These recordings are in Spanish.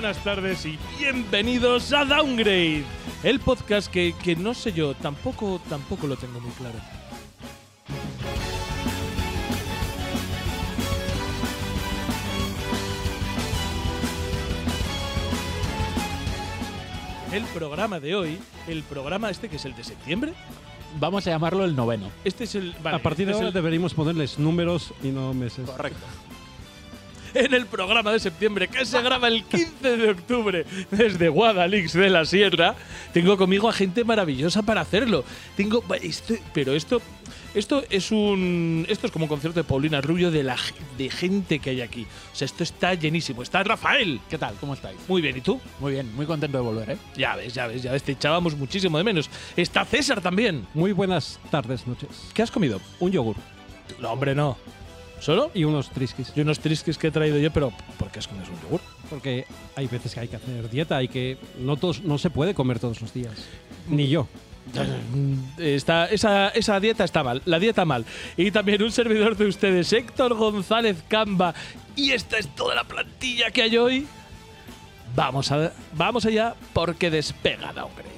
Buenas tardes y bienvenidos a Downgrade, el podcast que, que no sé yo, tampoco, tampoco lo tengo muy claro. El programa de hoy, el programa este que es el de septiembre, Vamos a llamarlo el noveno. este es el... vale, a partir de este es ahora el- deberíamos ponerles números y no meses. Correcto. En el programa de septiembre que se graba el 15 de octubre desde Guadalix de la Sierra. Tengo conmigo a gente maravillosa para hacerlo. Tengo esto- pero esto esto es un esto es como un concierto de Paulina Rubio de la de gente que hay aquí. O sea, esto está llenísimo. Está Rafael. ¿Qué tal? ¿Cómo estáis? Muy bien, ¿y tú? Muy bien, muy contento de volver, ¿eh? Ya ves, ya ves, ya ves, te echábamos muchísimo de menos. Está César también. Muy buenas tardes, noches. ¿Qué has comido? Un yogur No, hombre, no. ¿Solo? y unos triskis. Y unos trisques que he traído yo, pero ¿por qué comido un yogur? Porque hay veces que hay que hacer dieta y que no, todos, no se puede comer todos los días. Ni yo. Está, esa, esa dieta está mal, la dieta mal. Y también un servidor de ustedes, Héctor González Camba. Y esta es toda la plantilla que hay hoy. Vamos, a, vamos allá porque despega Downgrade.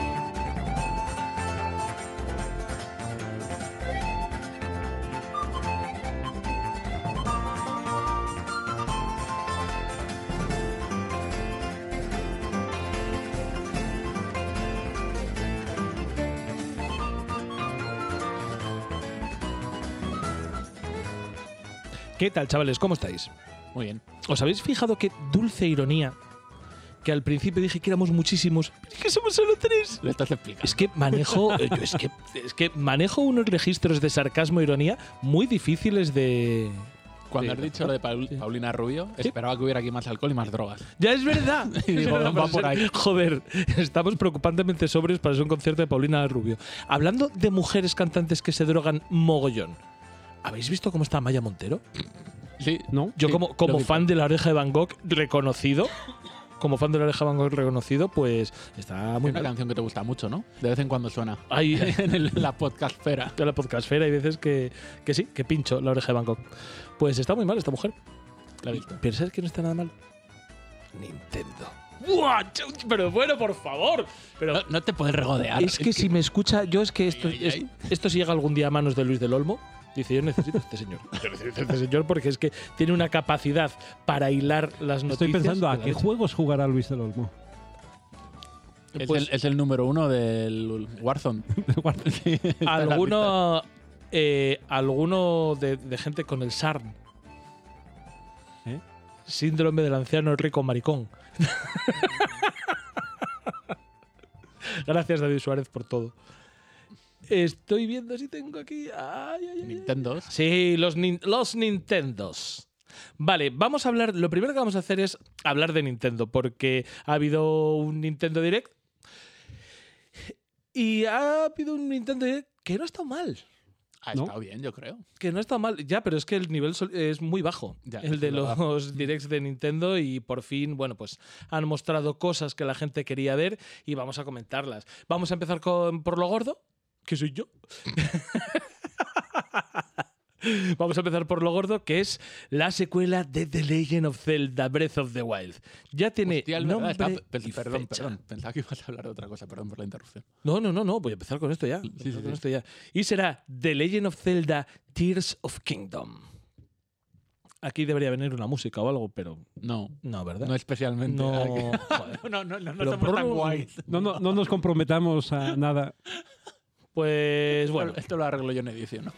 ¿Qué tal, chavales? ¿Cómo estáis? Muy bien. ¿Os habéis fijado qué dulce ironía? Que al principio dije que éramos muchísimos, pero es que somos solo tres. Lo estás explicando. Es que manejo, eh, yo es que, es que manejo unos registros de sarcasmo e ironía muy difíciles de. Cuando has dicho lo de Paul- Paulina Rubio, esperaba que hubiera aquí más alcohol y más drogas. Ya es verdad. Y Es digo, verdad, va por ahí. Joder, estamos preocupantemente sobres para ser un concierto de Paulina Rubio. Hablando de mujeres cantantes que se drogan mogollón. ¿Habéis visto cómo está Maya Montero? Sí, ¿No? Yo Sí, como, como fan de la oreja de Van Gogh reconocido, como fan de la oreja de Van Gogh reconocido, pues está muy una mal. canción que te gusta mucho, ¿no? De vez en cuando suena. Hay en el- la podcastfera. en la podcastfera hay veces que, que sí, que pincho la oreja de Van Gogh. Pues está muy mal esta mujer. La he visto. Pero ¿sabes que no está nada mal? Nintendo. ¡Buah! Pero bueno, por favor. Pero No, no te puedes regodear. es que si me escucha, yo es que esto, Ay, ay, es- ay. esto si llega algún día a manos de Luis del Olmo, dice, yo necesito a este señor. Yo necesito a este señor porque es que tiene una capacidad para hilar las noticias. Estoy pensando a qué leche. juegos jugará Luis del Olmo. Es, pues- el, es el número uno del Warzone. Sí, Alguno, eh, alguno de, de gente con el SARM. ¿Eh? Síndrome del anciano rico maricón. Gracias, David Suárez, por todo. Estoy viendo si tengo aquí. Ay, ay, ay. Nintendos. Sí, los, nin- los Nintendos. Vale, vamos a hablar. Lo primero que vamos a hacer es hablar de Nintendo, porque ha habido un Nintendo Direct. Y ha habido un Nintendo Direct que no ha estado mal. Ha ¿No? estado bien, yo creo. Que no está mal, ya, pero es que el nivel es muy bajo. Ya, el de los directs de Nintendo y por fin, bueno, pues han mostrado cosas que la gente quería ver y vamos a comentarlas. Vamos a empezar con por lo gordo, que soy yo. Vamos a empezar por lo gordo, que es la secuela de The Legend of Zelda Breath of the Wild. Ya tiene Hostia, nombre pe- y perdón, fecha. perdón. Pensaba que ibas a hablar de otra cosa. Perdón por la interrupción. No, no, no, no, voy a empezar con esto ya. Empezar sí, con sí. esto ya. Y será The Legend of Zelda Tears of Kingdom. Aquí debería venir una música o algo, pero No, no, ¿verdad? no especialmente. No, no, no, no, no somos tan guays. No, no, no nos comprometamos a nada. Pues bueno, Esto lo arreglo yo en edición, ¿no?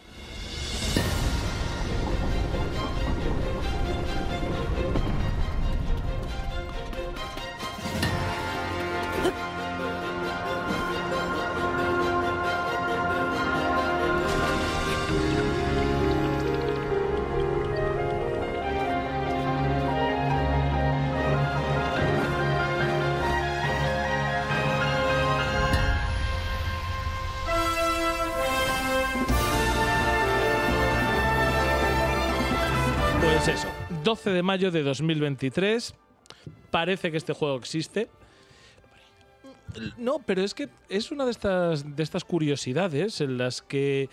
12 de mayo de 2023. Parece que este juego existe. No, pero es que es una de estas, de estas curiosidades en las que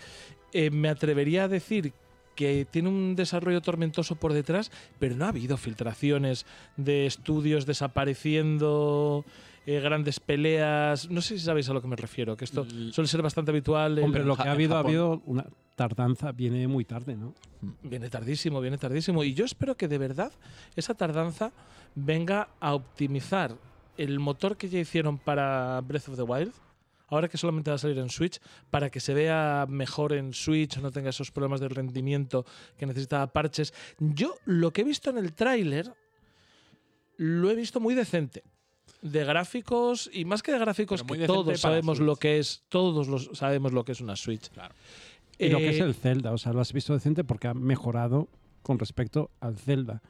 eh, me atrevería a decir que tiene un desarrollo tormentoso por detrás, pero no ha habido filtraciones de estudios desapareciendo, eh, grandes peleas. No sé si sabéis a lo que me refiero, que esto suele ser bastante habitual. en- Hombre, lo que ha en habido, ha habido una tardanza, viene muy tarde, ¿no? Viene tardísimo, viene tardísimo. Y yo espero que de verdad esa tardanza venga a optimizar el motor que ya hicieron para Breath of the Wild. Ahora que solamente va a salir en Switch, para que se vea mejor en Switch, no tenga esos problemas de rendimiento que necesitaba parches. Yo lo que he visto en el tráiler lo he visto muy decente. De gráficos, y más que de gráficos, que todos sabemos Switch. lo que es, todos los, sabemos lo que es una Switch. Claro. Y lo que es Eh, el Zelda, o sea, lo has visto decente porque ha mejorado con respecto al Zelda.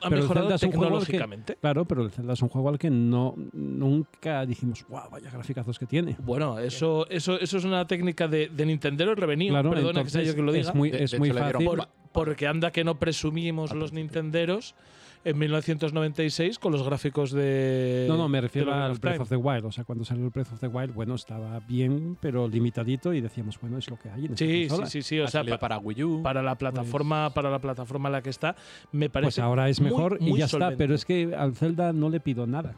ha pero el mejorado Zelda es un juego al que- tecnológicamente. Claro, pero el Zelda es un juego al que no nunca dijimos, wow, vaya graficazos que tiene. Bueno, eso, eso, eso es una técnica de, de Nintendo revenido. Claro, Perdona que sea yo entonces que lo diga. es muy, De- es de muy fácil. Por- porque anda que no presumimos Ah, los pues, Nintenderos en 1996 con los gráficos de. No, no, me refiero al Breath of the Wild. O sea, cuando salió el Breath of the Wild, bueno, estaba bien, pero limitadito y decíamos, bueno, es lo que hay en Sí, sí, consola. sí, sí. O Ha sea, pa- para Wii U. para la plataforma, para la plataforma en la que está, me parece. Pues ahora es muy, mejor y muy ya está. Pero es que al Zelda no le pido nada.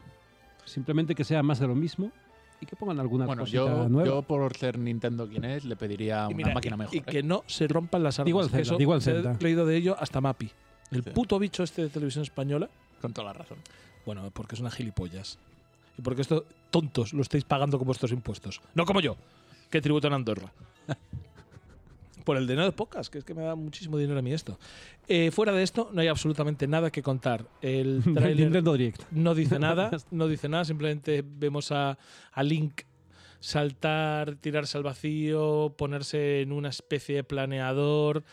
Simplemente que sea más de lo mismo y que pongan alguna bueno, cosita yo, nueva. yo por ser Nintendo quien es, le pediría Y una mira, máquina mejor. Y ¿eh? que no se rompan las armas. Digo al que Zelda, eso digo al se he Zelda. leído de ello hasta Mapi. El Sí. puto bicho este de televisión española. Con toda la razón. Bueno, porque es una gilipollas. Y porque esto, tontos, lo estáis pagando con vuestros impuestos. No como yo, que tributo en Andorra. Por el dinero de pocas, que es que me da muchísimo dinero a mí esto. Eh, fuera de esto, no hay absolutamente nada que contar. El Direct. no dice nada, no dice nada, simplemente vemos a, a Link saltar, tirarse al vacío, ponerse en una especie de planeador.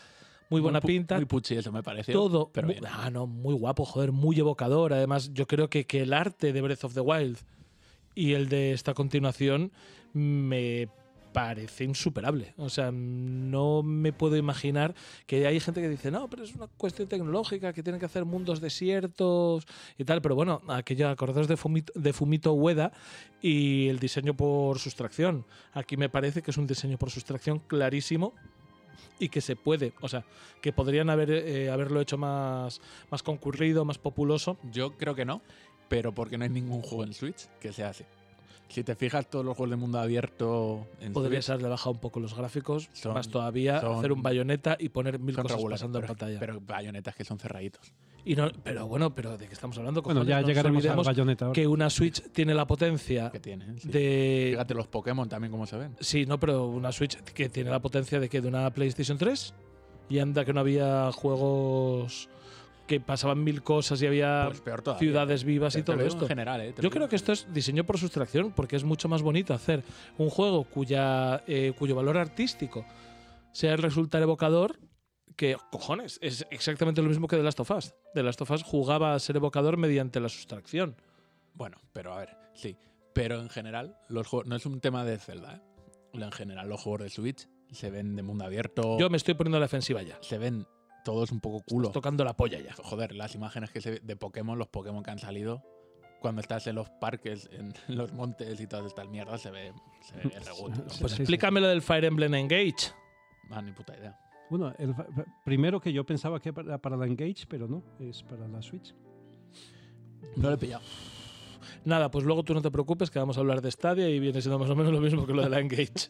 Muy buena pinta. Muy puchi eso me pareció. Todo. Pero mu- bien. ah, no, muy guapo, joder, muy evocador. Además, yo creo que, que el arte de Breath of the Wild y el de esta continuación me parece insuperable. O sea, no me puedo imaginar que hay gente que dice, no, pero es una cuestión tecnológica, que tienen que hacer mundos desiertos y tal. Pero bueno, aquello, acordaos de Fumito, de Fumito Ueda y el diseño por sustracción. Aquí me parece que es un diseño por sustracción clarísimo y que se puede, o sea, que podrían haber, eh, haberlo hecho más, más concurrido, más populoso. Yo creo que no, pero porque no hay ningún juego en Switch que sea así. Si te fijas, todos los juegos de mundo abierto en Podría Switch haberle bajado un poco los gráficos, Son- más todavía son- hacer un bayoneta y poner mil cosas pasando en pantalla. pero bayonetas que son cerraditos. Y no, pero bueno, pero ¿de qué estamos hablando? Bueno, cojones? ya No llegaremos bayoneta ahora. que una Switch tiene la potencia que tienen. sí. de... Fíjate los Pokémon también cómo se ven. Sí, no, pero una Switch que tiene la potencia de que de una PlayStation 3 y anda que no había juegos que pasaban mil cosas y había Pues peor todavía. ciudades vivas y todo esto. En general, ¿eh? Yo creo que esto es diseño por sustracción, porque es mucho más bonito hacer un juego cuya, eh, cuyo valor artístico sea el resultar evocador, que, cojones, es exactamente lo mismo que The Last of Us. The Last of Us jugaba a ser evocador mediante la sustracción. Bueno, pero a ver, sí. Pero en general, los juegos, no es un tema de Zelda. ¿eh? En general, los juegos de Switch se ven de mundo abierto. Yo me estoy poniendo a la defensiva ya. Se ven todos un poco culo. Tocando la polla ya. Joder, las imágenes que se de Pokémon, los Pokémon que han salido, cuando estás en los parques, en los montes y todas estas mierdas, se ve, se ve Pues sí, explícame lo del Fire Emblem Engage. Ah, ni puta idea. Bueno, el primero que yo pensaba que era para la Engage, pero no, es para la Switch. No lo he pillado. Nada, pues luego tú no te preocupes que vamos a hablar de Stadia y viene siendo más o menos lo mismo que lo de la Engage.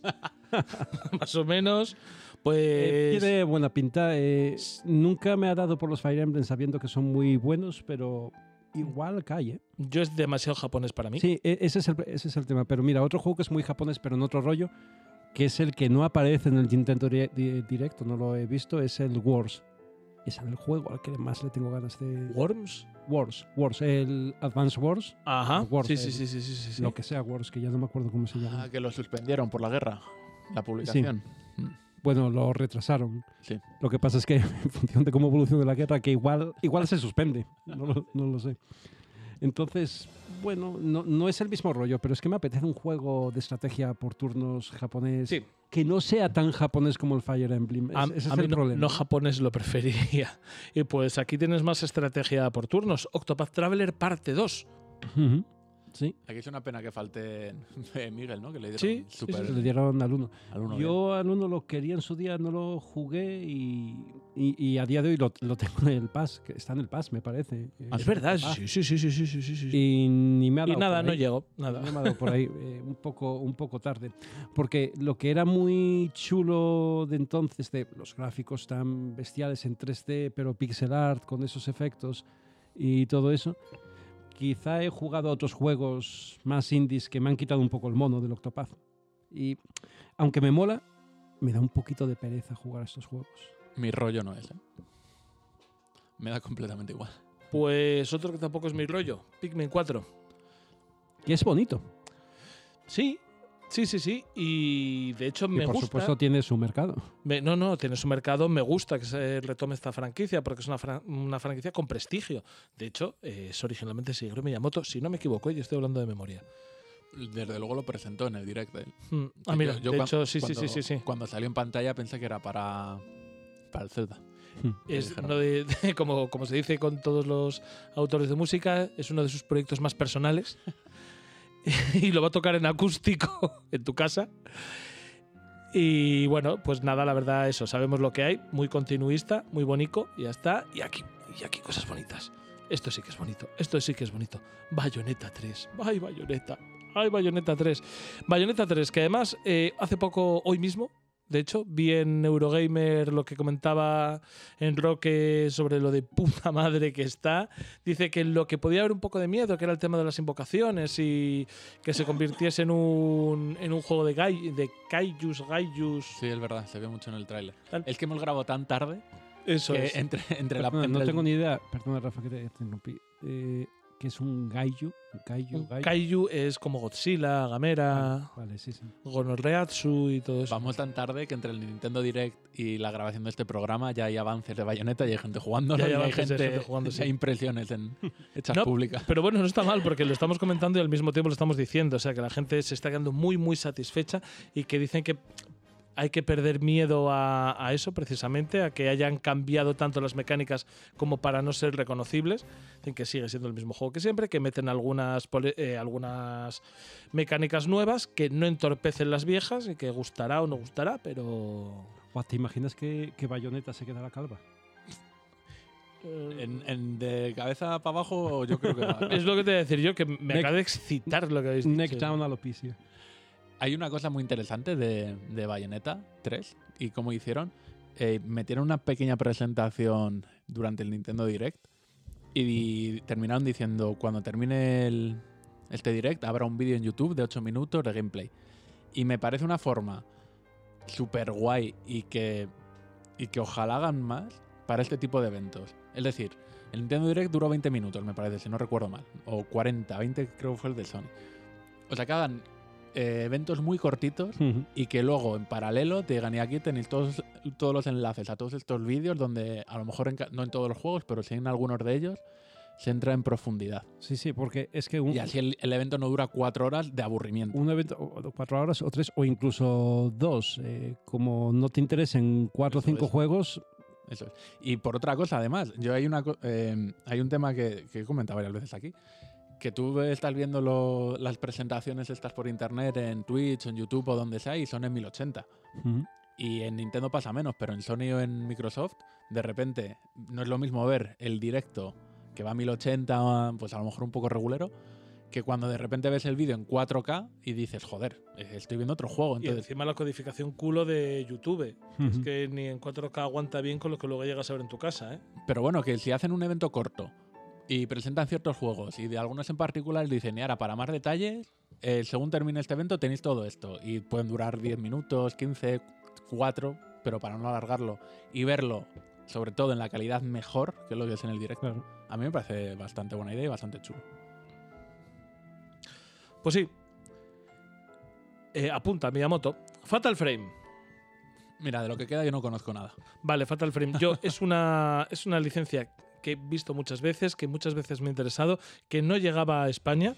más o menos. Pues. Eh, tiene buena pinta. eh, nunca me ha dado por los Fire Emblem sabiendo que son muy buenos, pero igual cae. ¿eh? Yo es demasiado japonés para mí. Sí, e- ese es, el, ese es el tema. Pero mira, otro juego que es muy japonés, pero en otro rollo, que es el que no aparece en el Nintendo Di- Di- Directo, no lo he visto, es el Wars. Es el juego al que más le tengo ganas de. Worms. Wars, Wars, el Advance Wars, Ajá. Wars, sí, el- sí, sí, sí, sí, sí, lo que sea Wars, que ya no me acuerdo cómo se llama. Ah, que lo suspendieron por la guerra, la publicación. Mm, Bueno, lo retrasaron. Sí. Lo que pasa es que en función de cómo evolucione la guerra, que igual, igual se suspende. No lo, no lo sé. Entonces, bueno, no, no es el mismo rollo, pero es que me apetece un juego de estrategia por turnos japonés Sí. que no sea tan japonés como el Fire Emblem. Es- A, ese es mí el no, problema. no japonés lo preferiría. Y pues aquí tienes más estrategia por turnos. Octopath Traveler parte 2. Ujú. Sí. Aquí es una pena que falte Miguel, ¿no? Que le dieron sí, super... sí, sí, le dieron al 1. Yo bien. al 1 lo quería en su día, no lo jugué y, y, y a día de hoy lo, lo, tengo en el Pass, que está en el Pass, me parece. Ah, es, es verdad, sí, sí, sí, sí, sí, sí, sí. Y ni me ha dado y nada, no llegó, nada. Me ha dado por ahí eh, un, poco, un poco tarde, porque lo que era muy chulo de entonces, de los gráficos tan bestiales en 3D, pero pixel art con esos efectos y todo eso quizá he jugado a otros juegos más indies que me han quitado un poco el mono del Octopath. Y aunque me mola, me da un poquito de pereza jugar a estos juegos. Mi rollo no es, ¿eh? Me da completamente igual. Pues otro que tampoco es mi rollo. Pikmin 4. Que es bonito. Sí, sí, sí, sí. Y de hecho me por gusta. supuesto tiene su mercado. Me- no, no, tiene su mercado. Me gusta que se retome esta franquicia porque es una, fran- una franquicia con prestigio. De hecho, eh, es originalmente Shigeru Miyamoto, si no me equivoco, y estoy hablando de memoria. Desde luego lo presentó en el direct de él. Mm, Ah, mira, Yo- yo de cuan- hecho, sí, sí, cuando- sí, sí, sí. Cuando salió en pantalla pensé que era para, para el Zelda. Es uno de, de- como, como se dice con todos los autores de música, es uno de sus proyectos más personales. y lo va a tocar en acústico en tu casa. Y bueno, pues nada, la verdad, eso, sabemos lo que hay, muy continuista, muy bonito, y ya está. Y aquí, y aquí cosas bonitas. Esto sí que es bonito, esto sí que es bonito. Bayonetta 3, ay Bayonetta, ay Bayonetta 3. Bayonetta 3, que además eh, hace poco, hoy mismo, de hecho, vi en Eurogamer lo que comentaba en Roque sobre lo de puta madre que está. Dice que lo que podía haber un poco de miedo, que era el tema de las invocaciones y que se convirtiese en un, en un juego de, gai, de kaijus, gaijus. Sí, es verdad, se ve mucho en el tráiler. Es que hemos grabado tan tarde Eso que es. entre, entre la no entre el- tengo ni idea, perdona Rafa que te interrumpí, eh, que es un gaiju, un kaiju, Un gaiju. kaiju es como Godzilla, Gamera, Vale, sí, sí. Gonorreatsu y todo eso. Vamos tan tarde que entre el Nintendo Direct y la grabación de este programa ya hay avances de Bayonetta y hay gente jugando. Ya hay gente, gente jugando, sí. hay impresiones en, hechas No, públicas. Pero bueno, no está mal porque lo estamos comentando y al mismo tiempo lo estamos diciendo. O sea, que la gente se está quedando muy, muy satisfecha y que dicen que hay que perder miedo a, a eso precisamente, a que hayan cambiado tanto las mecánicas como para no ser reconocibles. Dicen que sigue siendo el mismo juego que siempre, que meten algunas, eh, algunas mecánicas nuevas que no entorpecen las viejas y que gustará o no gustará, pero... ¿Te imaginas que, que Bayonetta se quedará calva? eh, En, en de cabeza para abajo, yo creo que va- es lo que te voy a decir yo, que me Neck- acaba de excitar lo que habéis dicho. Neck down alopecia. Hay una cosa muy interesante de, de Bayonetta 3 y cómo hicieron. Eh, metieron una pequeña presentación durante el Nintendo Direct y terminaron diciendo cuando termine el, este Direct habrá un vídeo en YouTube de 8 minutos de gameplay. Y me parece una forma súper guay y que, y que ojalá hagan más para este tipo de eventos. Es decir, el Nintendo Direct duró 20 minutos, me parece, si no recuerdo mal. O 40, 20 creo que fue el de Sony. O sea, que eh, eventos muy cortitos y que luego en paralelo te digan y aquí tenéis todos, todos los enlaces a todos estos vídeos donde a lo mejor en no en todos los juegos, pero sí en algunos de ellos se entra en profundidad. Sí, sí, porque es que un, Y así el, el evento no dura cuatro horas de aburrimiento. un evento o- cuatro horas o tres o incluso dos, eh, como no te interesen cuatro o cinco es. juegos, Eso es. Y por otra cosa, además, yo hay una eh, hay un tema que, que he comentado varias veces aquí, que tú estás viendo lo- las presentaciones estas por internet en Twitch, en YouTube o donde sea y son en 1080. ujú, Y en Nintendo pasa menos, pero en Sony o en Microsoft, de repente no es lo mismo ver el directo que va a 1080, pues a lo mejor un poco regulero, que cuando de repente ves el vídeo en 4K y dices, joder, eh, estoy viendo otro juego. Y encima la codificación culo de YouTube. Es que ni en 4K aguanta bien con lo que luego llegas a ver en tu casa, ¿eh? Pero bueno, que si hacen un evento corto y presentan ciertos juegos y de algunos en particular dicen, y ahora para más detalles, eh, según termine este evento tenéis todo esto. Y pueden durar 10 minutos, 15, 4, pero para no alargarlo y verlo, sobre todo en la calidad mejor que lo que es en el directo. Claro. A mí me parece bastante buena idea y bastante chulo. Pues sí. Eh, apunta, Miyamoto. Fatal Frame. Mira, de lo que queda yo no conozco nada. Vale, Fatal Frame. Yo, es, una, es una licencia que he visto muchas veces, que muchas veces me ha interesado, que no llegaba a España.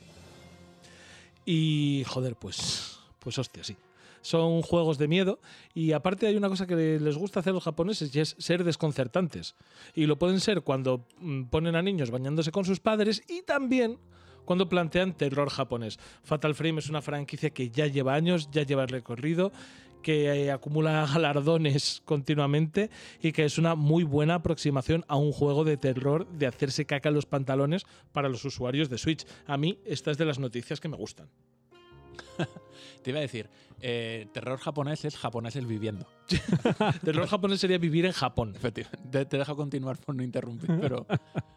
Y joder, pues, pues hostia, sí. Son juegos de miedo y aparte hay una cosa que les gusta hacer a los japoneses y es ser desconcertantes. Y lo pueden ser cuando mm, ponen a niños bañándose con sus padres y también cuando plantean terror japonés. Fatal Frame es una franquicia que ya lleva años, ya lleva recorrido, que eh, acumula galardones continuamente y que es una muy buena aproximación a un juego de terror de hacerse caca en los pantalones para los usuarios de Switch. A mí esta es de las noticias que me gustan. Te iba a decir, eh, terror japonés es japoneses viviendo. Terror japonés sería vivir en Japón. Efectivamente. Te, te dejo continuar por no interrumpir, pero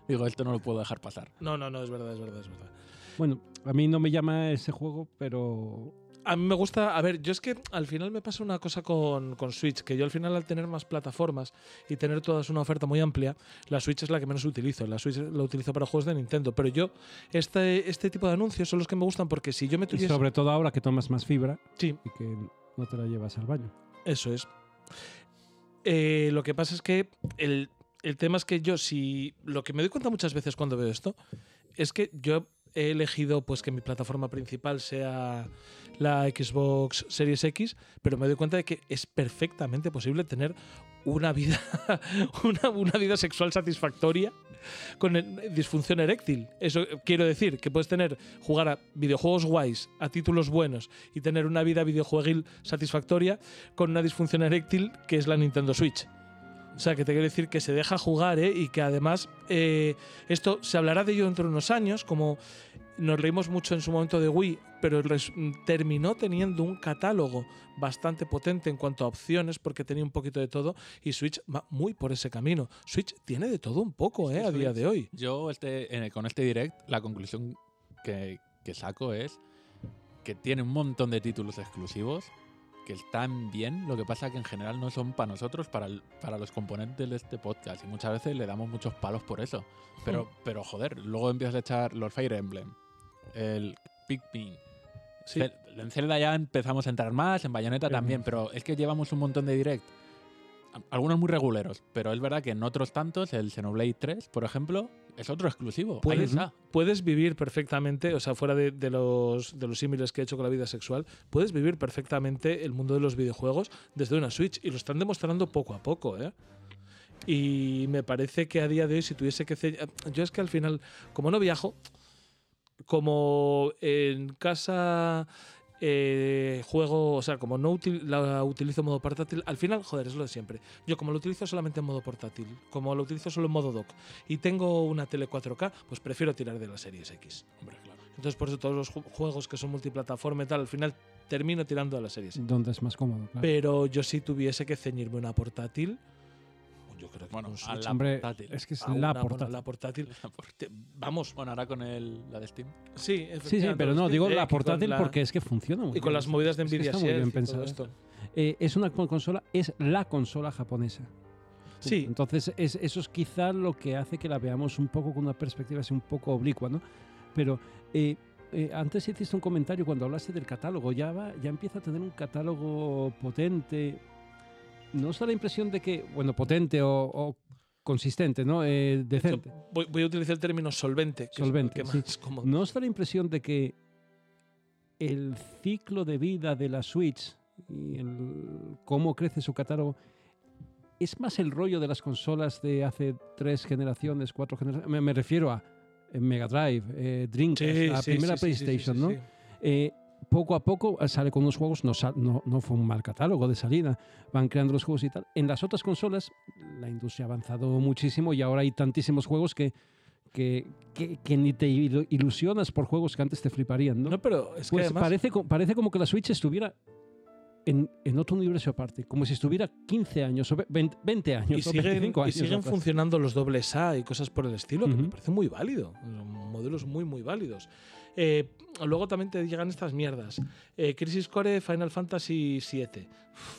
digo, esto no lo puedo dejar pasar. No, no, no, es verdad, es verdad, es verdad. Bueno, a mí no me llama ese juego, pero A mí me gusta, a ver, yo es que al final me pasa una cosa con, con Switch, que yo al final al tener más plataformas y tener todas una oferta muy amplia, la Switch es la que menos utilizo. La Switch la utilizo para juegos de Nintendo, pero yo, este, este tipo de anuncios son los que me gustan porque si yo me y tuviese... sobre todo ahora que tomas más fibra Sí, y que no te la llevas al baño. Eso es. Eh, lo que pasa es que el, el tema es que yo, si. Lo que me doy cuenta muchas veces cuando veo esto es que yo he elegido pues que mi plataforma principal sea la Xbox Series X, pero me doy cuenta de que es perfectamente posible tener una vida, una, vida sexual satisfactoria con disfunción eréctil. Eso quiero decir, que puedes tener, jugar a videojuegos guays, a títulos buenos y tener una vida videojueguil satisfactoria con una disfunción eréctil que es la Nintendo Switch. O sea, que te quiero decir que se deja jugar ¿eh? y que además eh, esto se hablará de ello dentro de unos años, como nos reímos mucho en su momento de Wii, pero terminó teniendo un catálogo bastante potente en cuanto a opciones porque tenía un poquito de todo y Switch va muy por ese camino. Switch tiene de todo un poco ¿eh? a día de hoy. Yo este, en- con este direct, la conclusión que, que saco es que tiene un montón de títulos exclusivos que están bien, lo que pasa que en general no son para nosotros, para, el- para los componentes de este podcast. Y muchas veces le damos muchos palos por eso. Pero, pero joder, luego empiezas a echar los Fire Emblem, el Pikmin. Sí. En Zelda ya empezamos a entrar más, en Bayonetta también, pero es que llevamos un montón de direct. Algunos muy reguleros, pero es verdad que en otros tantos, el Xenoblade 3, por ejemplo, es otro exclusivo. Ahí Puedes, está. puedes vivir perfectamente, o sea, fuera de, de los, de los símiles que he hecho con la vida sexual, puedes vivir perfectamente el mundo de los videojuegos desde una Switch y lo están demostrando poco a poco, ¿eh? Y me parece que a día de hoy, si tuviese que... Yo es que al final, como no viajo, como en casa eh, juego, o sea, como no util- la utilizo en modo portátil, al final, joder, es lo de siempre. Yo como lo utilizo solamente en modo portátil, como lo utilizo solo en modo dock y tengo una tele 4K, pues prefiero tirar de la Series X. Hombre, claro. Entonces por eso todos los ju- juegos que son multiplataforma y tal, al final termino tirando a la Series X. Donde es más cómodo, claro. Pero yo si tuviese que ceñirme una portátil, yo creo que Bueno, Switch la Hombre, portátil. es que es una- la bueno, portátil. la portátil. La vamos, Bueno, ahora con el, la de Steam. sí, Sí, sí, pero no, digo la con portátil la- porque es que funciona muy y con bien. las movidas de Es que Nvidia está muy bien pensado. esto. Eh, es una con- consola, es la consola japonesa. Sí, Entonces, es- eso es quizá lo que hace que la veamos un poco con una perspectiva así un poco oblicua, ¿no? Pero eh, eh, antes hiciste un comentario cuando hablaste del catálogo, ya, va, ya empieza a tener un catálogo potente. ¿No os da la impresión de que, bueno, potente o, o consistente, ¿no? Eh, hecho, decente. voy, voy a utilizar el término solvente, que Solvente, es sí. cómodo. ¿No os da la impresión de que el ciclo de vida de la Switch y el cómo crece su catálogo es más el rollo de las consolas de hace tres generaciones, cuatro generaciones? Me, me refiero a eh, Mega Drive, eh, Dreamcast, Sí, la sí, primera PlayStation, ¿no? sí. Eh, poco a poco eh, sale con unos juegos, no, no, no fue un mal catálogo de salida, van creando los juegos y tal. En las otras consolas la industria ha avanzado muchísimo y ahora hay tantísimos juegos que, que, que, que ni te ilu- ilusionas por juegos que antes te fliparían, ¿no? No, pero es que pues además, parece, parece como que la Switch estuviera en, en otro universo aparte, como si estuviera 15 años o ve- 20, 20 años y o siguen, 25 y años. siguen atrás. funcionando los dobles A y cosas por el estilo, que me parece muy válido. Modelos muy, muy válidos. Eh, luego también te llegan estas mierdas. Eh, Crisis Core, Final Fantasy VII.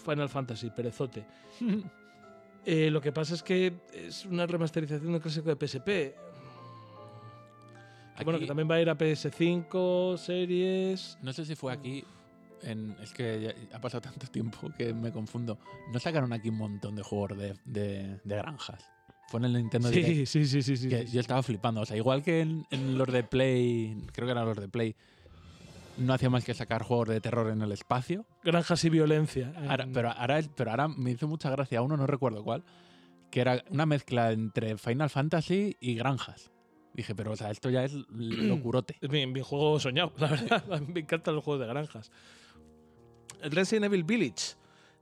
Final Fantasy, perezote. Eh, lo que pasa es que es una remasterización del clásico de PSP. Bueno, que también va a ir a PS5, series. No sé si fue aquí. En, es que ya ha pasado tanto tiempo que me confundo. ¿No sacaron aquí un montón de juegos de, de- de granjas? Fue en el Nintendo Direct. Sí, sí, sí, sí, sí. que sí. yo estaba flipando. O sea, igual que en, en los de Play, creo que eran los de Play, no hacía más que sacar juegos de terror en el espacio. Granjas y violencia. Ahora- pero, ahora, pero ahora me hizo mucha gracia uno, no recuerdo cuál, que era una mezcla entre Final Fantasy y granjas. Dije, pero o sea, esto ya es locurote. Es mi, mi juego soñado, la verdad. Me encantan los juegos de granjas. Resident Evil Village,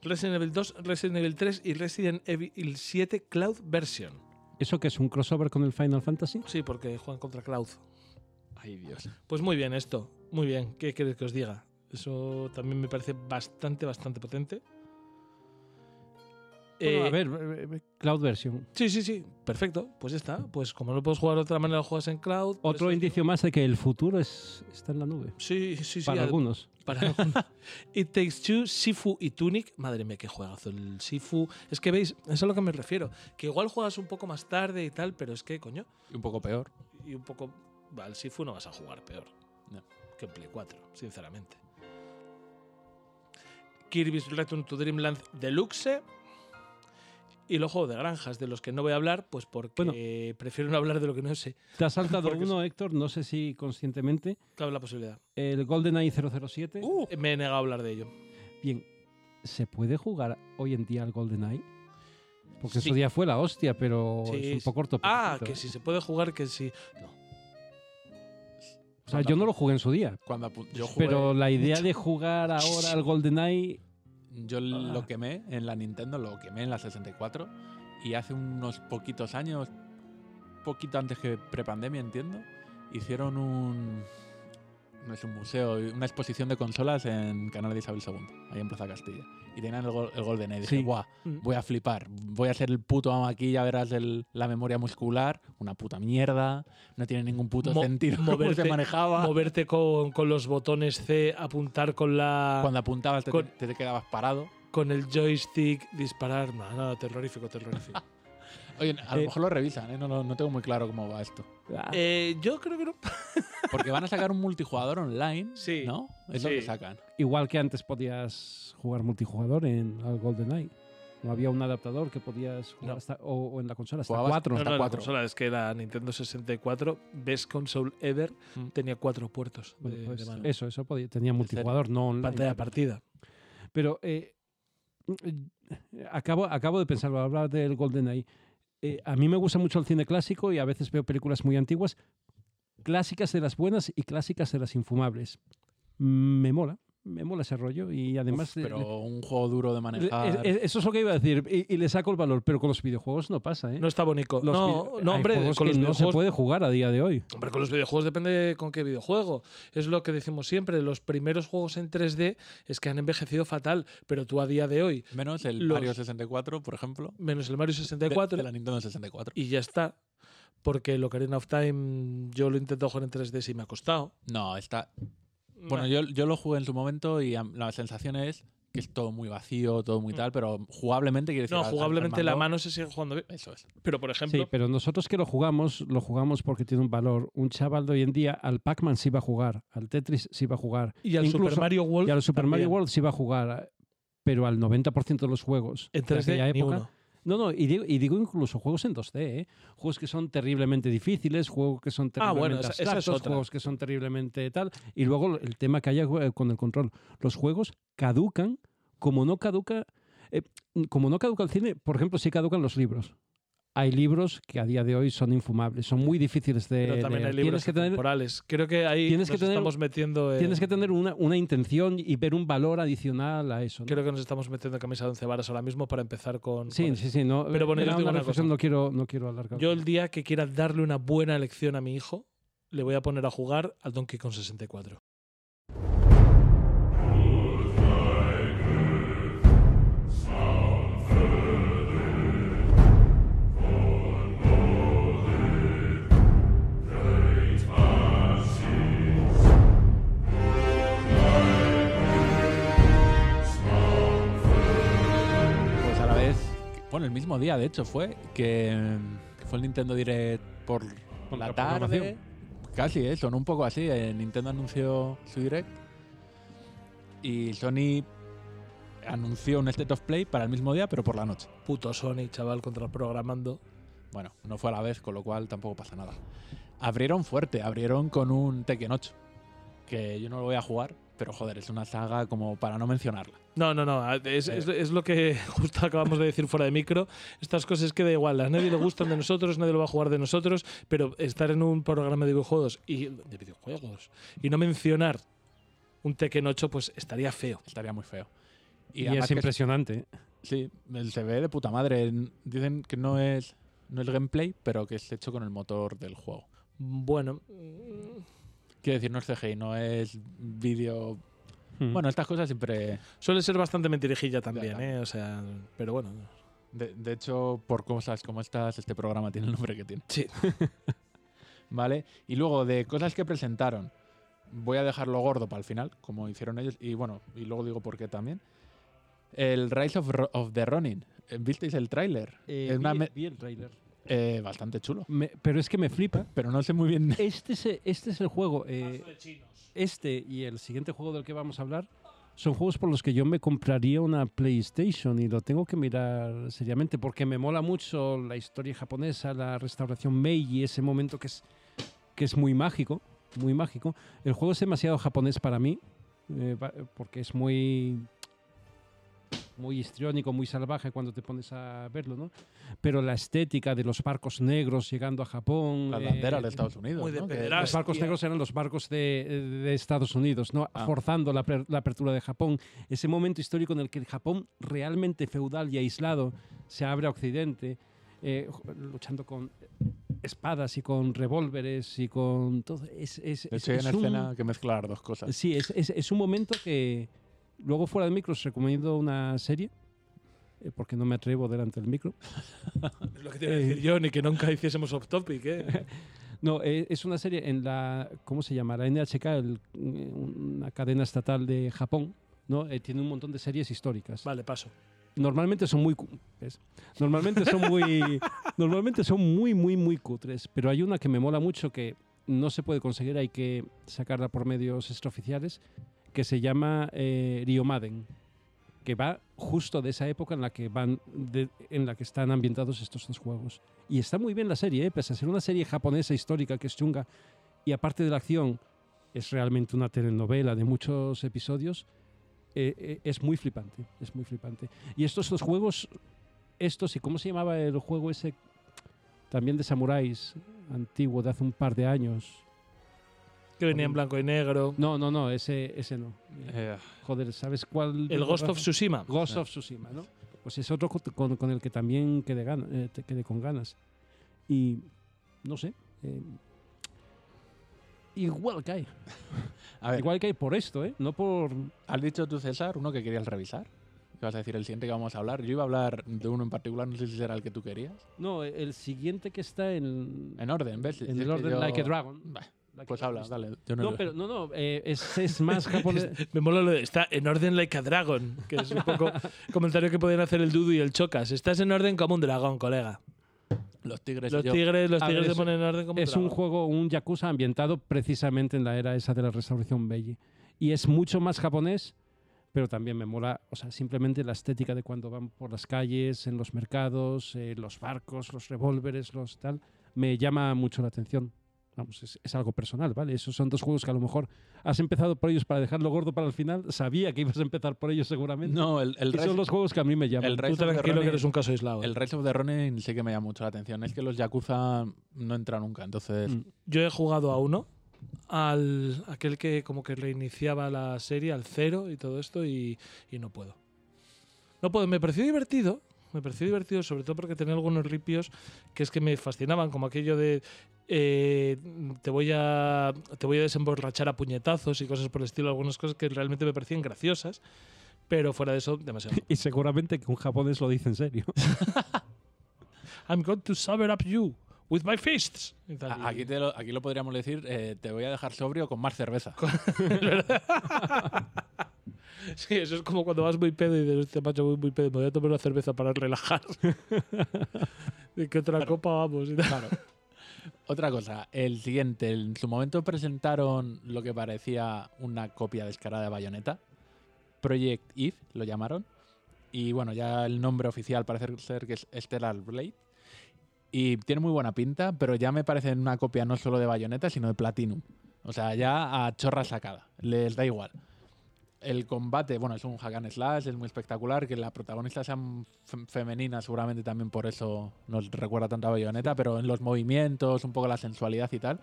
Resident Evil 2, Resident Evil 3 y Resident Evil 7 Cloud Version. ¿Eso que es un crossover con el Final Fantasy? Sí, porque juegan contra Cloud. Ay, Dios. Pues muy bien esto, muy bien. ¿Qué queréis que os diga? Eso también me parece bastante, bastante potente. Bueno, Eh, a ver, eh, eh, Cloud Version. Sí, sí, sí. Perfecto. Pues ya está. Pues como no puedes jugar de otra manera, lo juegas en cloud. Otro eso- indicio más de que el futuro es, está en la nube. Sí, sí, sí. para algunos. Para algunos. It Takes Two, Sifu y Tunic. Madre mía, qué juegazo el Sifu. Es que veis, eso es a lo que me refiero. Que igual juegas un poco más tarde y tal, pero es que, coño, Y un poco peor. y un poco. Va, al Sifu no vas a jugar peor. No. Que en Play 4, sinceramente. Kirby's Return to Dreamland Deluxe. Y los juegos de granjas, de los que no voy a hablar, pues porque prefiero no hablar de lo que no sé. Te has saltado uno, Héctor, no sé si conscientemente. Cabe la posibilidad. El GoldenEye 007. Uh, me he negado a hablar de ello. Bien, ¿se puede jugar hoy en día al GoldenEye? Porque Sí. eso ya fue la hostia, pero Sí, es un poco corto. Ah, que si se puede jugar, que sí. No. O sea, yo no lo jugué en su día. Cuando yo jugué, Pero la idea de jugar ahora al GoldenEye. Yo lo quemé en la Nintendo, lo quemé en la 64 y hace unos poquitos años, poquito antes que prepandemia, entiendo, hicieron un no es un museo, una exposición de consolas en Canal de Isabel II, ahí en Plaza Castilla. Y tenían el, gol- el Golden Age. Dije, guau, Mm. voy a flipar. Voy a ser el puto amo aquí, ya verás el- la memoria muscular. Una puta mierda. No tiene ningún puto Mo- sentido cómo moverte- se manejaba. Moverte con, con los botones C, apuntar con la Cuando apuntabas te, Con- te- te quedabas parado. con el joystick, disparar. No, no, terrorífico, terrorífico. Oye, a lo Eh, mejor lo revisan, ¿eh? no, lo- no tengo muy claro cómo va esto. ah, Eh, yo creo que no. Porque van a sacar un multijugador online, Sí, ¿no? Es lo que sacan. igual que antes podías jugar multijugador en GoldenEye. No había un adaptador que podías jugar No. hasta, o, o en la consola hasta Jugabas- cuatro. No, hasta no, la cuatro. consola es que la Nintendo 64, best console ever, Mm. tenía cuatro puertos Bueno, de, pues, de mano. eso, eso podía, tenía multijugador, no online. Pantalla partida. Pero eh, acabo, acabo de pensarlo, hablar del GoldenEye. Eh, a mí me gusta mucho el cine clásico y a veces veo películas muy antiguas, clásicas de las buenas y clásicas de las infumables. Mm, Me mola, me mola ese rollo y además... Uf, pero un juego duro de le- manejar. eh, eso es lo que iba a decir y, y le saco el valor, pero con los videojuegos no pasa, ¿eh? No está bonito. Los No, no, hombre, con que los no se videojuegos puede jugar a día de hoy. Hombre, con los videojuegos depende con qué videojuego. Es lo que decimos siempre. Los primeros juegos en 3D es que han envejecido fatal, pero tú a día de hoy, Menos el los- Mario 64, por ejemplo. menos el Mario de- 64, De, la Nintendo 64. y ya está. Porque el Ocarina of Time yo lo intento jugar en 3D y me ha costado. No, está. Bueno, yo, yo lo jugué en su momento y la sensación es que es todo muy vacío, todo muy Mm. tal, pero jugablemente quiere decir. No, jugablemente la mano se sigue jugando bien. Eso es. Pero, por ejemplo, Sí, pero nosotros que lo jugamos, lo jugamos porque tiene un valor. Un chaval de hoy en día al Pac-Man sí va a jugar, al Tetris sí va a jugar, y al incluso- Super Mario World. y al Super Mario. World sí va a jugar, pero al 90% de los juegos En de 3D, aquella ni época. uno. No, no, y digo, y digo incluso juegos en 2D, ¿eh? Juegos que son terriblemente difíciles, juegos que son Ah, bueno, terriblemente esa- esa es abstractos, otra. juegos que son terriblemente tal. Y luego el tema que haya eh, con el control. Los juegos caducan como no caduca. eh, como no caduca el cine, por ejemplo, sí caducan los libros. Hay libros que a día de hoy son infumables, son muy difíciles de Pero también leer. hay libros que tener, temporales. Creo que ahí tienes que nos tener- estamos metiendo en, tienes que tener una, una intención y ver un valor adicional a eso. ¿no? Creo que nos estamos metiendo en camisa de once varas ahora mismo para empezar con. Sí, con sí, sí. No, Pero bueno, yo digo una una cosa. no quiero, no quiero alargar. Yo el día que quiera darle una buena lección a mi hijo, le voy a poner a jugar al Donkey Kong 64. Bueno, el mismo día, de hecho, fue que, que fue el Nintendo Direct por la tarde. Casi, ¿eh? sonó un poco así. eh, Nintendo anunció su Direct y Sony anunció un State of Play para el mismo día, pero por la noche. Puto Sony, chaval, contra programando. Bueno, no fue a la vez, con lo cual tampoco pasa nada. Abrieron fuerte, abrieron con un Tekken 8, que yo no lo voy a jugar, pero joder, es una saga como para no mencionarla. No, no, no. Es, es- es lo que justo acabamos de decir fuera de micro. Estas cosas que da igual. A nadie le gustan de nosotros, nadie lo va a jugar de nosotros. Pero estar en un programa de videojuegos y de videojuegos y no mencionar un Tekken 8, pues estaría feo. Estaría muy feo. Y, es impresionante. ¿eh? Sí, el se ve de puta madre. Dicen que no es, no es gameplay, pero que es hecho con el motor del juego. Bueno, Quiero decir, no es CGI, no es vídeo. Hmm. Bueno, estas cosas siempre. suele ser bastante mentirijilla también. ¿eh? O sea, pero bueno. De, de hecho, por cosas como estas, este programa tiene el nombre que tiene. Sí. ¿Vale? Y luego, de cosas que presentaron, voy a dejarlo gordo para el final, como hicieron ellos. Y bueno, y luego digo por qué también. El Rise of, Ro- of the Ronin. ¿Visteis el tráiler? Eh, vi, vi el tráiler. Eh, bastante chulo. Me- pero es que me flipa. Pero no sé muy bien. Este es, este es el juego. eh, este y el siguiente juego del que vamos a hablar son juegos por los que yo me compraría una PlayStation y lo tengo que mirar seriamente porque me mola mucho la historia japonesa, la restauración Meiji, ese momento que es, que es muy mágico, muy mágico. El juego es demasiado japonés para mí eh, porque es muy muy histriónico, muy salvaje cuando te pones a verlo, ¿no? Pero la estética de los barcos negros llegando a Japón, Las eh, banderas de Estados Unidos. muy de ¿no? Pederastia. los barcos negros eran los barcos de, de Estados Unidos, ¿no? Ah. forzando la, aper- la apertura de Japón. Ese momento histórico en el que el Japón realmente feudal y aislado se abre a Occidente, eh, luchando con espadas y con revólveres y con todo. Es, es, De es- hay una un- escena que mezcla las dos cosas. Sí, es, es- es un momento que luego fuera del micro os recomiendo una serie, eh, porque no me atrevo delante del micro. Es lo que te iba a decir yo, ni que nunca hiciésemos off topic, ¿eh? No, eh, es una serie en la, ¿cómo se llama? La NHK, el- una cadena estatal de Japón, ¿no? Eh, tiene un montón de series históricas. Vale, paso. Normalmente son muy, ¿ves? normalmente son muy, normalmente son muy, muy, muy cutres. Pero hay una que me mola mucho que no se puede conseguir, hay que sacarla por medios extraoficiales, que se llama eh, Ryomaden, que va justo de esa época en la que van, en la que están ambientados estos dos juegos. Y está muy bien la serie, ¿eh? pese a ser una serie japonesa histórica que es chunga y aparte de la acción es realmente una telenovela de muchos episodios. eh, eh, es muy flipante, es muy flipante. Y estos dos juegos, estos y cómo se llamaba el juego ese también de samuráis antiguo de hace un par de años. Que venía en blanco y negro. No, no, no, ese, ese no. Eh, Joder, ¿sabes cuál? El Ghost of Tsushima. Ghost of Tsushima, ¿no? Pues es otro con, con- el que también quedé, gana- eh, te- quedé con ganas. Y no sé. eh, igual que hay. a ver, Igual que hay por esto, ¿eh? No por. has dicho tú, César, uno que querías revisar. ¿Qué vas a decir el siguiente que vamos a hablar? Yo iba a hablar de uno en particular, no sé si será el que tú querías. No, el siguiente que está en. En orden, ¿ves? En Si el orden yo- Like a Dragon. Bah, Pues habla, dale. Yo no, No, pero no, no. eh, es, es más japonés. Me mola lo de está en orden like a dragon, que es un poco comentario que podían hacer el Dudu y el Chocas. Estás en orden como un dragón, colega. Los tigres Los tigres, los A ver, tigres se ponen en orden como un es un juego, un Yakuza ambientado precisamente en la era esa de la restauración Meiji. Y es mucho más japonés, pero también me mola, o sea, simplemente la estética de cuando van por las calles, en los mercados, eh, los barcos, los revólveres, los tal, me llama mucho la atención. Vamos, es, es algo personal, ¿vale? Esos son dos juegos que a lo mejor has empezado por ellos para dejarlo gordo para el final. Sabía que ibas a empezar por ellos seguramente. No, el, el, y son los juegos que a mí me llaman. el Tú Rise of the tranquilo que eres un caso aislado. ¿eh? el Rise of the Ronin sí que me llama mucho la atención. Es que los Yakuza no entran nunca, entonces... Mm. Yo he jugado a uno, al aquel que como que reiniciaba la serie, al cero y todo esto, y, y no puedo. No puedo, me pareció divertido. Me pareció divertido, sobre todo porque tenía algunos ripios que es que me fascinaban, como aquello de eh, te voy a te voy a desemborrachar a puñetazos y cosas por el estilo, algunas cosas que realmente me parecían graciosas, pero fuera de eso, demasiado. Y seguramente que un japonés lo dice en serio. I'm going to sober up you with my fists. Aquí, te lo, aquí lo podríamos decir, eh, te voy a dejar sobrio con más cerveza. Sí, eso es como cuando vas muy pedo y dices, este macho voy muy pedo, me voy a tomar una cerveza para relajar. ¿De qué otra copa vamos? Claro. Otra cosa, el siguiente, en su momento presentaron lo que parecía una copia descarada de Bayonetta. Project Eve lo llamaron. Y bueno, ya el nombre oficial parece ser que es Stellar Blade. Y tiene muy buena pinta, pero ya me parece una copia no solo de Bayonetta, sino de Platinum. O sea, ya a chorra sacada. Les da igual. El combate, bueno, es un hack and slash, es muy espectacular. Que la protagonista sea fem- femenina, seguramente también por eso nos recuerda tanto a Bayonetta, pero en los movimientos, un poco la sensualidad y tal.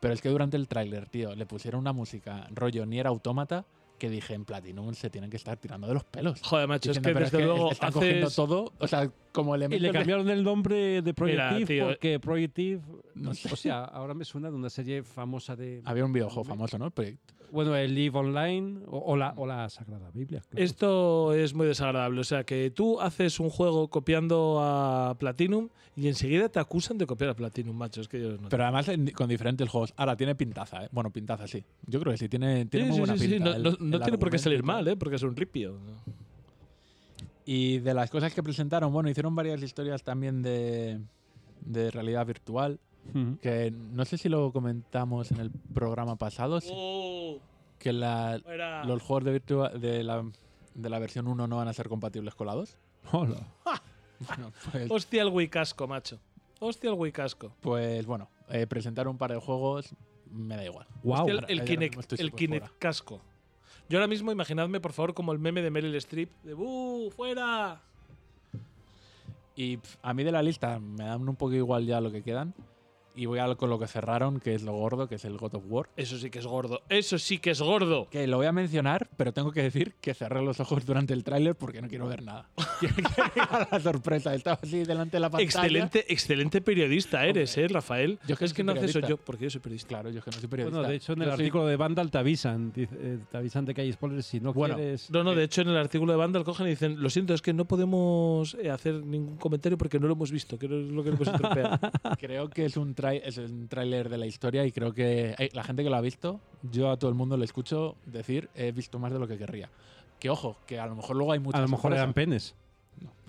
Pero es que durante el tráiler, tío, le pusieron una música rollo Nier Automata que dije en Platinum se tienen que estar tirando de los pelos. Joder, macho, es Diciendo, que pero desde luego están cogiendo haces- todo, o sea, como Y le de- cambiaron el nombre de Projective tío, porque Projective, No sé. o sea, ahora me suena de una serie famosa de, Había un videojuego famoso, ¿no? Bueno, el Live Online o, o la, o la Sagrada Biblia. claro. Esto es muy desagradable. O sea, que tú haces un juego copiando a Platinum y enseguida te acusan de copiar a Platinum, macho. Es que yo no. Pero además en- con diferentes juegos. Ahora tiene pintaza, ¿eh? Bueno, pintaza sí. Yo creo que sí, tiene, tiene Sí, muy sí, buena sí, sí, pinta. No, el- no- el no tiene por qué salir mal, ¿eh? Porque es un ripio. Y de las cosas que presentaron, bueno, hicieron varias historias también de, de realidad virtual. Que no sé si lo comentamos en el programa pasado. Oh, Que la- los juegos de, virtua- de, la, de la versión 1 no van a ser compatibles con la 2. Hola. Bueno, pues, Hostia, el Wicasco, macho. Hostia, el Wicasco. pues bueno, eh, presentar un par de juegos me da igual. Wow. Hostia, el, el Kinect, el Kinect casco. Yo ahora mismo, imaginadme, por favor, como el meme de Meryl Streep. De ¡Buh! ¡Fuera! Y a mí de la lista me dan un poco igual ya lo que quedan. Y voy a con lo que cerraron, que es lo gordo, que es el God of War. Eso sí que es gordo. Eso sí que es gordo. Que lo voy a mencionar, pero tengo que decir que cerré los ojos durante el tráiler porque no quiero ver nada. Quiero que venga la sorpresa. Estaba así delante de la pantalla. Excelente, excelente periodista eres, ¿eh, Rafael? Yo que es que soy no haces eso yo, porque yo soy periodista. Claro, yo es que no soy periodista. Bueno, de hecho, en el Yo soy- artículo de Vandal te avisan. eh, te avisan de que hay spoilers si no Bueno, quieres. No, no, de hecho en el artículo de Vandal cogen y dicen, lo siento, es que no podemos eh, hacer ningún comentario porque no lo hemos visto, que no es lo que hemos. Creo que es un, es un tráiler de la historia y creo que hay- la gente que lo ha visto, yo a todo el mundo le escucho decir, he visto más de lo que querría. Que ojo, que a lo mejor luego hay mucha a lo mejor sorpresa. eran penes.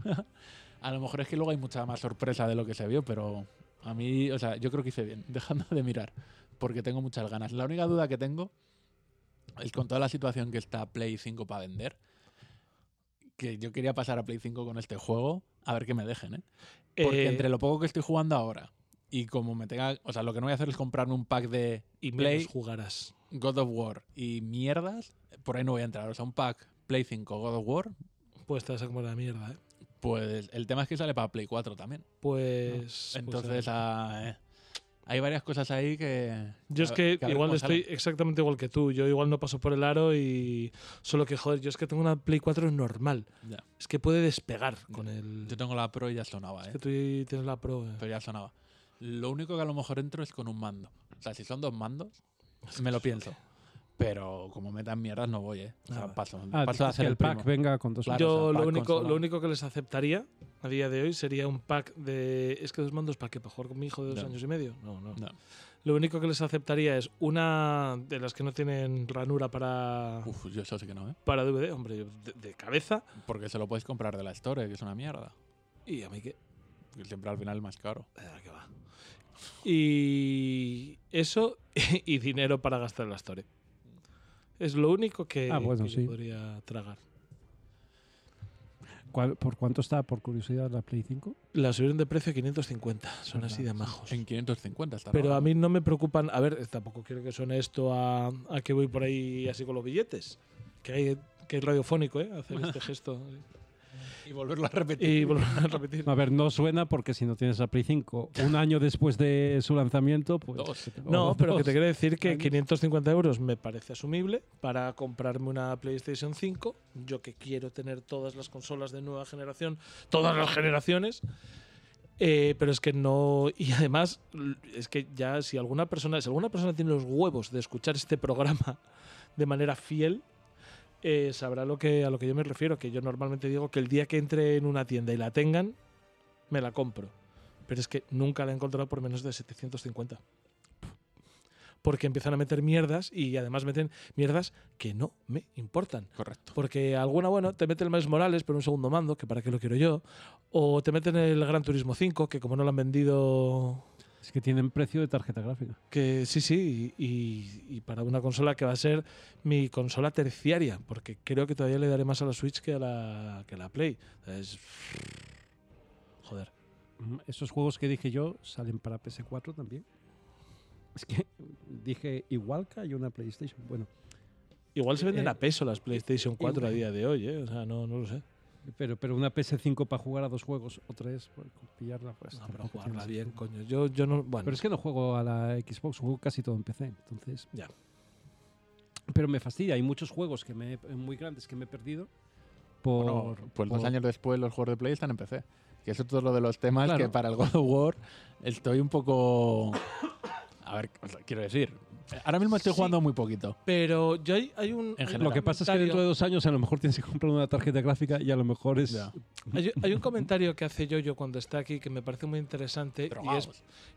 A lo mejor es que luego hay mucha más sorpresa de lo que se vio, pero a mí, o sea, yo creo que hice bien, dejando de mirar, porque tengo muchas ganas. La única duda que tengo es con toda la situación que está Play 5 para vender, que yo quería pasar a Play 5 con este juego, a ver que me dejen, ¿eh? Porque Eh, entre lo poco que estoy jugando ahora y como me tenga, o sea, lo que no voy a hacer es comprarme un pack de y Play, menos jugarás. God of War y mierdas, por ahí no voy a entrar. O sea, un pack Play 5, God of War, Pues te vas a comer la mierda, ¿eh? pues el tema es que sale para Play 4 también. Pues... Entonces, pues, ah, eh, hay varias cosas ahí que. Yo es que igual estoy exactamente igual que tú. Yo igual no paso por el aro y. Solo que, joder, yo es que tengo una Play 4 normal. Ya. Es que puede despegar con el. Yo tengo la Pro y ya sonaba, Es ¿eh? que tú tienes la Pro. eh. Pero ya sonaba. Lo único que a lo mejor entro es con un mando. O sea, si son dos mandos, me lo pienso. Pero como metan mierdas, no voy, ¿eh? O sea, Ah, paso, Ah, paso a hacer que el el pack primo. venga con dos Claro, Yo o sea, lo, único, consola. lo único que les aceptaría a día de hoy sería un pack de. Es que dos mandos para qué, para jugar con mi hijo de dos No. años y medio. No, no, No. Lo único que les aceptaría es una de las que no tienen ranura para, Uf, yo eso sí que no, ¿eh? para DVD, hombre, de, de cabeza. Porque se lo podéis comprar de la Store, que es una mierda. Y a mí. Que siempre al final es más caro. Ah, que va. Y eso y dinero para gastar en la Store. Es lo único que, Ah, bueno, que yo sí. podría tragar. ¿Cuál- ¿Por cuánto está, por curiosidad, la Play 5? La subieron de precio a 550. Son así de majos. En 550 está Pero a mí no me preocupan. A ver, tampoco quiero que suene esto a, a que voy por ahí así con los billetes. Que hay que es radiofónico, ¿eh? Hacer este gesto. Y volverlo a repetir. Y volver a repetir. A ver, no suena porque si no tienes la Play 5 un año después de su lanzamiento, pues. Dos. No, o pero que dos. te quiero decir que años. 550 euros me parece asumible para comprarme una PlayStation 5. Yo que quiero tener todas las consolas de nueva generación, todas las generaciones. Eh, pero es que no. Y además, es que ya si alguna persona, si alguna persona tiene los huevos de escuchar este programa de manera fiel, eh, sabrá lo que, a lo que yo me refiero. Que yo normalmente digo que el día que entre en una tienda y la tengan, me la compro. Pero es que nunca la he encontrado por menos de 750 porque empiezan a meter mierdas y además meten mierdas que no me importan. Correcto. Porque alguna, bueno, te mete el Miles Morales, pero un segundo mando, que para qué lo quiero yo. O te meten el Gran Turismo 5, que como no lo han vendido. Es que tienen precio de tarjeta gráfica. Que sí, sí, y, y- y para una consola que va a ser mi consola terciaria, porque creo que todavía le daré más a la Switch que a la, que a la Play. Es. Joder. Mm, Esos juegos que dije yo salen para PS4 también. Es que dije igual que hay una PlayStation. Bueno, Igual se venden Eh, a peso las PlayStation 4 a día de hoy, ¿eh? O sea, no, no lo sé. Pero, pero una PS5 para jugar a dos juegos o tres, pues, pillarla, pues. No, pero jugarla bien, coño. Yo, yo no. Bueno, Pero es que no juego a la Xbox, juego casi todo en PC. Entonces. Ya. Pero me fastidia. Hay muchos juegos que me, muy grandes que me he perdido. Por, Bueno, pues dos años después los juegos de Play están en PC. Que eso es todo lo de los temas Claro. que para el God of War estoy un poco... A ver, o sea, quiero decir, ahora mismo estoy Sí. jugando muy poquito. pero yo hay, hay un. En. Lo que pasa es que dentro de dos años a lo mejor tienes que comprar una tarjeta gráfica y a lo mejor es. Hay, hay un comentario que hace Yoyo cuando está aquí que me parece muy interesante y es,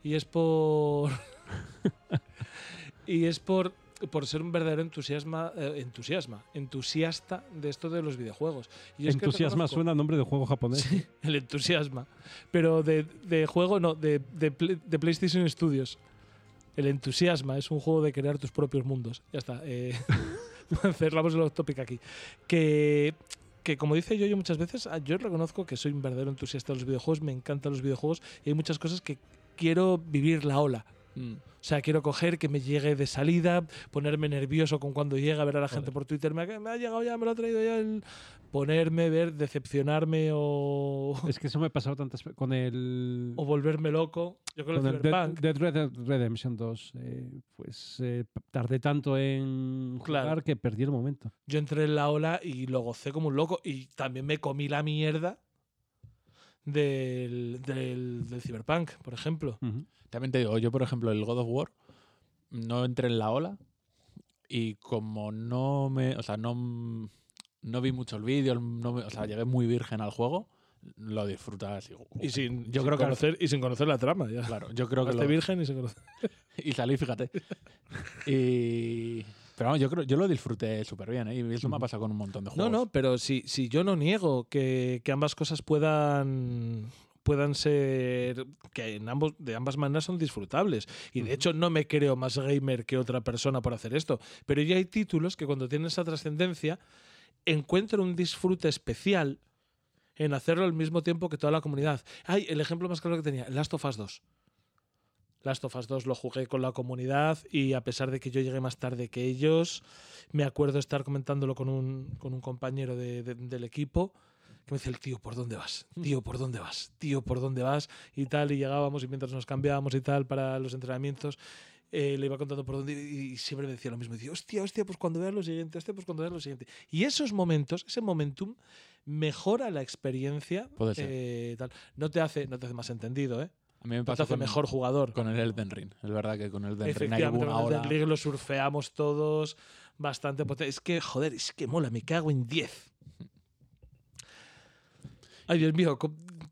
y es por y es por por ser un verdadero entusiasma eh, entusiasma entusiasta de esto de los videojuegos. Y es que Entusiasma suena a nombre de juego japonés. Sí, el entusiasma. Pero de, de juego, no, de, de PlayStation Studios. El entusiasma es un juego de crear tus propios mundos. Ya está. Eh, cerramos el topic aquí. Que, que como dice yo, yo muchas veces, ah, yo reconozco que soy un verdadero entusiasta de los videojuegos, me encantan los videojuegos y hay muchas cosas que quiero vivir la ola. Mm. O sea, quiero coger que me llegue de salida, ponerme nervioso con cuando llega, ver a la gente por Twitter, me ha, me ha llegado ya, me lo ha traído ya el... Ponerme, ver, decepcionarme o, Es que eso me ha pasado tantas veces con el. o volverme loco. Yo el el Dead, Cyberpunk. Dead Red Redemption 2, eh, pues eh, tardé tanto en jugar Claro. que perdí el momento. Yo entré en la ola y lo gocé como un loco. Y también me comí la mierda del, del, del Cyberpunk, por ejemplo. También te digo, yo por ejemplo el God of War no entré en la ola y como no me, o sea, no, no vi muchos vídeos, no me- o sea, llegué muy virgen al juego, lo disfrutas. Y, Y sin, yo sin creo que conocer, y sin conocer la trama. Ya. claro, yo creo que lo, virgen y sin conocer. y salí, fíjate. y pero vamos, yo creo, yo lo disfruté súper bien, ¿eh? y eso me ha pasado con un montón de No, juegos. no, pero si, si yo no niego que, que ambas cosas puedan puedan ser que en ambos de ambas maneras son disfrutables y de hecho no me creo más gamer que otra persona por hacer esto pero ya hay títulos que cuando tienen esa trascendencia encuentro un disfrute especial en hacerlo al mismo tiempo que toda la comunidad ay el ejemplo más claro que tenía Last of Us 2 Last of Us 2 lo jugué con la comunidad y a pesar de que yo llegué más tarde que ellos, me acuerdo estar comentándolo con un, con un compañero de- de- del equipo que me decía el tío, ¿por dónde vas? Tío, ¿por dónde vas? Tío, ¿por dónde vas? Y tal, y llegábamos y mientras nos cambiábamos y tal para los entrenamientos, eh, le iba contando por dónde y, y siempre me decía lo mismo. Decía, hostia, hostia, pues cuando veas lo siguiente, hostia, pues cuando veas lo siguiente. Y esos momentos, ese momentum, mejora la experiencia. Puede ser. eh, tal. No te hace, no te hace más entendido, ¿eh? A mí me pasó hace con, mejor jugador. con el Elden Ring. Es verdad que con el Elden Ring hay una con el Ring lo surfeamos todos bastante potente. Es que, joder, es que mola, me cago en 10. Ay, Dios mío,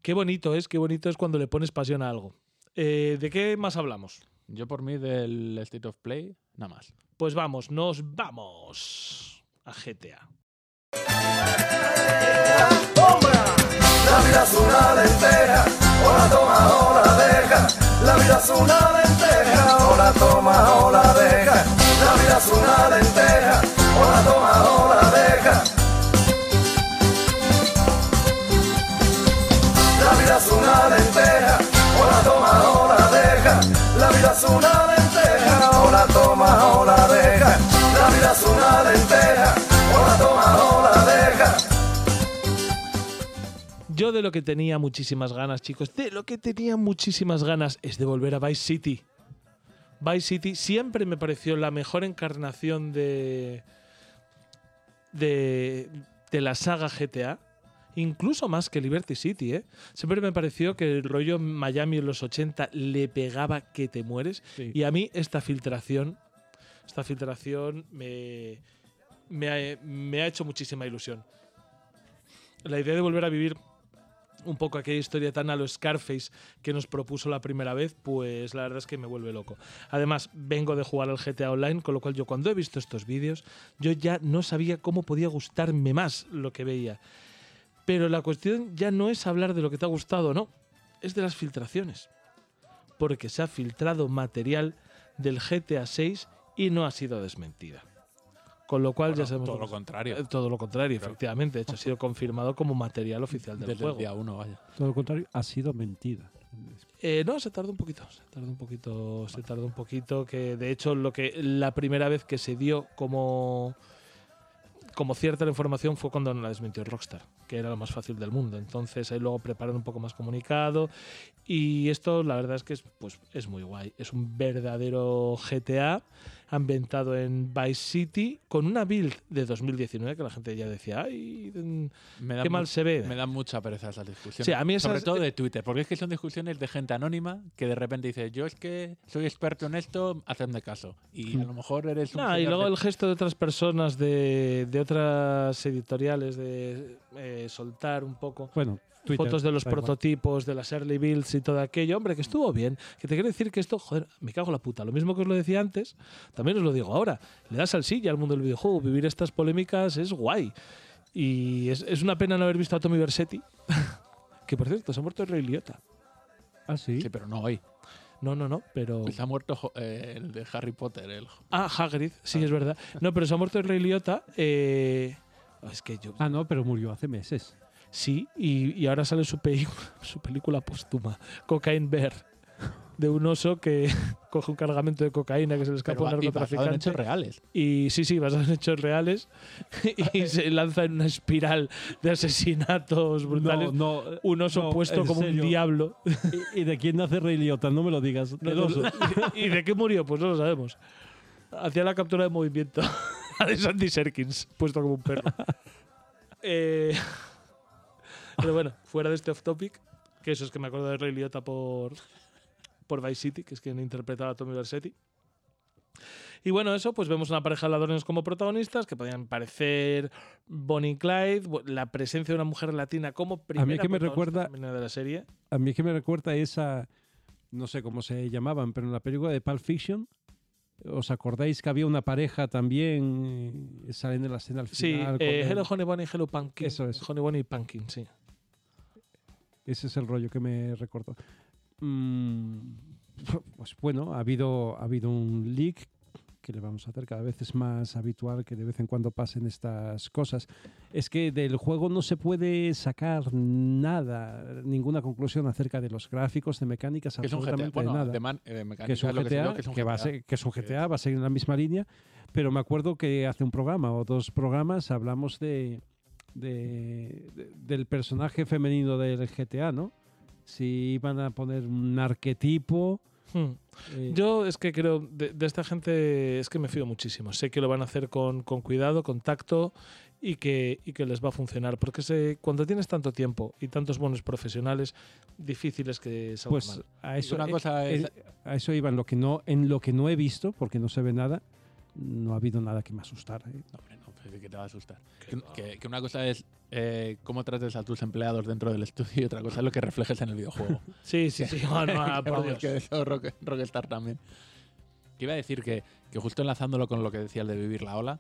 qué bonito es, qué bonito es cuando le pones pasión a algo. Eh, ¿De qué más hablamos? Yo por mí del State of Play, nada más. Pues vamos, nos vamos a GTA. La vida es una lenteja, o la toma o la deja. La vida es una lenteja, o la toma o la deja. La vida es una lenteja, o la toma o la deja. Vida es una lenteja, toma deja. La vida es una lenteja, toma deja. Yo de lo que tenía muchísimas ganas, chicos, de lo que tenía muchísimas ganas es de volver a Vice City. Vice City siempre me pareció la mejor encarnación de, de, de la saga GTA. Incluso más que Liberty City, ¿eh? Siempre me pareció que el rollo Miami en los 80 le pegaba que te mueres. Sí. Y a mí esta filtración, esta filtración me, me, ha, me ha hecho muchísima ilusión. La idea de volver a vivir un poco aquella historia tan a lo Scarface que nos propuso la primera vez, pues la verdad es que me vuelve loco. Además, vengo de jugar al GTA Online, con lo cual yo cuando he visto estos vídeos, yo ya no sabía cómo podía gustarme más lo que veía. Pero la cuestión ya no es hablar de lo que te ha gustado, no, es de las filtraciones. Porque se ha filtrado material del GTA 6 y no ha sido desmentida. Con lo cual Bueno, ya sabemos todo cómo lo contrario. Eh, Todo lo contrario, Claro. efectivamente. De hecho, ha sido confirmado como material oficial del Desde juego. el día uno, vaya. Todo lo contrario, ha sido mentira. Eh, no, se tardó un poquito, se tardó un poquito, se tardó un poquito, que de hecho lo que la primera vez que se dio como como cierta la información fue cuando la desmintió Rockstar, que era lo más fácil del mundo. Entonces ahí luego prepararon un poco más comunicado y esto la verdad es que es, pues, es muy guay. Es un verdadero GTA ambientado en Vice City con una build de 2019 que la gente ya decía, ay, Me da qué mal se ve. Me dan mucha pereza esas discusiones. Sí, a mí Sobre esas- todo de Twitter, porque es que son discusiones de gente anónima que de repente dice, yo es que soy experto en esto, hacedme caso. Y a lo mejor eres un... No, y luego de- el gesto de otras personas, de, de otras editoriales, de eh, soltar un poco Bueno, Twitter, fotos de los prototipos, de las early builds y todo aquello. Hombre, que estuvo bien. Que te quiero decir que esto, joder, me cago en la puta. Lo mismo que os lo decía antes, también os lo digo ahora. Le das salsilla al mundo del videojuego. Vivir estas polémicas es guay. Y es, es una pena no haber visto a Tommy Versetti. que por cierto, se ha muerto el Rey Liotta. Ah, sí. Sí, pero no hoy. No, no, no, pero. Se ha muerto eh, el de Harry Potter, el... Ah, Hagrid, sí, es verdad. No, pero se ha muerto el Rey Liotta. eh, Es que yo. Ah, no, pero murió hace meses. Sí, y, y ahora sale su, película su película póstuma, Cocaine Bear, de un oso que coge un cargamento de cocaína que se le escapa Pero a un basado en narcotraficante. hechos reales. Y sí, sí, basado en hechos reales. y se lanza en una espiral de asesinatos brutales. No, un oso no, puesto como serio. un diablo. ¿Y, y de quién nace Rey Liotta? No me lo digas. ¿Y de qué murió? Pues no lo sabemos. Hacía la captura de movimiento de Sandy Serkins, puesto como un perro. Eh, pero bueno, fuera de este off topic, que eso es que me acuerdo de Ray Liotta por, por Vice City, que es quien interpretaba a Tommy Versetti. Y bueno, eso, pues vemos una pareja de ladrones como protagonistas, que podían parecer Bonnie y Clyde, la presencia de una mujer latina como primera que me recuerda- de la serie. A mí que me recuerda esa, no sé cómo se llamaban, pero en la película de Pulp Fiction, ¿os acordáis que había una pareja también, eh, salen en la escena al Sí, final? con eh, el- Hello Honey Bunny, Hello Pumpkin. Eso es. Honey Bunny y Pumpkin, sí. Ese es el rollo que me recordó. Mm, pues bueno, ha habido, ha habido un leak que le vamos a hacer cada vez es más habitual que de vez en cuando pasen estas cosas. Es que del juego no se puede sacar nada, ninguna conclusión acerca de los gráficos, de mecánicas, Que absolutamente Bueno, nada. de, man- eh, que es un GTA, que va a ser- que es un GTA, va a seguir en la misma línea, pero me acuerdo que hace un programa o dos programas hablamos de, de- de- del personaje femenino del GTA, ¿no? Si iban a poner un arquetipo. Hmm. eh, Yo es que creo, de, de esta gente es que me fío muchísimo. Sé que lo van a hacer con, con cuidado, con tacto y que, y que les va a funcionar. Porque cuando tienes tanto tiempo y tantos buenos profesionales, difícil es que salga pues mal. a eso, una eh, cosa es- eh, a eso iba en lo que no en lo que no he visto, porque no se ve nada. No ha habido nada que me asustara. ¿eh? No, no, pero que te va a asustar. Que, que- que una cosa es eh, cómo trates a tus empleados dentro del estudio y otra cosa es lo que reflejes en el videojuego. Sí, sí, sí. Ah, no, ah, Que por Dios. que eso Rock- Rockstar también. Que iba a decir que, que justo enlazándolo con lo que decías de vivir la ola,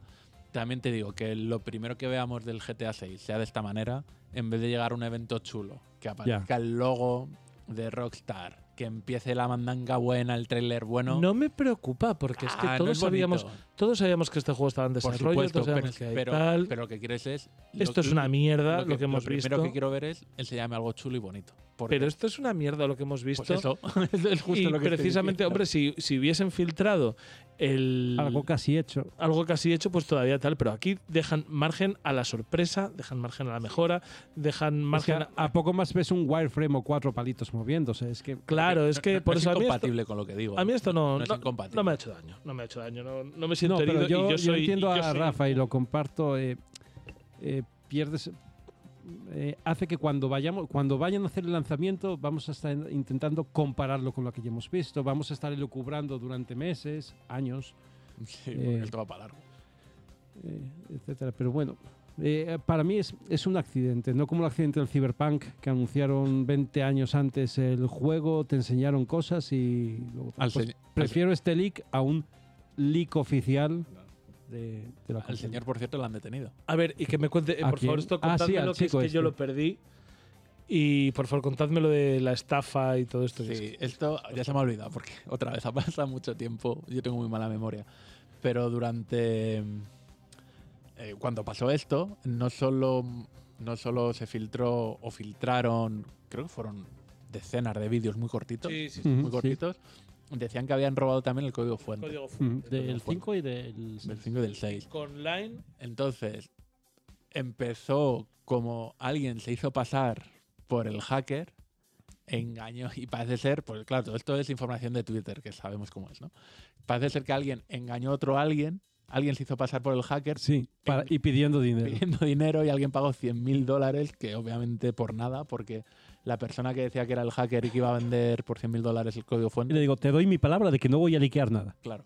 también te digo que lo primero que veamos del GTA 6 sea de esta manera, en vez de llegar a un evento chulo, que aparezca el logo de Rockstar, que empiece la mandanga buena, el tráiler bueno. No me preocupa, porque es que Ah, no todos es sabíamos, todos sabíamos que este juego estaba en Por desarrollo, supuesto, todos pero, que hay pero- tal. pero lo que quieres es. lo- Esto es una mierda lo que, hemos Lo primero visto. que quiero ver es enseñarme algo chulo y bonito. Porque, Pero esto es una mierda lo que hemos visto. pues eso, es justo y lo que precisamente, hombre, si, si hubiesen filtrado el Algo casi hecho. algo casi hecho, pues todavía tal. Pero aquí dejan margen a la sorpresa, dejan margen a la mejora, dejan Es que margen a, a poco más ves un wireframe o cuatro palitos moviéndose. Es que Claro, es que No- por no eso es a mí, esto, incompatible con lo que digo. a mí esto no, No es no- incompatible. no me ha hecho daño. No me ha hecho daño. No, no me siento no, herido pero yo, y yo yo soy. entiendo y yo a Rafa y lo comparto. eh, eh, pierdes. eh, hace que cuando vayamos, cuando vayan a hacer el lanzamiento, vamos a estar intentando compararlo con lo que ya hemos visto. Vamos a estar elucubrando durante meses, años, Sí, porque esto va para largo. etcétera. Pero bueno, eh, para mí es, es un accidente, no como el accidente del Cyberpunk que anunciaron 20 años antes el juego, te enseñaron cosas y luego, pues, prefiero este leak a un leak oficial de, de la al consola. señor, por cierto, lo han detenido. A ver, y que me cuente, eh, ¿A por quién? favor, esto Ah, sí, al que es que yo este. lo perdí. Y por favor, contadme lo de la estafa y todo esto. Sí, esto ya se me ha olvidado porque otra vez ha pasado mucho tiempo. Yo tengo muy mala memoria. Pero durante. eh, cuando pasó esto, no solo, no solo se filtró o filtraron, creo que fueron decenas de vídeos muy cortitos, Sí, sí, Ujú, muy sí. cortitos, decían que habían robado también el código fuente Código Mm, fuente. Del 5 y del. del 5 y del 6. Con Line. Entonces, empezó como alguien se hizo pasar por el hacker, engañó, y parece ser, pues claro, todo esto es información de Twitter, que sabemos cómo es, ¿no? Parece ser que alguien engañó a otro alguien, alguien se hizo pasar por el hacker Sí, para- y pidiendo dinero. pidiendo dinero y alguien pagó 100 mil dólares, que obviamente por nada, porque la persona que decía que era el hacker y que iba a vender por 100 mil dólares el código Y fuente, le digo, te doy mi palabra de que no voy a liquear nada. claro.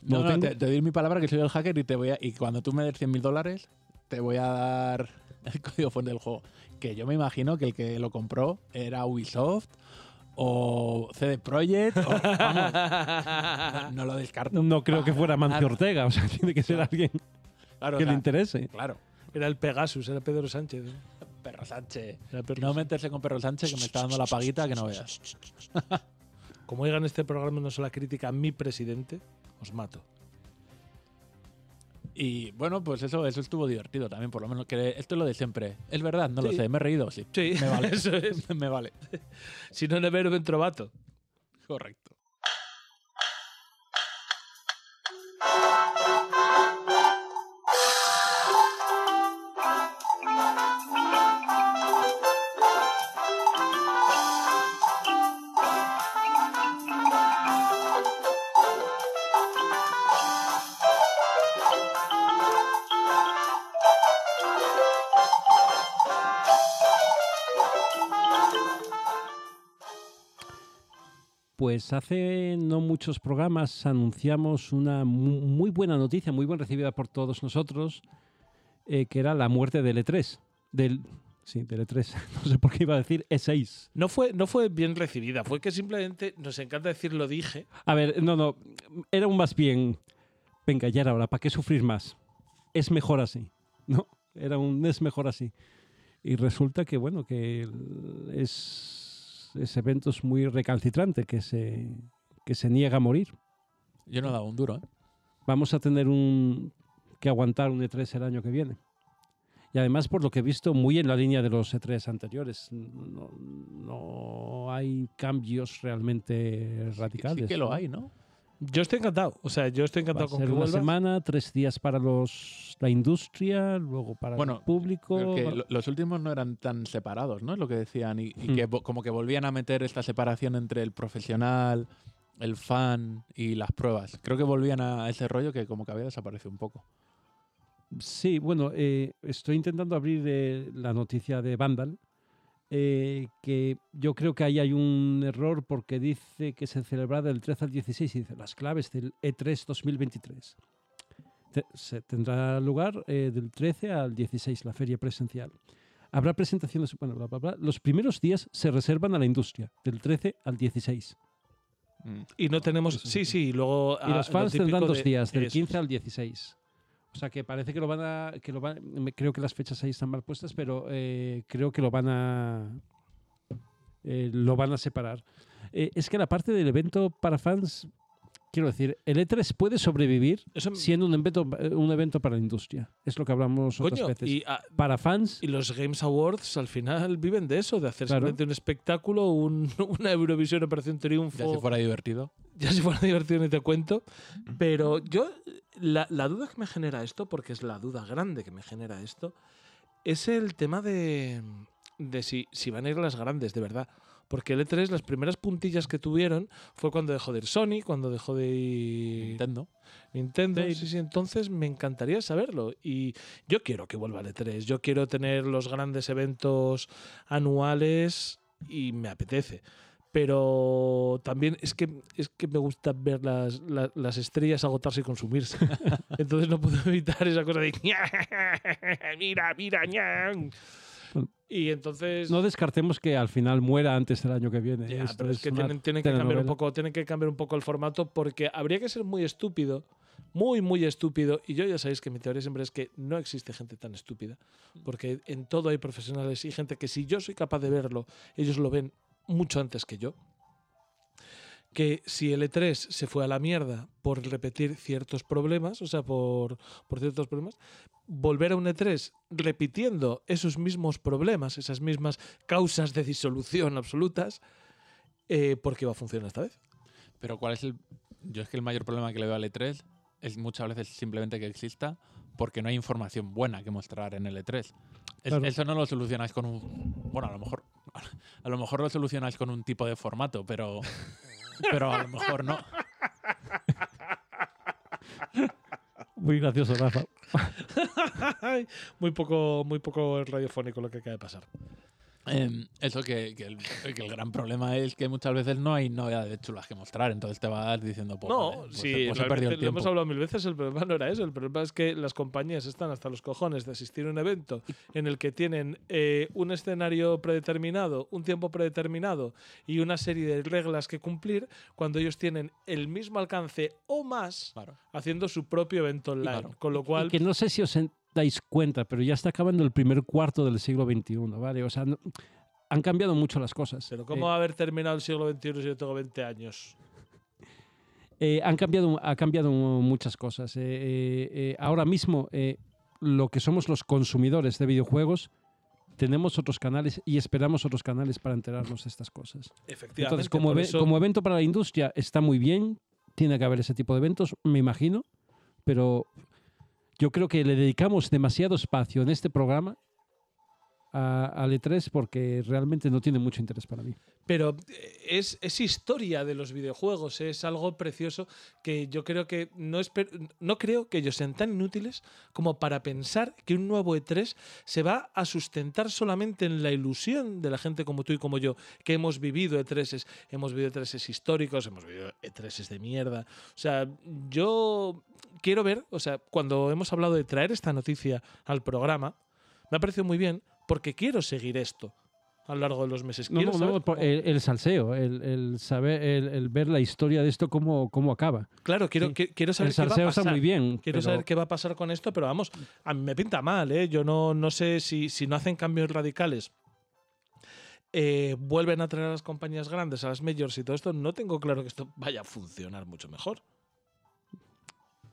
No No, no, tengo- te, te doy mi palabra que soy el hacker y te voy a, y cuando tú me des 100 mil dólares, te voy a dar el código fuente del juego. Que yo me imagino que el que lo compró era Ubisoft o CD Projekt. o- vamos, no, no lo descarto. No creo que fuera Mancio Nada. Ortega, o sea, tiene que ser alguien Claro, o que sea, le interese. Claro. Era el Pegasus, era Pedro Sánchez. ¿eh? Perro Sánchez. No meterse con Perro Sánchez, que me está dando la paguita que no veas. Como oigan este programa no solo la crítica a mi presidente, os mato. Y bueno, pues eso, eso estuvo divertido también, por lo menos. que Esto es lo de siempre. ¿Es verdad? No lo sé. ¿Me he reído? Sí. Sí, Me vale. eso es. me vale. Si no ne vero trovato. Correcto. Pues hace no muchos programas anunciamos una mu- muy buena noticia, muy bien recibida por todos nosotros, eh, que era la muerte del E3. Del, sí, del E3. No sé por qué iba a decir E6. No fue, no fue bien recibida, fue que simplemente nos encanta decir lo dije. A ver, no, no. Era un más bien. Venga, ya era hora, ¿para qué sufrir más? Es mejor así. ¿No? Era un es mejor así. Y resulta que, bueno, que es, ese evento es muy recalcitrante, que se, que se niega a morir. Yo no he dado un duro, ¿eh? Vamos a tener un, que aguantar un E3 el año que viene. Y además, por lo que he visto, muy en la línea de los E3 anteriores. No, no hay cambios realmente radicales. Sí que lo hay, ¿no? Yo estoy encantado. O sea, yo estoy Va a encantado con ser que una vuelva. semana, tres días para los la industria, luego para Bueno, el público. Creo que Va- lo- los últimos no eran tan separados, ¿no? Es lo que decían. Y, y Hmm. que vo- como que volvían a meter esta separación entre el profesional, el fan y las pruebas. Creo que volvían a ese rollo que como que había desaparecido un poco. Sí, bueno, eh, estoy intentando abrir eh, la noticia de Vandal, eh, que yo creo que ahí hay un error porque dice que se celebrará del 13 al 16 y dice las claves del E E3 2023. Te- se tendrá lugar eh, del 13 al 16, la feria presencial. Habrá presentaciones, bueno, bla, bla, bla. Los primeros días se reservan a la industria, del 13 al 16. Y no tenemos. Eso Sí, sí. luego. Y ah, los lo fans tendrán dos días, del eso. 15 al 16. O sea que parece que lo van a. Que lo van, creo que las fechas ahí están mal puestas, pero eh, creo que lo van a. eh, lo van a separar. Eh, es que la parte del evento para fans. Quiero decir, el E3 puede sobrevivir Eso- siendo un evento, un evento para la industria. Es lo que hablamos otras Coño, veces. y, ah, para fans, y los Games Awards al final viven de eso, de hacer Claro. simplemente un espectáculo, un- una Eurovisión Operación Triunfo. Ya si fuera divertido. ya si fuera divertido ni te cuento. Pero yo, la, la duda que me genera esto, porque es la duda grande que me genera esto, es el tema de, de si, si van a ir las grandes, de verdad. Porque el E3, las primeras puntillas que tuvieron fue cuando dejó de ir Sony, cuando dejó de ir Nintendo. Nintendo. Sí. Sí, sí, entonces me encantaría saberlo. Y yo quiero que vuelva el E3. Yo quiero tener los grandes eventos anuales y me apetece. Pero también es que, es que me gusta ver las, la- las estrellas agotarse y consumirse. Entonces no puedo evitar esa cosa de mira, mira, ñan". Y entonces. no descartemos que al final muera antes del año que viene. Ya, Esto pero es que una tienen, tienen que cambiar un poco, tienen que cambiar un poco el formato porque habría que ser muy estúpido, muy, muy estúpido. Y yo ya sabéis que mi teoría siempre es que no existe gente tan estúpida. Porque en todo hay profesionales y gente que si yo soy capaz de verlo, ellos lo ven mucho antes que yo. que si el E3 se fue a la mierda por repetir ciertos problemas, o sea, por, por ciertos problemas, volver a un E3 repitiendo esos mismos problemas, esas mismas causas de disolución absolutas, eh, porque va a funcionar esta vez. Pero ¿cuál es el...? Yo es que el mayor problema que le veo al E3 es muchas veces simplemente que exista porque no hay información buena que mostrar en el E3. Es- Claro. Eso no lo solucionáis con un... Bueno, a lo mejor a lo mejor lo solucionáis con un tipo de formato, pero, pero a lo mejor no. Muy gracioso, Rafa. Muy poco, muy poco radiofónico lo que acaba de pasar. Em, eso que, que el, que el gran problema es que muchas veces no hay novedades chulas que mostrar, entonces te vas diciendo, pues, No, vale, pues, sí, pues he perdido el lo tiempo. hemos hablado mil veces, el problema no era eso, el problema es que las compañías están hasta los cojones de asistir a un evento en el que tienen eh, un escenario predeterminado, un tiempo predeterminado y una serie de reglas que cumplir cuando ellos tienen el mismo alcance o más Claro. haciendo su propio evento online. Claro. Con lo cual, Y que no sé si os en- dais cuenta, pero ya está acabando el primer cuarto del siglo XXI, ¿vale? O sea, no- han cambiado mucho las cosas. pero ¿cómo Eh, va a haber terminado el siglo XXI si yo tengo 20 años? Eh, han cambiado, ha cambiado muchas cosas. Eh, eh, ahora mismo, lo que somos los consumidores de videojuegos, tenemos otros canales y esperamos otros canales para enterarnos de estas cosas. Efectivamente. Entonces, eso- como evento para la industria está muy bien, tiene que haber ese tipo de eventos, me imagino, pero yo creo que le dedicamos demasiado espacio en este programa al E3 porque realmente no tiene mucho interés para mí. Pero eh, es, es historia de los videojuegos, es algo precioso que yo creo que no, no creo que ellos sean tan inútiles como para pensar que un nuevo E3 se va a sustentar solamente en la ilusión de la gente como tú y como yo, que hemos vivido E3s, hemos vivido E3s históricos, hemos vivido E3s de mierda. O sea, yo quiero ver, o sea, cuando hemos hablado de traer esta noticia al programa, me ha parecido muy bien porque quiero seguir esto a lo largo de los meses. No, no, el, el salseo, el, el saber, el, el ver la historia de esto cómo, cómo acaba. Claro, quiero, Sí. quiero saber el qué va a salseo está pasar. muy bien. Quiero pero- saber qué va a pasar con esto, pero vamos, a mí me pinta mal, ¿eh? Yo no, no sé si, si no hacen cambios radicales. eh, vuelven a traer a las compañías grandes, a las majors y todo esto, no tengo claro que esto vaya a funcionar mucho mejor.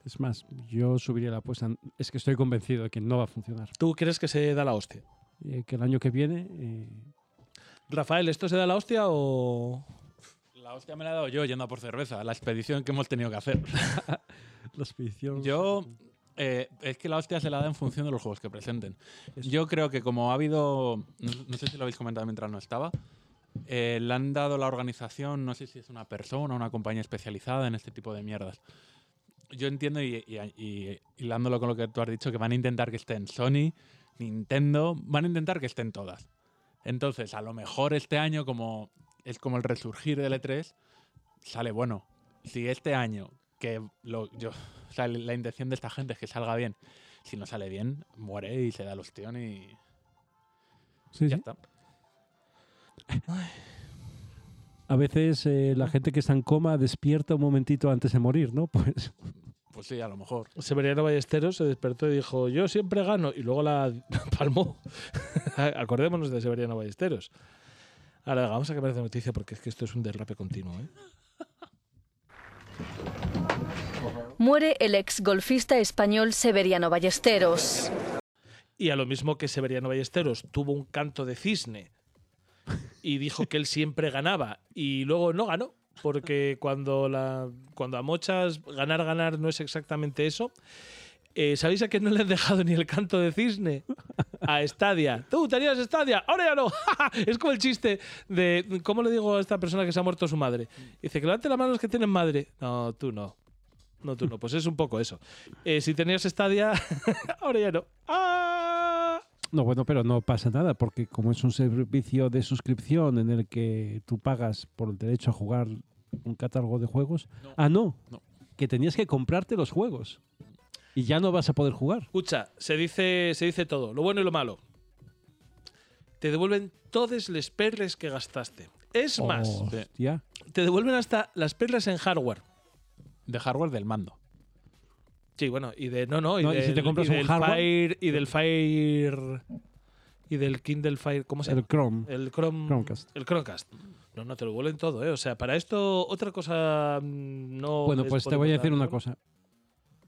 Es más, yo subiría la apuesta. Es que estoy convencido de que no va a funcionar. ¿Tú crees que se da la hostia? Eh, que el año que viene. eh, Rafael, ¿esto se da la hostia o...? La hostia me la he dado yo yendo a por cerveza, la expedición que hemos tenido que hacer. la expedición. Yo, eh, es que la hostia se la da en función de los juegos que presenten. Yo creo que como ha habido, no, no sé si lo habéis comentado mientras no estaba, eh, le han dado la organización, no sé si es una persona o una compañía especializada en este tipo de mierdas. Yo entiendo y, y, y hilándolo con lo que tú has dicho, que van a intentar que estén Sony, Nintendo, van a intentar que estén todas. Entonces, a lo mejor este año, como es como el resurgir del E3, sale bueno. Si este año, que lo, yo, o sea, la intención de esta gente es que salga bien, si no sale bien, muere y se da el ostión y Sí, ya sí. está. A veces eh, la gente que está en coma despierta un momentito antes de morir, ¿no? Pues Pues sí, a lo mejor. Severiano Ballesteros se despertó y dijo, yo siempre gano, y luego la palmó. Acordémonos de Severiano Ballesteros. Ahora, vamos a cambiar de noticia porque es que esto es un derrape continuo. ¿eh? Muere el ex golfista español Severiano Ballesteros. Y a lo mismo que Severiano Ballesteros tuvo un canto de cisne y dijo que él siempre ganaba y luego no ganó, porque cuando, la, cuando a Mochas ganar, ganar no es exactamente eso. Eh, ¿Sabéis a quién no le han dejado ni el canto de cisne? A Stadia. Tú tenías Stadia, ahora ya no. es como el chiste de, ¿cómo le digo a esta persona que se ha muerto su madre? Dice, que levante la mano los que tienen madre. No, tú no. No, tú no. Pues es un poco eso. Eh, si tenías Stadia, ahora ya no. ¡Ah! No, bueno, pero no pasa nada, porque como es un servicio de suscripción en el que tú pagas por el derecho a jugar un catálogo de juegos. Ah, no. No. Que tenías que comprarte los juegos. Y ya no vas a poder jugar. Escucha, se dice, se dice todo, lo bueno y lo malo. Te devuelven todas las perlas que gastaste. Es más, Hostia. te devuelven hasta las perlas en hardware. De hardware del mando. Sí, bueno, y de no, no, y, No, y si del- te compras y un del hardware- Fire y del Fire y del Kindle Fire, ¿cómo se llama? El Chrome. El Chrome, Chromecast. El Chromecast. No, no, te lo vuelven todo, ¿eh? O sea, para esto, otra cosa mm, no. Bueno, pues te voy a dar, decir una ¿no? cosa.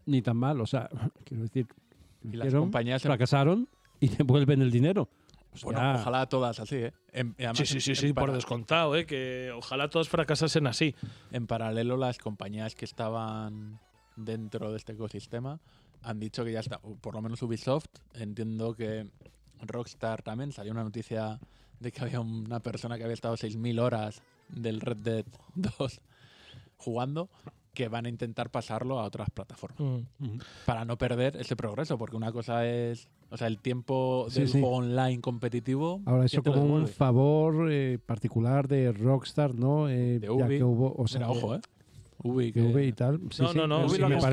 Ni tan mal, o sea, quiero decir, Y las hicieron, compañías fracasaron y devuelven el dinero. O Bueno, ojalá todas así, ¿eh? En, y además Sí, sí, en- sí, en sí, por descontado, ¿eh? Que ojalá todos fracasasen así. En paralelo, las compañías que estaban dentro de este ecosistema han dicho que ya está, por lo menos Ubisoft, entiendo que Rockstar también, salió una noticia de que había una persona que había estado 6.000 horas del Red Dead 2 jugando, que van a intentar pasarlo a otras plataformas Mm. para no perder ese progreso, porque una cosa es, o sea, el tiempo Sí, del sí. juego online competitivo. Ahora, eso ¿quién te lo como un favor eh, particular de Rockstar, ¿no? Eh, De ya Ubi. que hubo, o sea, Mira, ojo, ¿eh? Ubi, que- Ubi y tal. Sí, no, sí, no, no. Ubi sí, lo es,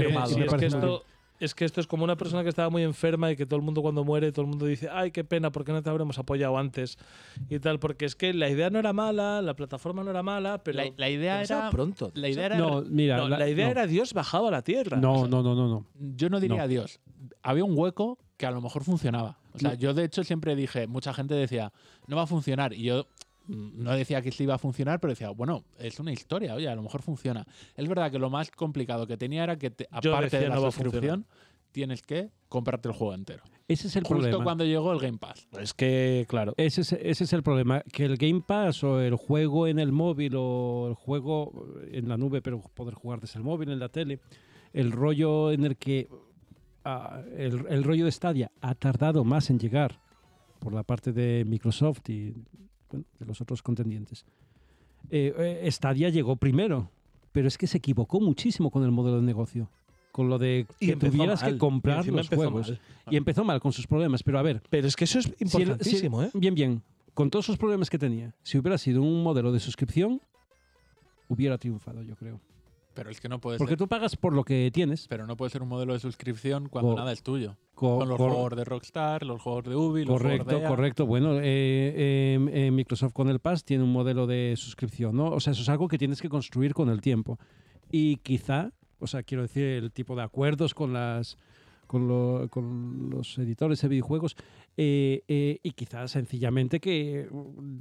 que, esto, es que esto es como una persona que estaba muy enferma y que todo el mundo cuando muere, todo el mundo dice, ay, qué pena, ¿por qué no te habremos apoyado antes? Y tal, porque es que la idea no era mala, la plataforma no era mala, pero La, la idea era. pronto. La idea era. No, mira, No, la, idea no. era Dios bajado a la tierra. No, O sea, no, no, no, no. Yo no diría No. Dios. Había un hueco que a lo mejor funcionaba. O sea, No. yo de hecho siempre dije, mucha gente decía, no va a funcionar. Y yo no decía que sí iba a funcionar, pero decía, bueno, es una historia, oye, a lo mejor funciona. Es verdad que lo más complicado que tenía era que, te- aparte de la no suscripción, tienes que comprarte el juego entero. Ese es el Justo problema. cuando llegó el Game Pass. Es que, claro. Ese es, ese es el problema, que el Game Pass o el juego en el móvil o el juego en la nube, pero poder jugar desde el móvil, en la tele, el rollo en el que ah, el, el rollo de Stadia ha tardado más en llegar por la parte de Microsoft y bueno, de los otros contendientes. Eh, eh, Stadia llegó primero, pero es que se equivocó muchísimo con el modelo de negocio, con lo de que tuvieras mal, que comprar los juegos. mal. Y empezó mal con sus problemas, pero a ver, Pero es que eso es si el- importantísimo, si- ¿eh? Bien, bien. Con todos esos problemas que tenía, si hubiera sido un modelo de suscripción, hubiera triunfado, yo creo. Pero es que no puede Porque ser. tú pagas por lo que tienes. Pero no puede ser un modelo de suscripción cuando Co- nada es tuyo. Co- Con los juegos de Rockstar, los juegos de Ubi, los correcto, juegos de correcto. Bueno, eh, eh, eh, Microsoft con el Pass tiene un modelo de suscripción, ¿no? O sea, eso es algo que tienes que construir con el tiempo. Y quizá, o sea, quiero decir, el tipo de acuerdos con las con, lo- con los editores de videojuegos eh, eh, y quizás sencillamente que mm,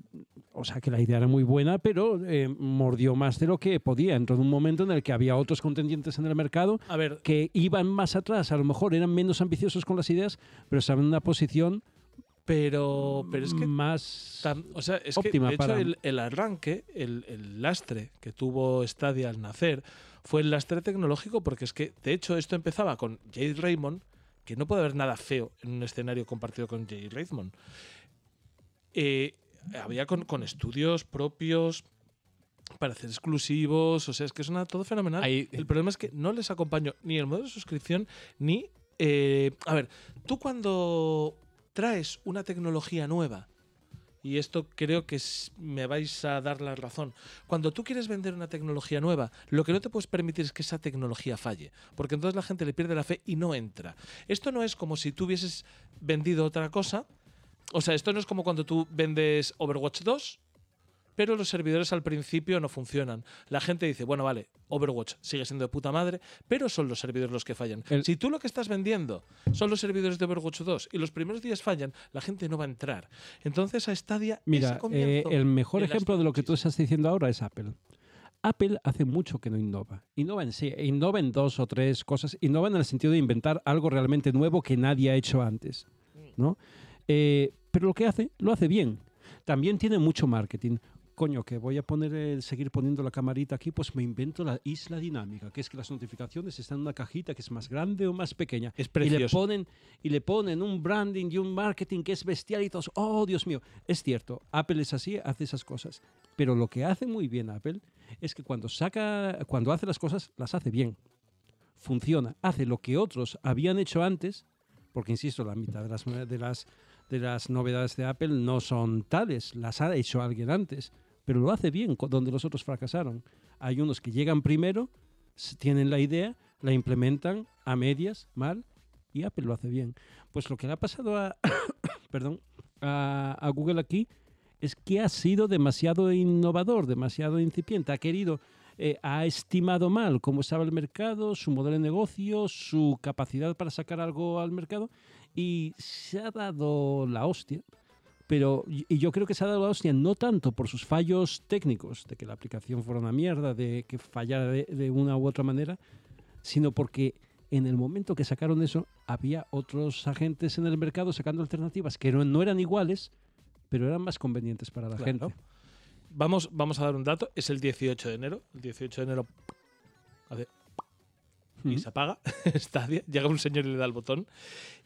o sea que la idea era muy buena pero eh, mordió más de lo que podía. Entró en un momento en el que había otros contendientes en el mercado A ver, que iban más atrás. A lo mejor eran menos ambiciosos con las ideas pero estaban en una posición pero, pero es que más Tam- o sea, es óptima que de hecho para- el, el arranque, el, el lastre que tuvo Stadia al nacer fue el lastre tecnológico porque es que de hecho esto empezaba con Jade Raymond, que no puede haber nada feo en un escenario compartido con Jade Raymond. Eh, había con, con estudios propios para hacer exclusivos, o sea, es que suena todo fenomenal. Ahí- el problema es que no les acompañó ni el modelo de suscripción ni... eh, a ver, tú cuando traes una tecnología nueva, y esto creo que me vais a dar la razón. Cuando tú quieres vender una tecnología nueva, lo que no te puedes permitir es que esa tecnología falle, porque entonces la gente le pierde la fe y no entra. Esto no es como si tú hubieses vendido otra cosa. O sea, esto no es como cuando tú vendes Overwatch 2, pero los servidores al principio no funcionan. La gente dice, bueno, vale, Overwatch sigue siendo de puta madre, pero son los servidores los que fallan. El- Si tú lo que estás vendiendo son los servidores de Overwatch 2 y los primeros días fallan, la gente no va a entrar. Entonces a Stadia Mira, eh, el mejor ejemplo de lo que tú estás diciendo ahora es Apple. Apple hace mucho que no innova. Innova en sí, innova en dos o tres cosas. Innova en el sentido de inventar algo realmente nuevo que nadie ha hecho antes. ¿no? Eh, pero lo que hace, lo hace bien. También tiene mucho marketing. Coño, que voy a poner el- seguir poniendo la camarita aquí, pues me invento la isla dinámica, que es que las notificaciones están en una cajita que es más grande o más pequeña. Es Y le precioso. ponen, y le ponen un branding y un marketing que es bestial y todos, oh Dios mío. Es cierto, Apple es así, hace esas cosas. Pero lo que hace muy bien Apple es que cuando saca, cuando hace las cosas, las hace bien. Funciona, hace lo que otros habían hecho antes, porque insisto, la mitad de las, de las, de las novedades de Apple no son tales, las ha hecho alguien antes, pero lo hace bien, donde los otros fracasaron. Hay unos que llegan primero, tienen la idea, la implementan a medias, mal, y Apple lo hace bien. Pues lo que le ha pasado a, perdón, a Google aquí es que ha sido demasiado innovador, demasiado incipiente, ha querido, eh, ha estimado mal cómo estaba el mercado, su modelo de negocio, su capacidad para sacar algo al mercado y se ha dado la hostia Pero, y yo creo que se ha dado la hostia no tanto por sus fallos técnicos, de que la aplicación fuera una mierda, de que fallara de, de una u otra manera, sino porque en el momento que sacaron eso, había otros agentes en el mercado sacando alternativas que no, no eran iguales, pero eran más convenientes para la Claro. gente. Vamos, vamos a dar un dato. Es el 18 de enero. El 18 de enero hace y Ujú. se apaga. Stadia. Llega un señor y le da el botón.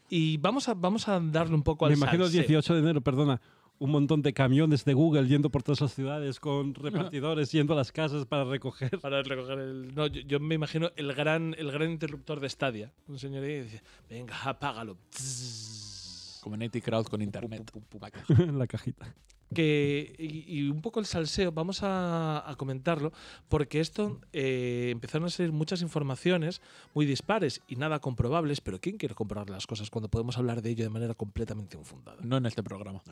Y vamos a, vamos a darle un poco al Me imagino el salseo. 18 de enero, perdona, un montón de camiones de Google yendo por todas las ciudades con repartidores yendo a las casas para recoger. Para recoger el. No, yo, yo me imagino el gran, el gran interruptor de Stadia. Un señor ahí dice: Venga, apágalo. Tzzz. Community Crowd con internet. La cajita. Que y, y un poco el salseo, vamos a, a comentarlo, porque esto eh, empezaron a salir muchas informaciones muy dispares y nada comprobables, pero ¿quién quiere comprobar las cosas cuando podemos hablar de ello de manera completamente infundada? No en este programa.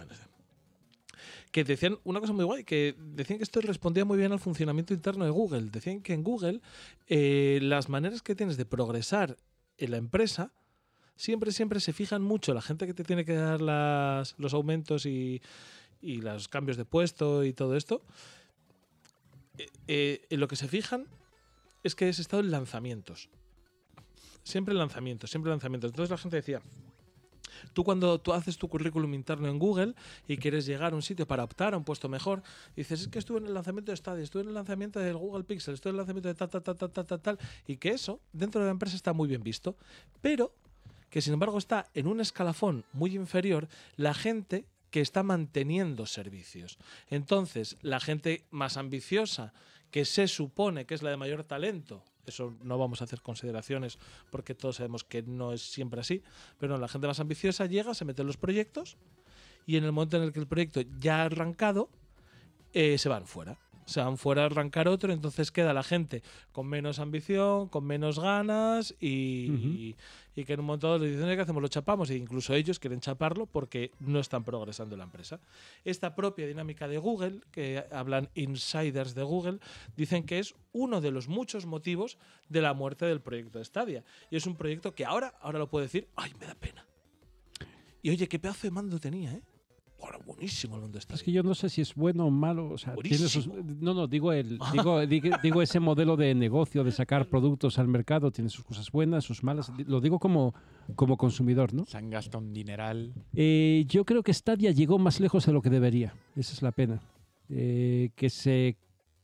Que decían una cosa muy guay, que decían que esto respondía muy bien al funcionamiento interno de Google. Decían que en Google eh, las maneras que tienes de progresar en la empresa siempre, siempre se fijan mucho la gente que te tiene que dar las, los aumentos y, y los cambios de puesto y todo esto. eh, eh, en lo que se fijan es que has estado en lanzamientos. Siempre en lanzamientos, siempre en lanzamientos. Entonces la gente decía, tú cuando tú haces tu currículum interno en Google y quieres llegar a un sitio para optar a un puesto mejor, dices, es que estuve en el lanzamiento de Stadia, estuve en el lanzamiento del Google Pixel, estuve en el lanzamiento de tal, tal, tal, tal, tal, tal, y que eso dentro de la empresa está muy bien visto, pero que sin embargo está en un escalafón muy inferior la gente que está manteniendo servicios. Entonces, la gente más ambiciosa, que se supone que es la de mayor talento, eso no vamos a hacer consideraciones porque todos sabemos que no es siempre así, pero la gente más ambiciosa llega, se mete en los proyectos y en el momento en el que el proyecto ya ha arrancado, eh, se van fuera. Se van fuera a arrancar otro, entonces queda la gente con menos ambición, con menos ganas y, y- y que en un le dicen "Oye, ¿qué hacemos? Lo chapamos e incluso ellos quieren chaparlo porque no están progresando la empresa. Esta propia dinámica de Google, que hablan insiders de Google, dicen que es uno de los muchos motivos de la muerte del proyecto de Stadia. Y es un proyecto que ahora, ahora lo puedo decir, ¡ay, me da pena! Y oye, qué pedazo de mando tenía, ¿eh? Ahora, buenísimo el de Stadia. Es que yo no sé si es bueno o malo. O sea, tiene sus- Buenísimo. no, no, digo, el, digo, digo, digo ese modelo de negocio, de sacar productos al mercado, tiene sus cosas buenas, sus malas. Lo digo como, como consumidor, ¿no? Se han gastado un dineral. Eh, yo creo que Stadia llegó más lejos de lo que debería. Esa es la pena. Eh, que se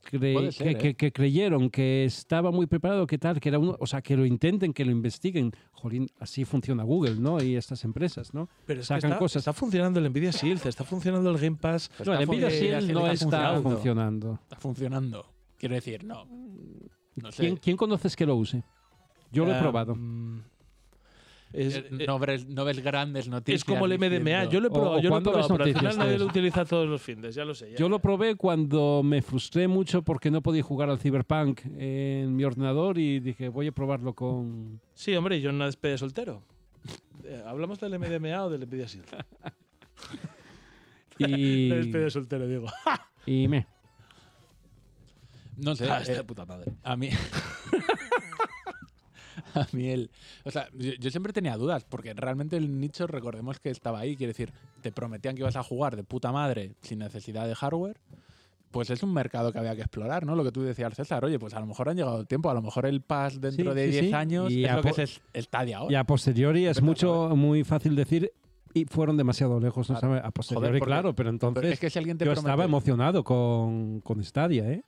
cre- Puede ser, que, ¿eh? que- que creyeron que estaba muy preparado, que tal, que era uno, o sea, que lo intenten, que lo investiguen. Jolín, así funciona Google, ¿no? Y estas empresas, ¿no? Pero es que sacan está, cosas. está funcionando el Nvidia Shield, está funcionando el Game Pass. No, el Nvidia Shield no está funcionando. funcionando. Está funcionando. Quiero decir, no. No sé. ¿Quién, quién conoces que lo use? Yo lo he Ah, probado. Es, Eh, eh, no, ves, no ves grandes noticias. es como el MDMA. diciendo- Yo lo he probado, o yo lo he cuando probado, ves pero al final nadie lo utiliza todos los fines, ya lo sé. ya, Yo ya. lo probé cuando me frustré mucho porque no podía jugar al Cyberpunk en mi ordenador y dije, voy a probarlo con... Sí, hombre, yo en una despedida soltero. Eh, ¿Hablamos del MDMA o del Nvidia Shield? Y, La despedida de soltero, digo. y me... No sé. Ah, eh, puta madre. A mí. a mí el. O sea, yo, yo siempre tenía dudas, porque realmente el nicho, recordemos que estaba ahí. Quiere decir, te prometían que ibas a jugar de puta madre sin necesidad de hardware. Pues es un mercado que había que explorar, ¿no? Lo que tú decías, César. Oye, pues a lo mejor han llegado el tiempo. A lo mejor el pass dentro Sí, de sí, 10 sí. años Y es lo que es Stadia ahora. Y a posteriori es mucho, muy fácil decir, y fueron demasiado lejos, ¿no? Sabe? A posteriori, Joder, porque- claro, pero entonces Pero es que si alguien te yo promete- estaba emocionado con, con Stadia, ¿eh?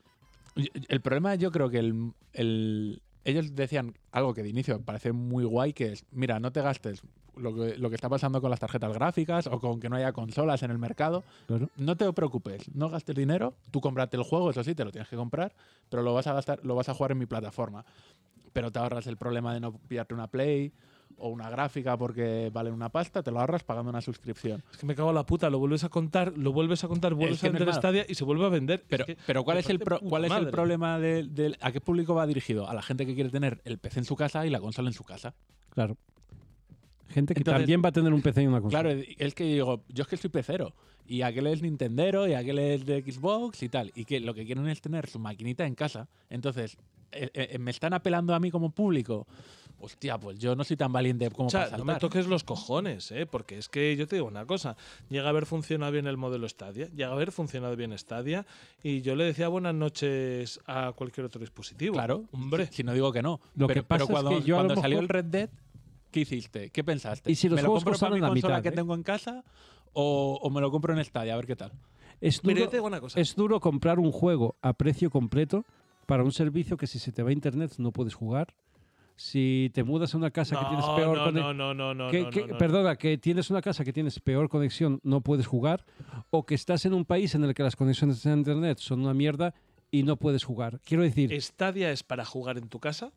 El problema yo creo que el, el- ellos decían algo que de inicio me parece muy guay, que es, mira, no te gastes lo que, lo que está pasando con las tarjetas gráficas o con que no haya consolas en el mercado. Claro. No te preocupes, no gastes dinero, tú cómprate el juego, eso sí, te lo tienes que comprar, pero lo vas a gastar, lo vas a jugar en mi plataforma. Pero te ahorras el problema de no pillarte una Play o una gráfica porque vale una pasta, te lo ahorras pagando una suscripción. Es que me cago en la puta, lo vuelves a contar, lo vuelves a contar, vuelves que a es vender. Stadia y se vuelve a vender. Pero, Es que pero ¿cuál, es el, pro- ¿cuál es el problema del, del- ¿A qué público va dirigido? A la gente que quiere tener el PC en su casa y la consola en su casa. Claro. Gente que Entonces- también va a tener un PC y una consola. Claro, es que digo, yo es que soy pecero. Y aquel es Nintendero, y aquel es de Xbox y tal. Y que lo que quieren es tener su maquinita en casa. Entonces, eh, eh, me están apelando a mí como público. Hostia, pues yo no soy tan valiente como O sea, para no me toques los cojones, ¿eh? porque es que yo te digo una cosa. Llega a haber funcionado bien el modelo Stadia, llega a haber funcionado bien Stadia, y yo le decía buenas noches a cualquier otro dispositivo. Claro, Hombre. Si no digo que no. Lo pero, que pasa pero es cuando, que yo cuando salió el Red Dead, ¿qué hiciste? ¿Qué pensaste? ¿Y si los ¿Me lo juegos compro para mi la consola mitad, que eh? tengo en casa o, o me lo compro en Stadia? A ver qué tal. Es Pero yo te digo una cosa. es duro comprar un juego a precio completo para un servicio que si se te va a internet no puedes jugar. Si te mudas a una casa que tienes peor no, conexión. no, no, no, no, que- no, que- no, no. perdona, que tienes una casa que tienes peor conexión, no puedes jugar, o que estás en un país en el que las conexiones de internet son una mierda y no puedes jugar. Quiero decir, ¿Stadia es para jugar en tu casa?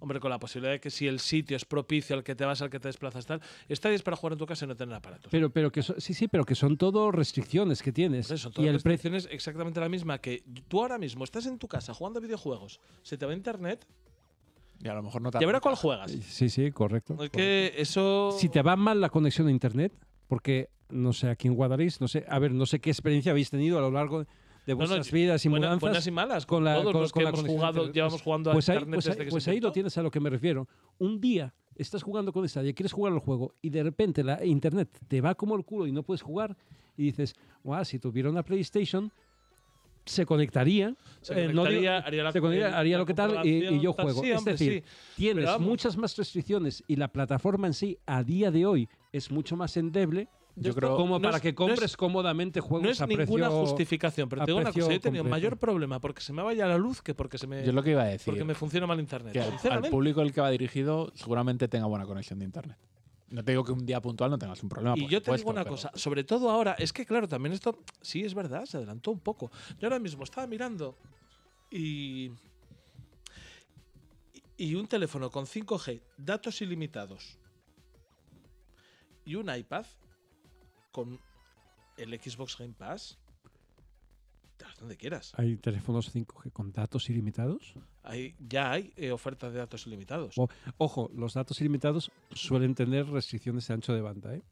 Hombre, con la posibilidad de que si el sitio es propicio al que te vas, al que te desplazas, tal. Stadia es para jugar en tu casa y no tener aparatos. pero, pero que so- sí, sí, pero que son todo restricciones que tienes. Son y todas el precio restricciones exactamente la misma que tú ahora mismo estás en tu casa jugando a videojuegos, se te va a internet, Y a lo mejor no te ya verás cuál juegas. Sí, sí, correcto. Es que eso. Si te va mal la conexión a internet, porque no sé, aquí en Guadalix, no sé, a ver, no sé qué experiencia habéis tenido a lo largo de No, no, vuestras vidas y buena- mudanzas. buenas y malas. con la- todos con- los con que la hemos jugado, internet. llevamos jugando a pues ahí, internet pues ahí- desde que pues se ahí lo tienes a lo que me refiero. Un día estás jugando con Stadia, quieres jugar al juego y de repente la internet te va como el culo y no puedes jugar y dices, guau, si tuviera una PlayStation se conectaría, Se eh, no digo- conectaría, haría la- se conectaría, el- haría la lo que tal y, y yo juego. Sí, es hombre, decir, sí. tienes muchas más restricciones y la plataforma en sí a día de hoy es mucho más endeble Yo creo- como no para es- que no compres es- cómodamente juegos No es a precio ninguna justificación, pero a te digo una cosa, yo he tenido completo. mayor problema porque se me vaya la luz que porque se me, Yo es lo que iba a decir. porque me funciona mal internet. que al, al público al que va dirigido seguramente tenga buena conexión de internet. No te digo que un día puntual no tengas un problema. Y yo te digo supuesto, una pero- cosa, sobre todo ahora, es que claro, también esto, sí es verdad, se adelantó un poco. Yo ahora mismo estaba mirando y. Y un teléfono con 5G, datos ilimitados y un iPad con el Xbox Game Pass. Donde quieras. Hay teléfonos 5G con datos ilimitados. Ahí ya hay eh, ofertas de datos ilimitados. O- ojo, los datos ilimitados suelen tener restricciones de ancho de banda, ¿eh?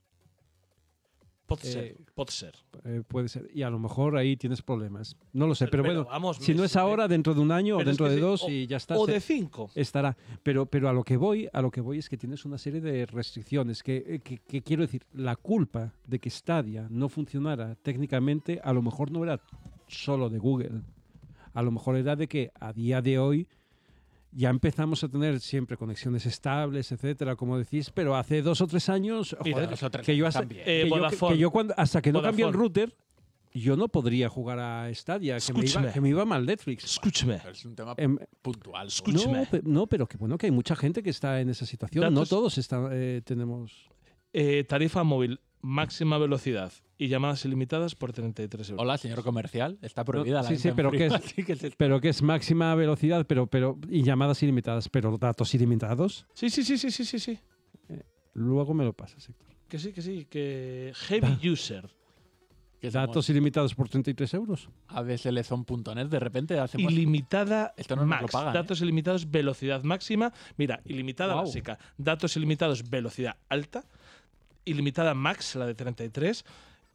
Eh, ser, pot ser. Eh, puede ser. Y a lo mejor ahí tienes problemas. No lo sé, pero, Pero bueno, vamos, si no es ahora, dentro de un año o dentro de sí, dos o- y ya está. O se- de 5. estará. Pero, pero a lo que voy, a lo que voy es que tienes una serie de restricciones. Que, eh, que- que quiero decir, la culpa de que Stadia no funcionara técnicamente, a lo mejor no era solo de Google. A lo mejor era de que a día de hoy ya empezamos a tener siempre conexiones estables, etcétera, como decís, pero hace dos o tres años, joder, dos o tres que yo hasta. Eh, que yo- Vodafone. que yo cuando, hasta que no cambié el router, yo no podría jugar a Stadia, que me, iba, Escúchame. que me iba mal Netflix. Escúchame. Es un tema Em, puntual. no, Escúchame. no, pero que bueno, que hay mucha gente que está en esa situación. no todos están, eh, tenemos. Eh, tarifa móvil, máxima velocidad y llamadas ilimitadas por 33 euros. Hola, señor comercial. Está prohibida la sí, sí, pero frío, que es- que Pero que es máxima velocidad, pero, pero y llamadas ilimitadas, pero datos ilimitados. Sí, sí, sí, sí, sí, sí, sí. Luego me lo pasas, Héctor. Que sí, que sí, que heavy user. que somos Datos ilimitados por 33 euros. abslezon.net de repente hacemos Ilimitada Esto no max. lo pagan, ¿eh? datos ilimitados, velocidad máxima. Mira, ilimitada básica. Datos ilimitados, velocidad alta. Ilimitada max, la de 33.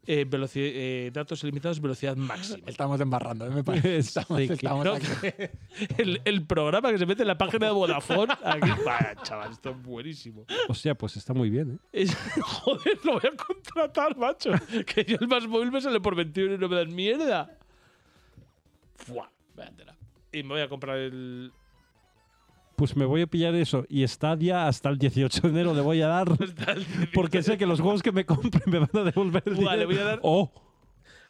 eh, eh, datos ilimitados, velocidad máxima. Estamos embarrando, ¿eh? me parece. Estamos, Sí, que- estamos No, aquí. el, el programa que se mete en la página de Vodafone. Aquí, vaya, chaval, esto es buenísimo. Hostia, pues está muy bien, ¿eh? Es- joder, lo voy a contratar, macho. Que yo el más móvil me sale por 21 y no me dan mierda. Y me voy a comprar el. Pues me voy a pillar eso. Y Stadia hasta el 18 de enero le voy a dar. porque sé que los juegos que me compre me van a devolver el Buah, le dinero. voy a dar- Oh,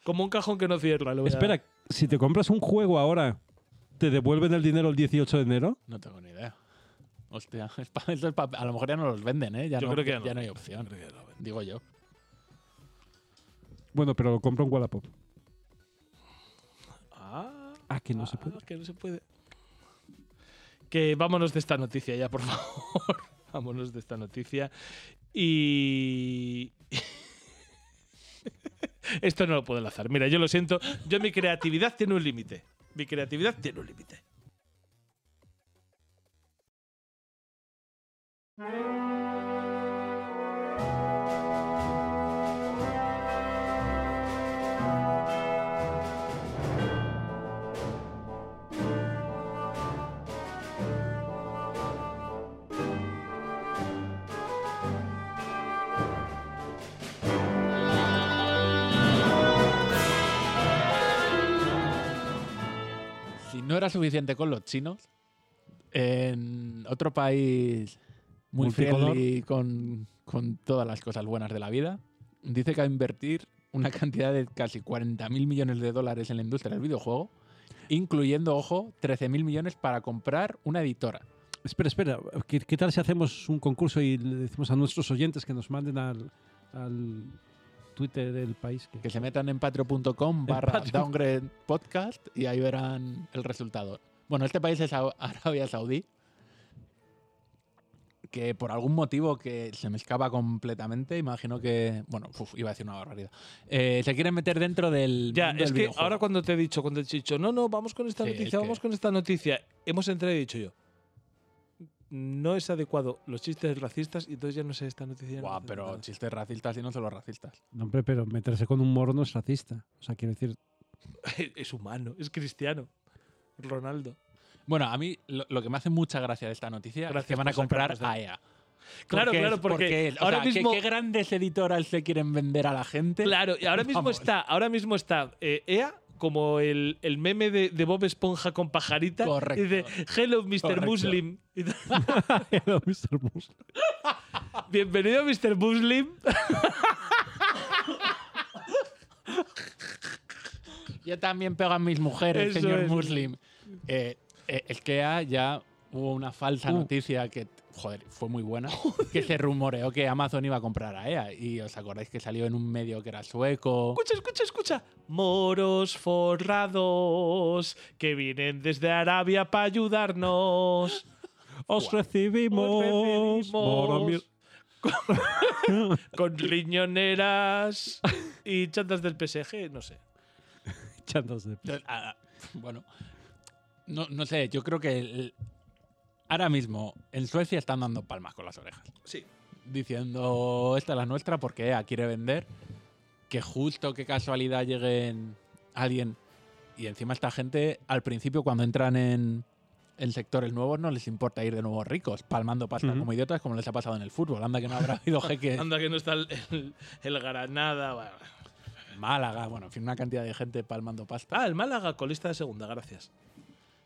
Como un cajón que no cierra. le voy a dar. espera, si te compras un juego ahora, ¿te devuelven el dinero el 18 de enero? No tengo ni idea. Hostia, es pa- eso es pa- a lo mejor ya no los venden, ¿eh? Ya, Yo no, creo que ya no. hay opción. Digo yo. Bueno, pero lo compro en Wallapop. Ah, Ah, que no se ah, puede. que no se puede. Que vámonos de esta noticia ya, por favor. vámonos de esta noticia. Y. Esto no lo puedo enlazar. Mira, yo lo siento. Yo mi creatividad tiene un límite. Mi creatividad tiene un límite. Era suficiente con los chinos, en otro país muy friendly con, con todas las cosas buenas de la vida, dice que va a invertir una cantidad de casi 40.000 millones de dólares en la industria del videojuego, incluyendo, ojo, 13.000 millones para comprar una editora. Espera, espera. ¿Qué, qué tal si hacemos un concurso y le decimos a nuestros oyentes que nos manden al, al Twitter del país? Que, Que se metan en patreon.com barra downgrade podcast y ahí verán el resultado. Bueno, este país es Arabia Saudí, que por algún motivo que se me escapa completamente, imagino que, bueno, uf, iba a decir una barbaridad, Eh, se quieren meter dentro del... Ya, mundo es del que videojuego. ahora cuando te he dicho, cuando te he dicho, no, no, vamos con esta Sí, noticia, es que- vamos con esta noticia, hemos entrado y he dicho yo, no es adecuado los chistes racistas y entonces ya no sé esta noticia. no Guau, pero nada. chistes racistas y no solo racistas. No, hombre, pero meterse con un moro no es racista. O sea, quiero decir, es humano, es cristiano. Ronaldo. Bueno, a mí lo, lo que me hace mucha gracia de esta noticia es Gracias que van a comprar sacarnos de- a EA. Claro, Porque claro, es- porque es- o ahora sea, ¿qué- mismo- ¿qué, grandes editoras se quieren vender a la gente? Claro, y ahora mismo Vamos. está, ahora mismo está eh, EA como el, el meme de, de Bob Esponja con pajarita. Correcto. Y de Hello, Mr. Correcto. Muslim. Hello, Mr. Moose. Bienvenido, Mr. Muslim. Yo también pego a mis mujeres, Eso señor es. Muslim. Eh, eh, es que ya hubo una falsa Uh. noticia que, joder, fue muy buena, que se rumoreó que Amazon iba a comprar a EA. Y os acordáis que salió en un medio que era sueco. Escucha, escucha, escucha. Moros forrados que vienen desde Arabia para ayudarnos. Os recibimos. recibimos. Moro, mi- Con riñoneras y chantas del PSG, no sé. Chantas de- Ah, Bueno, no, no sé, yo creo que el- ahora mismo en Suecia están dando palmas con las orejas. Sí. diciendo esta es la nuestra porque EA quiere vender, que justo qué casualidad lleguen alguien y encima esta gente al principio cuando entran en, en sectores nuevos no les importa ir de nuevo ricos, palmando pasta como idiotas como les ha pasado en el fútbol. Anda que no habrá habido jeque Anda que no está el, el- el Granada. bueno. Málaga, bueno, en fin, una cantidad de gente palmando pasta. Ah, el Málaga, colista de segunda, gracias.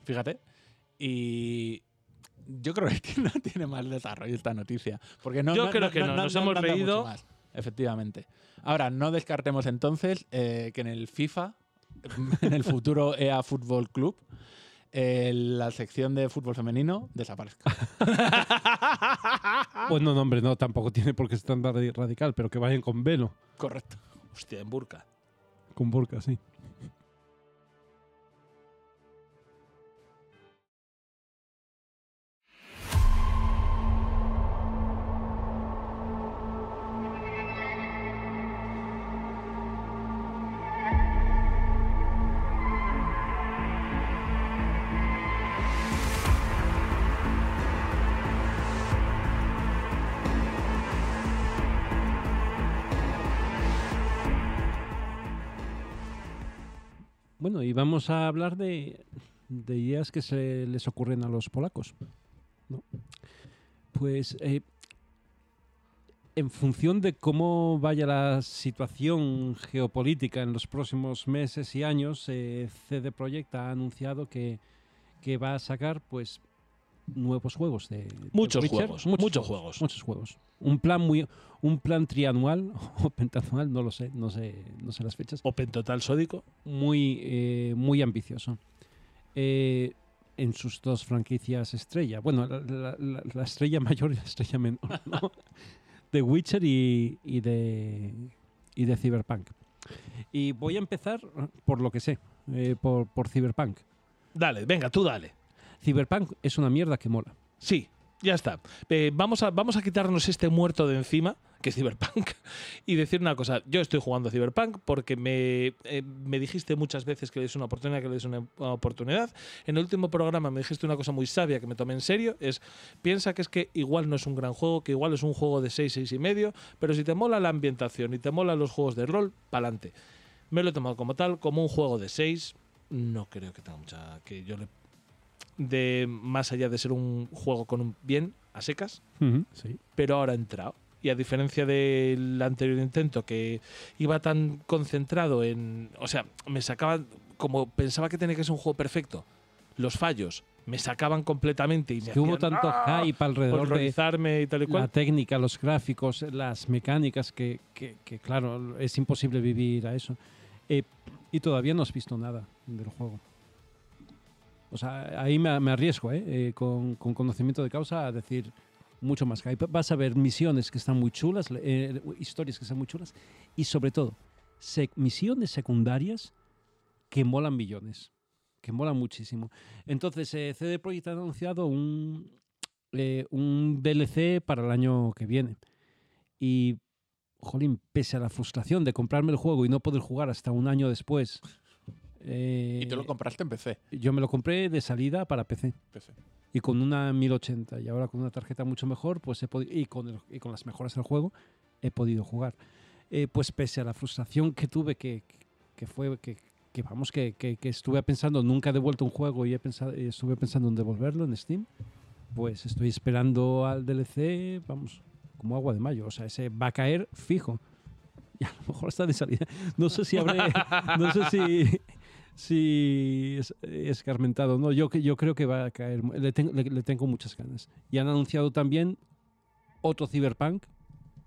Fíjate. Y yo creo que no tiene más desarrollo esta noticia. Porque no, Yo creo que no, nos hemos reído. más, efectivamente. Ahora, no descartemos entonces eh, que en el FIFA, en el futuro EA Fútbol Club, eh, la sección de fútbol femenino desaparezca. Bueno, no, hombre, no, tampoco tiene por qué ser tan radi- radical, pero que vayan con velo. Correcto. Hostia, en burka. Con burka, sí. Bueno, y vamos a hablar de, de ideas que se les ocurren a los polacos. ¿no? Pues eh, en función de cómo vaya la situación geopolítica en los próximos meses y años, eh, CD Projekt ha anunciado que, que va a sacar pues nuevos juegos de de Muchos Witcher. juegos, muchos juegos. muchos juegos. Un plan muy un plan trianual o pentanual, no lo sé, no sé, no sé las fechas Open Total Sódico. Muy, eh, muy ambicioso. Eh, en sus dos franquicias estrella. Bueno, la, la- la- la estrella mayor y la estrella menor, ¿no? De Witcher y, y de, y de Cyberpunk. Y voy a empezar por lo que sé, eh, por, por Cyberpunk. Dale, venga, tú dale. Cyberpunk es una mierda que mola. Sí, ya está. Eh, vamos, a, vamos a quitarnos este muerto de encima, que es Cyberpunk, y decir una cosa. Yo estoy jugando a Cyberpunk porque me, eh, me dijiste muchas veces que le des una oportunidad, que le des una, oportunidad. En el último programa me dijiste una cosa muy sabia que me tomé en serio, es piensa que es que igual no es un gran juego, que igual es un juego de 6, 6 y medio, pero si te mola la ambientación y te mola los juegos de rol, pa'lante. Me lo he tomado como tal, como un juego de 6. No creo que tenga mucha... que yo le de más allá de ser un juego con un bien a secas, Sí. pero ahora ha entrado. Y a diferencia del anterior intento que iba tan concentrado en, o sea, me sacaba como pensaba que tenía que ser un juego perfecto. los fallos me sacaban completamente y me Que hubo tanto ¡ah! hype alrededor de y tal y la cual. técnica, los gráficos, las mecánicas, que, que- que, claro, es imposible vivir a eso. Eh, y todavía no has visto nada del juego. O sea, ahí me, me arriesgo, ¿eh? Eh, con, con conocimiento de causa, a decir mucho más hype. Vas a ver misiones que están muy chulas, eh, historias que están muy chulas, y sobre todo, sec- misiones secundarias que molan millones, que molan muchísimo. Entonces, eh, CD Projekt ha anunciado un, eh, un DLC para el año que viene. Y, jolín, pese a la frustración de comprarme el juego y no poder jugar hasta un año después, Y tú lo compraste en PC. yo me lo compré de salida para PC PC. Y con una 1080 y ahora con una tarjeta mucho mejor pues he podi- y con, el- y con las mejoras del juego he podido jugar. Eh, pues pese a la frustración que tuve que, que fue que, que vamos que, que- que estuve pensando nunca he devuelto un juego y he pensado, estuve pensando en devolverlo en Steam pues estoy esperando al DLC vamos como agua de mayo. O sea ese va a caer fijo. Y a lo mejor está de salida. No sé si habré no sé si si es escarmentado no yo que- yo creo que va a caer le, ten- le- le tengo muchas ganas y han anunciado también otro Cyberpunk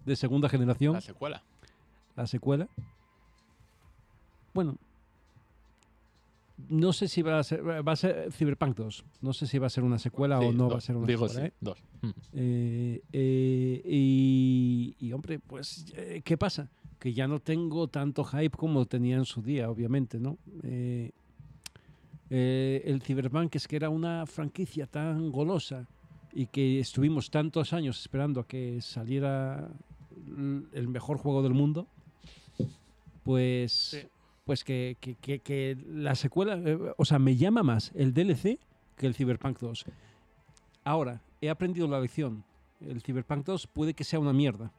de segunda generación La secuela. la secuela bueno no sé si va a ser va a ser Cyberpunk 2 no sé si va a ser una secuela o no dos. va a ser una Digo secuela sí, ¿eh? dos. Mm. Eh, eh, y, y, hombre, pues, eh, ¿qué pasa? Que ya no tengo tanto hype como tenía en su día, obviamente, ¿no? Eh, eh, el Cyberpunk es que era una franquicia tan golosa y que estuvimos tantos años esperando a que saliera el mejor juego del mundo, pues, pues que, que- que- que la secuela, eh, o sea, me llama más el DLC que el Cyberpunk 2. Ahora, he aprendido la lección. El Cyberpunk 2 puede que sea una mierda,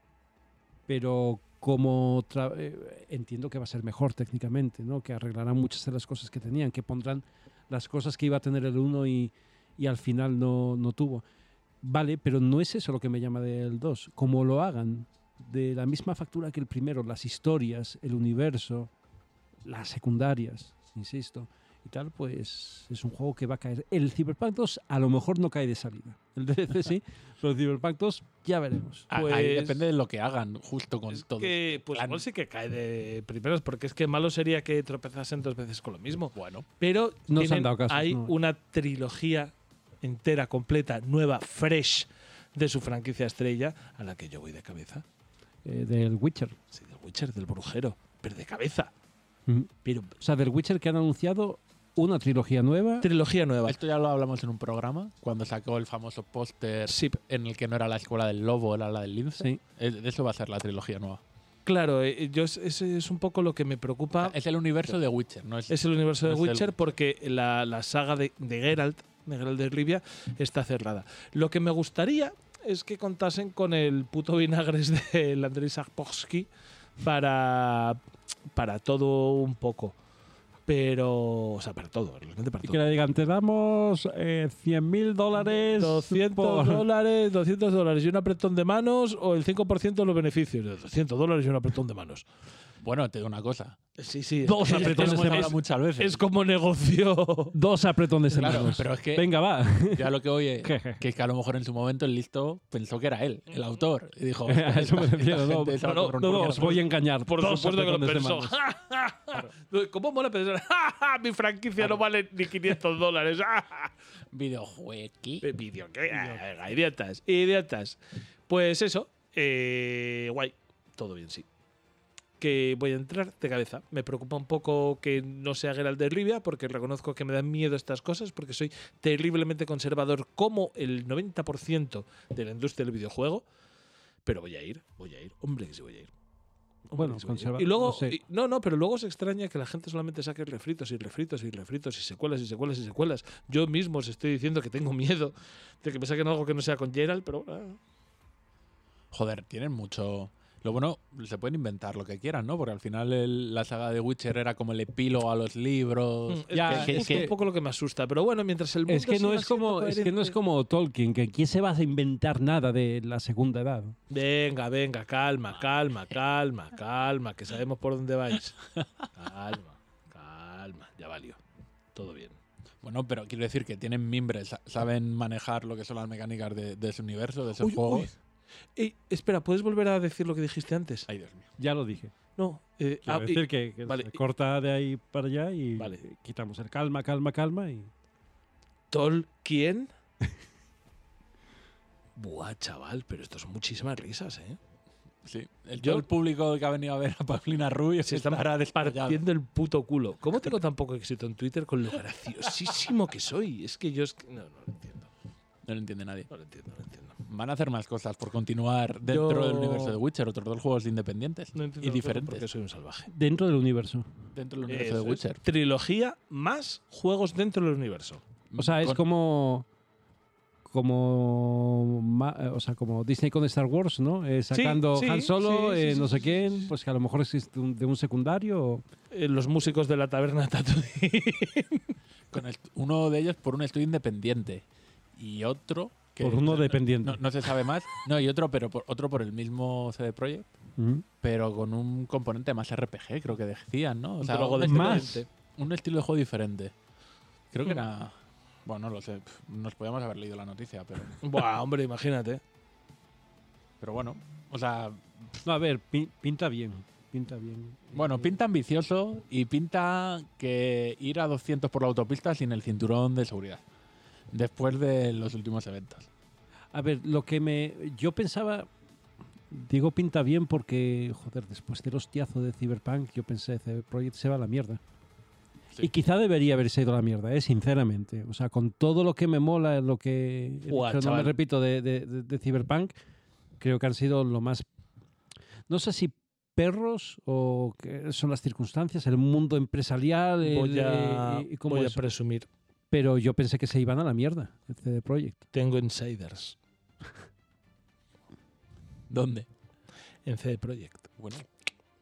pero como eh, entiendo que va a ser mejor técnicamente, ¿no? que arreglarán muchas de las cosas que tenían, que pondrán las cosas que iba a tener el 1 y, y al final no, no tuvo. Vale, pero no es eso lo que me llama del 2. Como lo hagan de la misma factura que el primero, las historias, el universo, las secundarias, insisto, y tal, pues es un juego que va a caer. El Cyberpunk 2 a lo mejor no cae de salida. El DLC sí, pero el Cyberpunk 2 ya veremos. Ah, Ahí Pues- depende de lo que hagan, justo con Es todo. que, pues plan. igual sí que cae de primeras, porque es que malo sería que tropezasen dos veces con lo mismo. Bueno, Pero No se han dado casos, hay no. una trilogía entera, completa, nueva, fresh de su franquicia estrella, a la que yo voy de cabeza. Eh, del Witcher. Sí, del Witcher, del brujero, pero de cabeza. Mm. Pero O sea, del Witcher que han anunciado una trilogía nueva. trilogía nueva. esto ya lo hablamos en un programa, cuando sacó el famoso póster Sí, en el que no era la escuela del lobo, era la del lince. Sí. Eh, De eso va a ser la trilogía nueva. claro, eh, yo es- ese es un poco lo que me preocupa. Es el universo de Witcher, no es, Es el universo de el- Witcher porque la, la saga de, de Geralt, de Geralt de Rivia, está cerrada. Lo que me gustaría es que contasen con el puto vinagres del Andrei Sapkowski para, para todo un poco. Pero, o sea, para todo, realmente para Y todo. que le digan, te damos eh, 100 mil dólares. 200 por- dólares, 200 dólares y un apretón de manos o el 5% de los beneficios. 200 dólares y un apretón de manos. Bueno, te digo una cosa. Sí, sí. Dos es- apretones es- de manos muchas veces. es como negocio. Dos apretones de Claro, manos. pero es que- Venga, va. Ya lo que oye, que es que a lo mejor en su momento el listo pensó que era él, el autor. Y dijo, eso me refiero. No, no, no, no, os voy a engañar. Por Dos supuesto que lo pensó. ¿Cómo mola pensar? "Ja, ja, Mi franquicia no vale ni 500 dólares. Videojuequi. Eh, Vídeo, ¿qué? Venga, idiotas, idiotas. Pues eso, eh, guay, todo bien, sí. Que voy a entrar de cabeza. Me preocupa un poco que no sea Geralt de Rivia, porque reconozco que me dan miedo estas cosas, porque soy terriblemente conservador como el 90% de la industria del videojuego. Pero voy a ir, voy a ir. Hombre, que sí voy a ir. Hombre, Bueno, conserva- Y luego, no sé. y- no, no, pero luego se extraña que la gente solamente saque refritos y refritos y refritos y secuelas y secuelas y secuelas. Yo mismo os estoy diciendo que tengo miedo de que me saquen algo que no sea con Geralt, pero ah, Joder, tienen mucho. Lo bueno, se pueden inventar lo que quieran, ¿no? Porque al final el- la saga de Witcher era como el epílogo a los libros. mm, es Ya, que es es que- un poco lo que me asusta. Pero bueno, mientras el mundo Es que no es como es que no es como Tolkien, que aquí se va a inventar nada de la segunda edad. Venga, venga, calma, calma, calma, calma, que sabemos por dónde vais. Calma, calma, ya valió. Todo bien. Bueno, pero quiero decir que tienen mimbres, sa- saben manejar lo que son las mecánicas de, de ese universo, de esos Uy, juegos. uy. Ey, espera, ¿puedes volver a decir lo que dijiste antes? Ay, Dios mío. Ya lo dije. No. eh, Quiero ah, y- decir que, que vale, se y- corta de ahí para allá y Vale. quitamos el calma, calma, calma y Tolkien. Buah, chaval, pero esto son muchísimas risas, ¿eh? Sí. El, Yo- todo el público que ha venido a ver a Paulina Rubio Se desparciado. partiendo el puto culo. ¿Cómo tengo tan poco éxito en Twitter con lo graciosísimo que soy? Es que yo es que- no, no lo entiendo. No lo entiende nadie. No lo entiendo, no lo entiendo. Van a hacer más cosas por continuar dentro Yo- del universo de Witcher, otros dos juegos independientes No y diferentes. Porque soy un salvaje. dentro del universo. Dentro del universo Eso de es. Witcher. Trilogía más juegos dentro del universo. O sea, es Con- como como o sea, como Disney con Star Wars, ¿no? Eh, sacando sí, Han Solo, sí, sí, eh, sí, no sé quién, pues que a lo mejor existe un- de un secundario. o- Eh, los músicos de la taberna Tatooine. con uno de ellos por un estudio independiente y otro que Por uno no- dependiente. No, no se sabe más. No, y otro, pero por, otro por el mismo CD Projekt, pero con un componente más RPG, creo que decían, ¿no? O sea, Drogo un, estilo- más. un estilo de juego diferente. Creo que Mm. era. Bueno, no lo sé. Nos podíamos haber leído la noticia, pero. Buah, hombre, imagínate. Pero bueno. O sea, No, a ver, pi- pinta bien, pinta bien. bueno, Eh, pinta ambicioso y pinta que ir a 200 por la autopista sin el cinturón de seguridad. Después de los últimos eventos. A ver, lo que me. Yo pensaba. Digo pinta bien porque, joder, después del hostiazo de Cyberpunk, yo pensé, CD Projekt se va a la mierda. Sí. Y quizá debería haberse ido a la mierda, ¿eh? sinceramente. O sea, con todo lo que me mola, lo que. dicho, no me repito, de, de- de- de Cyberpunk, creo que han sido lo más. No sé si perros o que son las circunstancias, el mundo empresarial. el- Voy a, eh, y cómo voy a eso. presumir. Pero yo pensé que se iban a la mierda, el CD Projekt. Tengo insiders ¿Dónde? en CD Projekt. Bueno,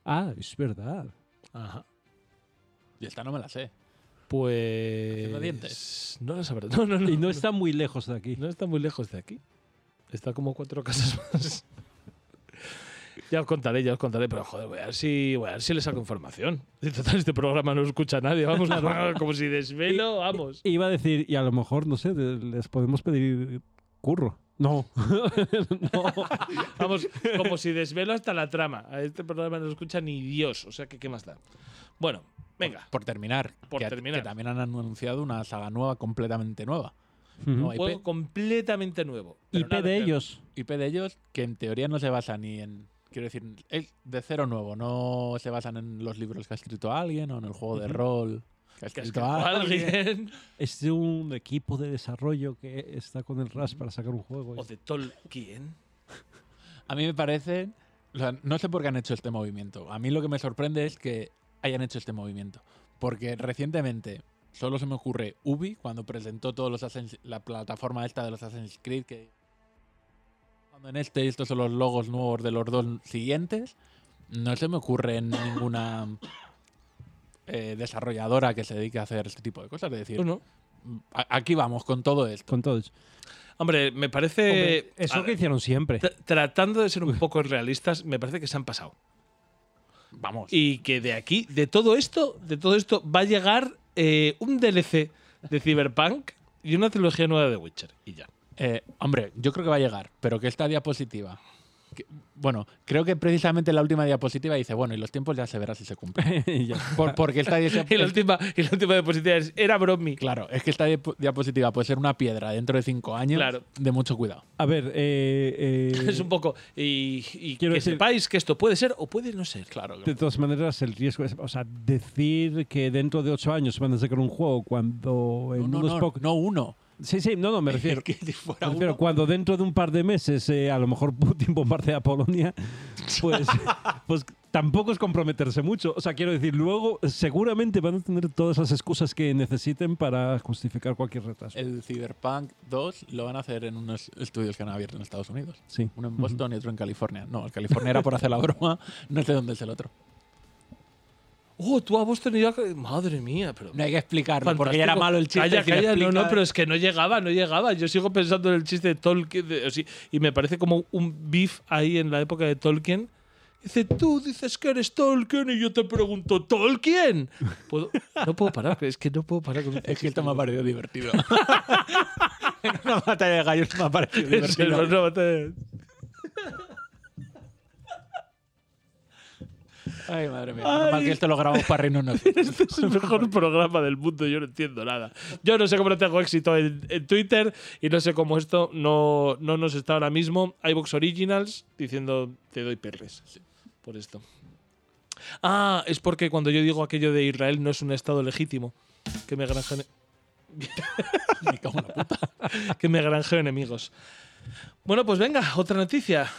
Ah, es verdad. Ajá. y esta no me la sé. Pues. ¿Haciendo dientes? No lo sabré. No, no, no. Y no está muy lejos de aquí. No está muy lejos de aquí. Está como cuatro casas más. Ya os contaré, ya os contaré, pero joder, voy a ver si, voy a ver si le saco información. En total, este programa no lo escucha nadie. Vamos, como si desvelo, vamos. Iba a decir, y a lo mejor, no sé, les podemos pedir curro. No. no. Vamos, como si desvelo hasta la trama. A este programa no lo escucha ni Dios. O sea que, ¿qué más da? Bueno, venga. Por terminar. Por que, terminar. que también han anunciado una saga nueva, completamente nueva. No, Un juego completamente nuevo. IP nada de ellos. IP de ellos que en teoría no se basa ni en. Quiero decir, es de cero nuevo. No se basan en los libros que ha escrito alguien o en el juego de rol que ha que ha escrito escrito alguien. alguien. Es de un equipo de desarrollo que está con el RAS para sacar un juego. O de Tolkien. A mí me parece. o sea, no sé por qué han hecho este movimiento. A mí lo que me sorprende es que hayan hecho este movimiento. Porque recientemente solo se me ocurre Ubi cuando presentó todos los Assassin's- la plataforma esta de los Assassin's Creed que en este y estos son los logos nuevos de los dos siguientes no se me ocurre ninguna eh, desarrolladora que se dedique a hacer este tipo de cosas. Es decir, aquí vamos con todo esto. Con todos. Hombre, me parece. Hombre, eso a- que hicieron siempre. tra- Tratando de ser un poco realistas, me parece que se han pasado. Vamos. Y que de aquí, de todo esto, de todo esto, va a llegar eh, un DLC de Cyberpunk y una trilogía nueva de Witcher. Y ya. Eh, hombre, yo creo que va a llegar, pero que esta diapositiva. que- bueno, creo que precisamente la última diapositiva dice, bueno, y los tiempos ya se verá si se cumplen. Por- porque esta dia- Y la última, y la última diapositiva es, era Bromi. Claro, es que esta diap- diapositiva puede ser una piedra dentro de cinco años. Claro. De mucho cuidado. A ver, eh, eh, Es un poco. Y, y Quiero que decir- sepáis que esto puede ser o puede no ser. Claro. de todas maneras, el riesgo es, o sea, decir que dentro de ocho años van a sacar un juego cuando en No, no, unos no, pocos. no uno. Sí, sí, no, no, me refiero. que si fuera Me refiero, uno- cuando dentro de un par de meses eh, a lo mejor Putin bombardea Polonia, pues, pues tampoco es comprometerse mucho. O sea, quiero decir, luego seguramente van a tener todas las excusas que necesiten para justificar cualquier retraso. El Cyberpunk 2 lo van a hacer en unos estudios que han abierto en Estados Unidos. Sí. Uno en Boston y otro en California. No, el California era por hacer la broma. No sé dónde es el otro. Oh, tú a Boston y yo a- Madre mía, pero. No hay que explicarlo porque ya era malo el chiste. Calla, calla, no, no, pero es que no llegaba, no llegaba. Yo sigo pensando en el chiste de Tolkien. de- y me parece como un beef ahí en la época de Tolkien Dice, tú dices que eres Tolkien y yo te pregunto, ¿Tolkien? ¿Puedo? No puedo parar, es que no puedo parar con Es que esto me ha parecido divertido. en una batalla de gallos me ha parecido divertido. no, te- Ay, madre mía. Menos mal que esto lo grabamos para reírnos nosotros. Este es el mejor programa del mundo, yo no entiendo nada. Yo no sé cómo no tengo éxito en, en Twitter y no sé cómo esto no, no nos está ahora mismo. iVox Originals diciendo te doy perres por esto. Ah, es porque cuando yo digo aquello de Israel no es un estado legítimo. Que me granjeo, Me cago en la puta. que me granjeo enemigos. Bueno, pues venga, otra noticia.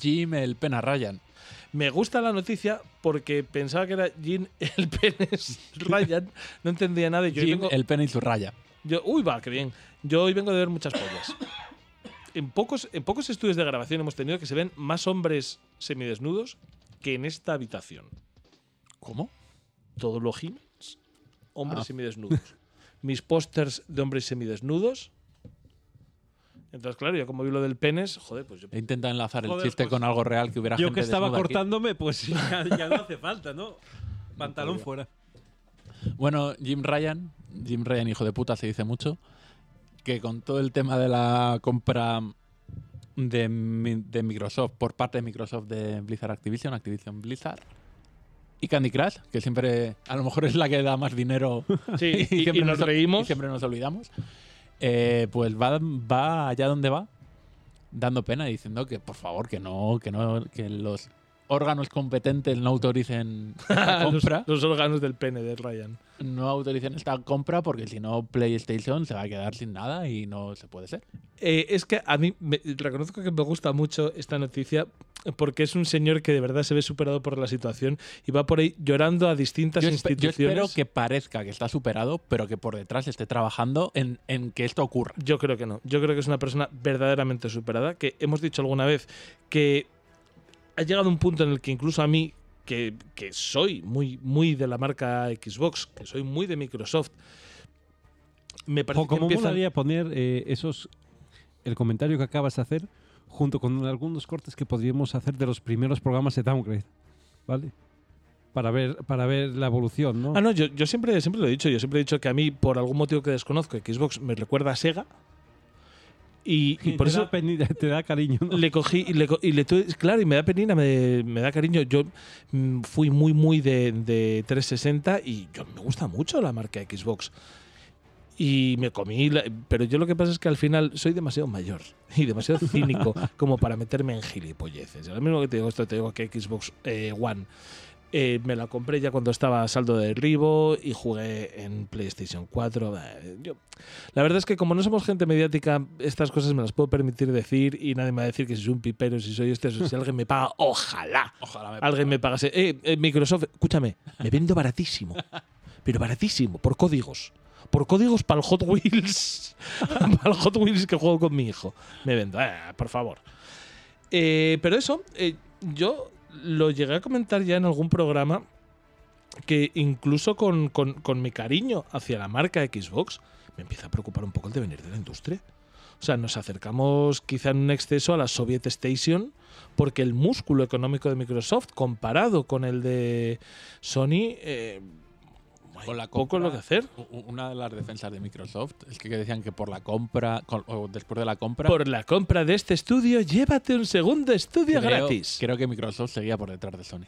Jim el pena Ryan. Me gusta la noticia porque pensaba que era Jim el Penes Ryan. No entendía nada. y Yo Jim vengo- el pena y su raya. Yo, uy, va, qué bien. Yo hoy vengo de ver muchas pollas. En pocos, en pocos estudios de grabación hemos tenido que se ven más hombres semidesnudos que en esta habitación. ¿Cómo? Todos los hombres Ah. semidesnudos. Mis pósters de hombres semidesnudos. Entonces, claro, yo como vi lo del penes, joder, pues yo. He intentado enlazar el chiste pues, con algo real que hubiera Yo gente que estaba aquí. cortándome, pues ya, ya no hace falta, ¿no? Pantalón fuera. Bueno, Jim Ryan, Jim Ryan, hijo de puta, se dice mucho, que con todo el tema de la compra de, de Microsoft por parte de Microsoft de Blizzard Activision, Activision Blizzard, y Candy Crush, que siempre a lo mejor es la que da más dinero Sí, y, y siempre nos reímos. y siempre nos olvidamos, eh, pues va, va allá donde va, dando pena y diciendo que por favor que no, que no, que los órganos competentes no autoricen los, los órganos del pene de Ryan. No autoricen esta compra porque si no PlayStation se va a quedar sin nada y no se puede ser. Eh, es que a mí me- reconozco que me gusta mucho esta noticia porque es un señor que de verdad se ve superado por la situación y va por ahí llorando a distintas Yo, espe- yo instituciones. espero que parezca que está superado, pero que por detrás esté trabajando en, en que esto ocurra. Yo creo que no. Yo creo que es una persona verdaderamente superada. Que hemos dicho alguna vez que ha llegado un punto en el que incluso a mí, que, que soy muy, muy de la marca Xbox, que soy muy de Microsoft, me parece O como que empiezan. molaría poner eh, esos el comentario que acabas de hacer junto con algunos cortes que podríamos hacer de los primeros programas de Downgrade, ¿vale? Para ver para ver la evolución, ¿no? Ah, no, yo, yo siempre, siempre lo he dicho. Yo siempre he dicho que a mí, por algún motivo que desconozco, Xbox me recuerda a Sega. Y, y por te eso da penita- te da cariño, ¿no? le cogí y le, y le tuve- claro y me da penina me, me da cariño. Yo mm, fui muy muy de, de 360 y yo me gusta mucho la marca Xbox. Y me comí la- pero yo lo que pasa es que al final soy demasiado mayor y demasiado cínico como para meterme en gilipolleces. Lo mismo que te digo esto te digo que Xbox eh, One eh, me la compré ya cuando estaba a saldo de derribo y jugué en PlayStation 4. Eh, Yo, la verdad es que como no somos gente mediática, estas cosas me las puedo permitir decir y nadie me va a decir que si soy un pipero, si soy este, si alguien me paga, ojalá. Ojalá me Alguien me pagase. Eh, eh, Microsoft, escúchame, me vendo baratísimo. Pero baratísimo, por códigos. Por códigos para el Hot Wheels. para el Hot Wheels que juego con mi hijo. Me vendo, eh, por favor. Pero eso, yo lo llegué a comentar ya en algún programa que incluso con, con- mi cariño hacia la marca Xbox me empieza a preocupar un poco el devenir de la industria. O sea, nos acercamos quizá en un exceso a la Soviet Station porque el músculo económico de Microsoft comparado con el de Sony eh, Con la poco lo que hacer. Una de las defensas de Microsoft es que decían que por la compra, o después de la compra, Por la compra de este estudio, llévate un segundo estudio creo, gratis. creo que Microsoft seguía por detrás de Sony.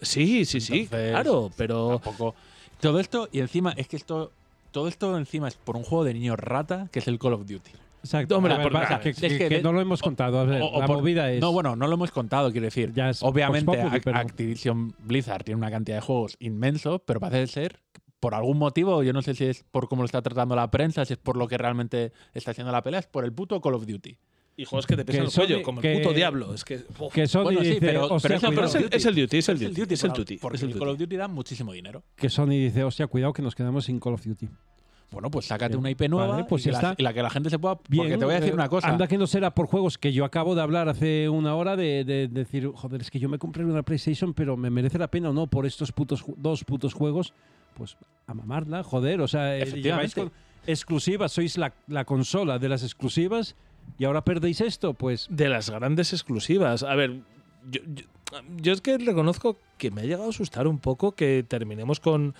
Sí, sí, sí, claro, pero Tampoco. Todo esto, y encima, es que esto. Todo esto encima es por un juego de niños rata, que es el Call of Duty. Exacto. Hombre, ver, va, que, es que- no lo hemos contado. A ver, O- o la por- movida es. No, bueno, no lo hemos contado, quiero decir. Ya es Obviamente, Populi, pero- Activision Blizzard tiene una cantidad de juegos inmensos, pero parece ser, por algún motivo, yo no sé si es por cómo lo está tratando la prensa, si es por lo que realmente está haciendo la pelea, es por el puto Call of Duty. Y juegos que te pesan Que el cuello, como que- el puto diablo. Es que. uf. que Sony Bueno, sí, dice, pero- hostia, pero es el, es el duty, es el duty. Es el por- duty. Porque es el el Call of duty. Duty da muchísimo dinero. que Sony dice, hostia, cuidado que nos quedamos sin Call of Duty. Bueno, pues sácate Bien. una IP nueva Vale, pues y, la, está. y la que la gente se pueda... Bien, porque te voy a decir eh, una cosa. Anda que no será por juegos que yo acabo de hablar hace una hora de, de decir, joder, es que yo me compré una PlayStation, pero me merece la pena o no por estos putos dos putos juegos. Pues a mamarla, joder. O sea, eh, lleváis con exclusivas, sois la, la consola de las exclusivas y ahora perdéis esto, pues De las grandes exclusivas. A ver, yo, yo, yo es que reconozco que me ha llegado a asustar un poco que terminemos con,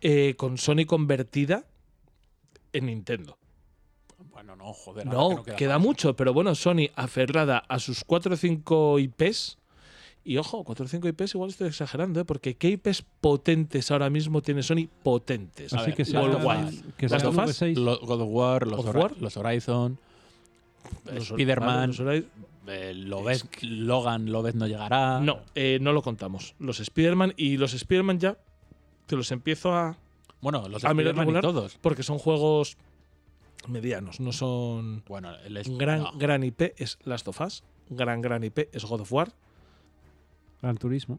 eh, con Sony convertida en Nintendo. Bueno, no, joder. No, que no queda mucho, pero bueno, Sony aferrada a sus 4 o 5 IPs. Y ojo, 4 o 5 IPs igual estoy exagerando, ¿eh? porque ¿qué IPs potentes ahora mismo tiene Sony? Potentes. así ver, que sea, of World. Us. que Last sea of un Us, V6. Lo- God of War, los, God of Hora- War. los Horizon, Los- Spider-Man, los Horizon- eh, Lobez- Logan, Lobez no llegará. No, eh, no lo contamos. Los Spider-Man y los Spider-Man ya te los empiezo a. Bueno, los y regular todos. Porque son juegos medianos, no son. Bueno, el es- Gran, no. gran IP es Last of Us. Gran, gran IP es God of War. Gran Turismo.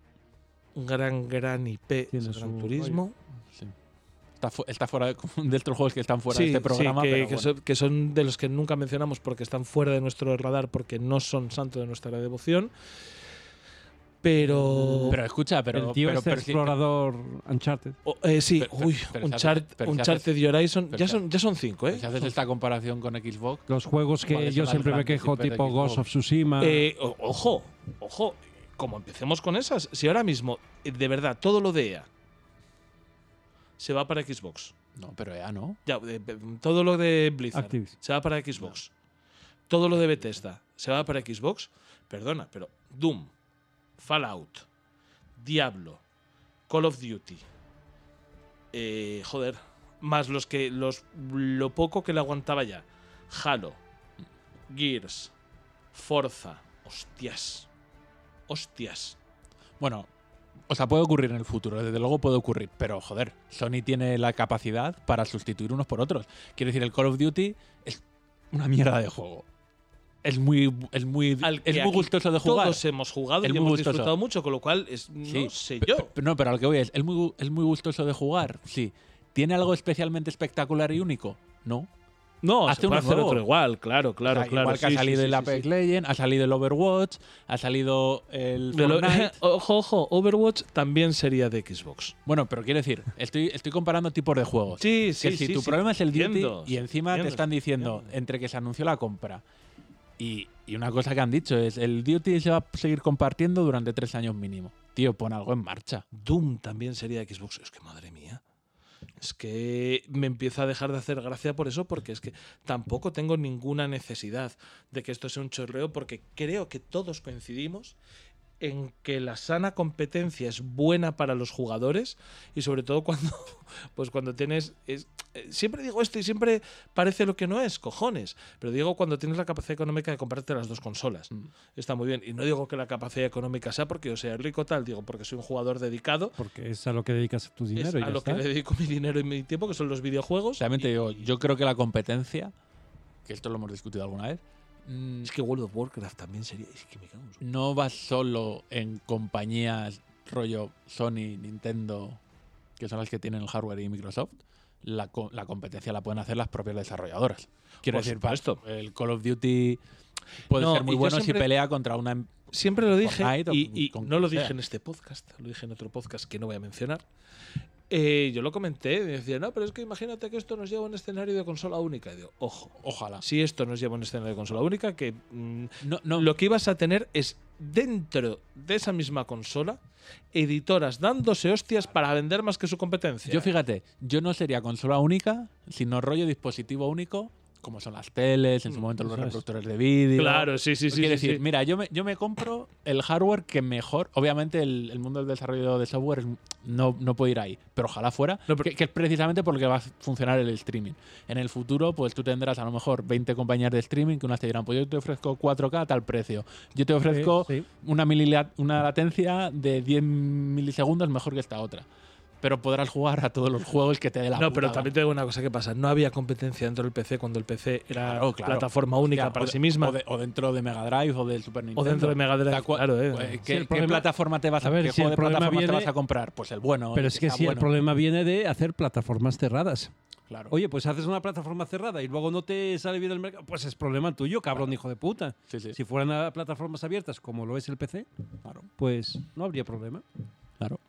Gran, gran IP Tiene es Gran Turismo. Sí. Está, fu- está fuera de, de estos juegos que están fuera Sí, de este sí, programa. que, pero que bueno. son, que son de los que nunca mencionamos porque están fuera de nuestro radar, porque no son santo de nuestra devoción. Pero. Pero escucha, pero. el tío pero, este pero sí- explorador Uncharted. oh, eh, sí, pero- uy, pero si Unchart- haces- pero si Uncharted y Horizon. pero Ya son, ya son cinco, ¿eh? si haces esta comparación con Xbox, Los juegos que ¿Cuáles yo siempre me quejo, tipo? Ghost of Tsushima. Eh, o- ojo, ojo. Como empecemos con esas, si ahora mismo, eh, de verdad, todo lo de EA se va para Xbox. no, pero ya no. Ya, eh, todo lo de Blizzard Activision. se va para Xbox. Todo lo de Bethesda se va para Xbox. Perdona, pero Doom, Fallout, Diablo, Call of Duty. eh, joder, más los que los lo poco que le aguantaba ya. Halo, Gears, Forza, hostias. Hostias. Bueno, o sea, puede ocurrir en el futuro, desde luego puede ocurrir, pero joder, Sony tiene la capacidad para sustituir unos por otros. Quiero decir, el Call of Duty es una mierda de juego. Es muy, es muy, Al que es muy gustoso de jugar. Todos hemos jugado Es y muy hemos gustoso. disfrutado mucho, con lo cual es, Sí, no sé yo. no, pero a lo que voy es, ¿es muy, ¿es muy gustoso de jugar? Sí. ¿Tiene algo especialmente espectacular y único? No. No, Hazte se puede hacer otro igual, claro, claro, O sea, claro. Igual que ha sí, salido sí, el Apex sí. Legends, ha salido el Overwatch, ha salido el lo- Fortnite. ojo, ojo, Overwatch también sería de Xbox. Bueno, pero quiero decir, estoy, estoy comparando tipos de juegos. Sí, que sí, si sí, tu problema es el entiendo, Duty y encima te están diciendo, entiendo. entre que se anunció la compra y, una cosa que han dicho es, el Duty se va a seguir compartiendo durante tres años mínimo. Tío, pon algo en marcha. Doom también sería Xbox. Es que madre mía. Es que me empieza a dejar de hacer gracia por eso, porque es que tampoco tengo ninguna necesidad de que esto sea un chorreo, porque creo que todos coincidimos en que la sana competencia es buena para los jugadores y sobre todo cuando pues cuando tienes es- eh, siempre digo esto y siempre parece lo que no es cojones pero digo cuando tienes la capacidad económica de comprarte las dos consolas Mm. está muy bien y no digo que la capacidad económica sea porque yo sea rico tal digo porque soy un jugador dedicado Porque es a lo que dedicas tu es dinero y a ya lo está. que le dedico mi dinero y mi tiempo que son los videojuegos Realmente y- digo, yo creo que la competencia, que esto lo hemos discutido alguna vez, mm, es que World of Warcraft también sería es que me cago en no va solo en compañías rollo Sony, Nintendo, que son las que tienen el hardware y Microsoft. La, co- la competencia la pueden hacer las propias desarrolladoras. Quiero Por decir, supuesto. el Call of Duty puede No, ser muy bueno si pelea contra una. em- Siempre lo dije y, y no lo dije en este podcast, lo dije en otro podcast que no voy a mencionar. Eh, yo lo comenté y decía, no, pero es que imagínate que esto nos lleva a un escenario de consola única. Y digo, ojo, Ojalá. si esto nos lleva a un escenario de consola única, que mm, No, no, lo que ibas a tener es dentro de esa misma consola editoras dándose hostias para vender más que su competencia. yo fíjate, yo no sería consola única, sino rollo dispositivo único como son las teles, en su momento los reproductores de vídeo. Claro, sí, sí, sí. Quiero sí, decir, sí. mira, yo me, yo me compro el hardware que mejor. Obviamente, el, el mundo del desarrollo de software es- no, no puede ir ahí, pero ojalá fuera, No, pero- que, que es precisamente porque va a funcionar el streaming. En el futuro, pues tú tendrás a lo mejor 20 compañías de streaming que unas te dirán, pues yo te ofrezco 4K a tal precio. Yo te ofrezco Sí. Una, una latencia de 10 milisegundos mejor que esta otra. Pero podrás jugar a todos los juegos que te dé la No, puta pero también te digo una cosa que pasa. No había competencia dentro del PC cuando el PC era Claro, claro. plataforma única para o de- sí misma. O, de- o dentro de Mega Drive o del Super Nintendo. dentro de Mega Drive, claro, eh. Sí, ¿Qué, el plataforma te vas a, A ver, qué si juego el de problema plataforma te vas a comprar? Pues el bueno. Pero el es que si el bueno. problema viene de hacer plataformas cerradas. Claro. Oye, pues haces una plataforma cerrada y luego no te sale bien el mercado, pues es problema tuyo, cabrón, hijo de puta. Sí, sí. Si fueran a plataformas abiertas como lo es el PC, Claro. pues no habría problema. Claro.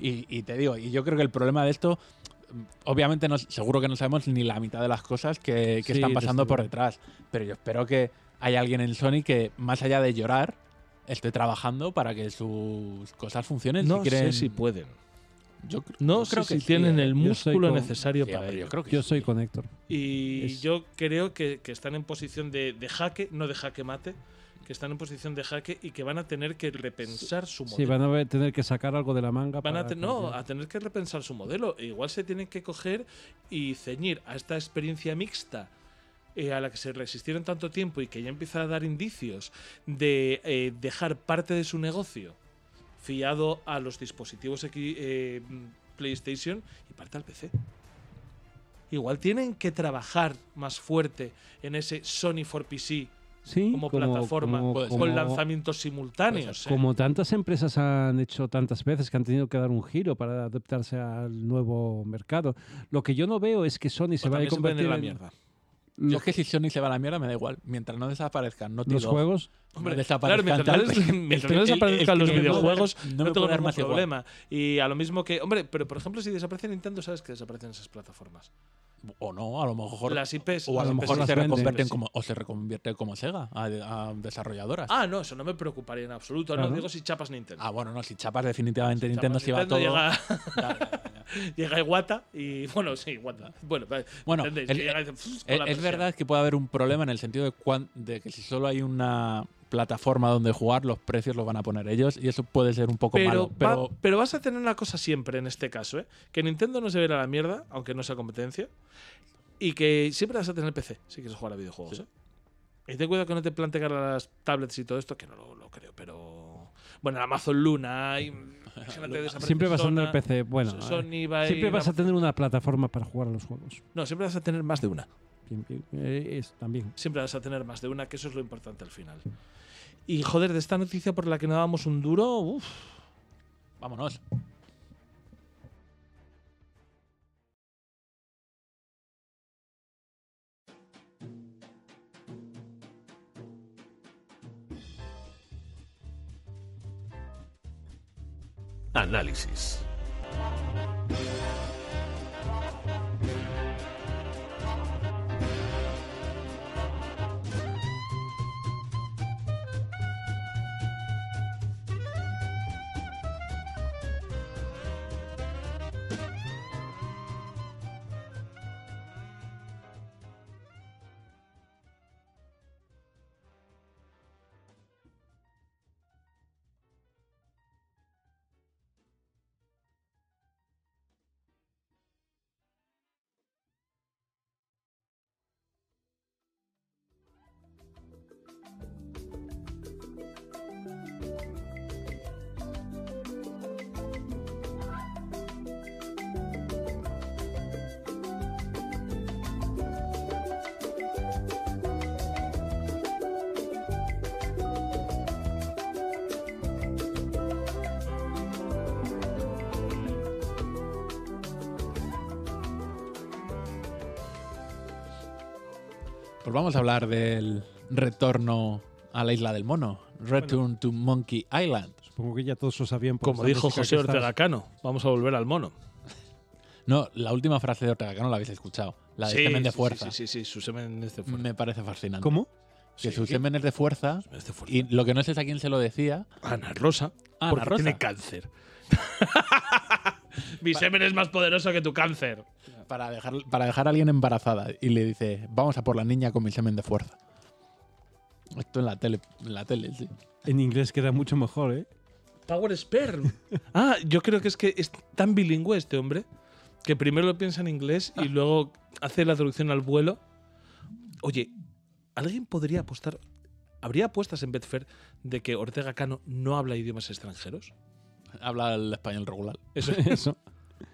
Y, y te digo, y yo creo que el problema de esto, obviamente no, seguro que no sabemos ni la mitad de las cosas que, que Sí, están pasando por detrás. Pero yo espero que haya alguien en Sony que, más allá de llorar, esté trabajando para que sus cosas funcionen. no si quieren, sé si pueden. Yo, cr- No sé creo si que sí, tienen ¿eh? el músculo con- necesario Sí, para ello. yo creo que Yo sí. soy con Héctor. Y Es- yo creo que, que están en posición de, de jaque, no de jaque mate, que están en posición de jaque y que van a tener que repensar su modelo. Sí, van a tener que sacar algo de la manga. Van a, para te- no, a tener que repensar su modelo. E igual se tienen que coger y ceñir a esta experiencia mixta eh, a la que se resistieron tanto tiempo y que ya empieza a dar indicios de eh, dejar parte de su negocio fiado a los dispositivos eh, PlayStation y parte al PC. Igual tienen que trabajar más fuerte en ese Sony for PC Sí, como, plataforma como- ser. con como- lanzamientos simultáneos. ¿eh? Como tantas empresas han hecho tantas veces que han tenido que dar un giro para adaptarse al nuevo mercado. Lo que yo no veo es que Sony se O vaya a se convertir a la en mierda. lo- Yo es que si Sony se va a la mierda me da igual. Mientras no desaparezcan, no los juegos. Hombre, claro, mientras, tal- no mientras no desaparezcan los videojuegos, no no, me tengo ningún más igual. problema. Y a lo mismo que, hombre, pero por ejemplo, si desaparece Nintendo, sabes que desaparecen esas plataformas. O no, a lo mejor. Las IPs. o a lo mejor se reconvierten como, o se reconvierte como Sega a, a desarrolladoras. Ah, no, eso no me preocuparía en absoluto. Claro. No digo si chapas Nintendo. Ah, bueno, no, si chapas definitivamente Si Nintendo se va todo. Llega, llega Iwata y. Bueno, sí, Iwata. Bueno, Bueno, con Es, verdad que puede haber un problema en el sentido de que si solo hay una plataforma donde jugar, los precios los van a poner ellos y eso puede ser un poco Pero, malo. va- Pero pero vas a tener una cosa siempre en este caso, ¿eh? Que Nintendo no se verá a la mierda, aunque no sea competencia. Y que siempre vas a tener PC si quieres jugar a videojuegos, Sí. ¿eh? Y ten cuidado que no te plante cara las tablets y todo esto, que no lo, lo creo, pero. Bueno, Amazon Luna. Y, Siempre vas a tener PC. Bueno, eh, Sony va a siempre vas a tener una plataforma para jugar a los juegos. No, siempre vas a tener más de una. Eh, es también. Siempre vas a tener más de una, que eso es lo importante al final. Y joder, de esta noticia por la que no dábamos un duro, uff. vámonos. Análisis. Vamos a hablar del retorno a la isla del mono. Return to Monkey Island. Supongo que ya todos lo sabían. por Como dijo José Ortega Cano, vamos a volver al mono. No, la última frase de Ortega, que no la habéis escuchado. La de Sí, semen de fuerza. Sí, sí, sí, su semen es de fuerza. Me parece fascinante. ¿Cómo? Que Sí. su semen es de fuerza. Es de fuerza. Y lo que no sé es a quién se lo decía. Ana Rosa, Ana porque Rosa. tiene cáncer. Mi semen es más poderoso que tu cáncer. Para, dejar, para dejar a alguien embarazada y le dice, vamos a por la niña con mi semen de fuerza. Esto en la tele, en la tele, sí. En inglés queda mucho mejor, ¿eh? Power Sperm. ah, yo creo que es que es tan bilingüe este hombre que primero lo piensa en inglés y luego hace la traducción al vuelo. Oye, ¿alguien podría apostar? ¿Habría apuestas en Betfair de que Ortega Cano no habla idiomas extranjeros? Habla el español regular. Eso, Eso.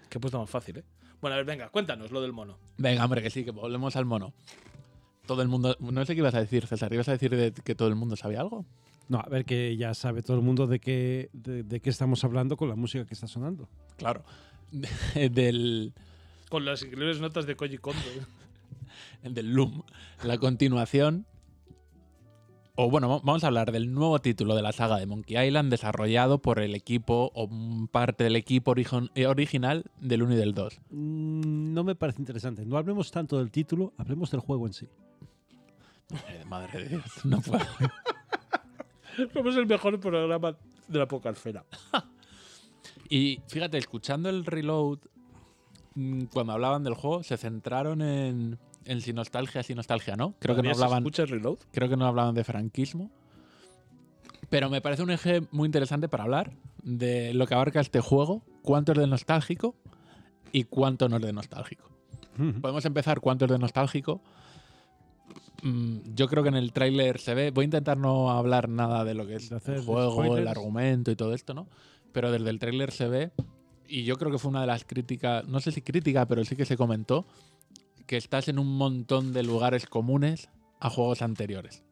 Qué apuesta más fácil, ¿eh? Bueno, a ver, venga, cuéntanos lo del mono. Venga, hombre, que sí, que volvemos al mono. Todo el mundo. No sé qué ibas a decir, César. ¿Ibas a decir de que todo el mundo sabía algo? No, a ver que ya sabe todo el mundo de qué, de, de qué estamos hablando con la música que está sonando. Claro. del. Con las increíbles notas de Koji Kondo. del Loom. La continuación. O bueno, va- vamos a hablar del nuevo título de la saga de Monkey Island desarrollado por el equipo o parte del equipo origen- eh, original del 1 y del 2. Mm, No me parece interesante. No hablemos tanto del título, hablemos del juego en sí. Eh, madre de Dios, no puedo. Somos el mejor programa de la poca esfera. Y fíjate, escuchando el reload, mm, cuando hablaban del juego, se centraron en, en si nostalgia, si nostalgia, ¿no? Creo que no ¿Todavía se hablaban. escucha el reload? Creo que no hablaban de franquismo. Pero me parece un eje muy interesante para hablar de lo que abarca este juego, cuánto es de nostálgico y cuánto no es de nostálgico. Podemos empezar cuánto es de nostálgico. Mm, Yo creo que en el tráiler se ve. Voy a intentar no hablar nada de lo que es el juego, el argumento y todo esto, ¿no? Pero desde el tráiler se ve. Y yo creo que fue una de las críticas, no sé si crítica, pero sí que se comentó, que estás en un montón de lugares comunes a juegos anteriores.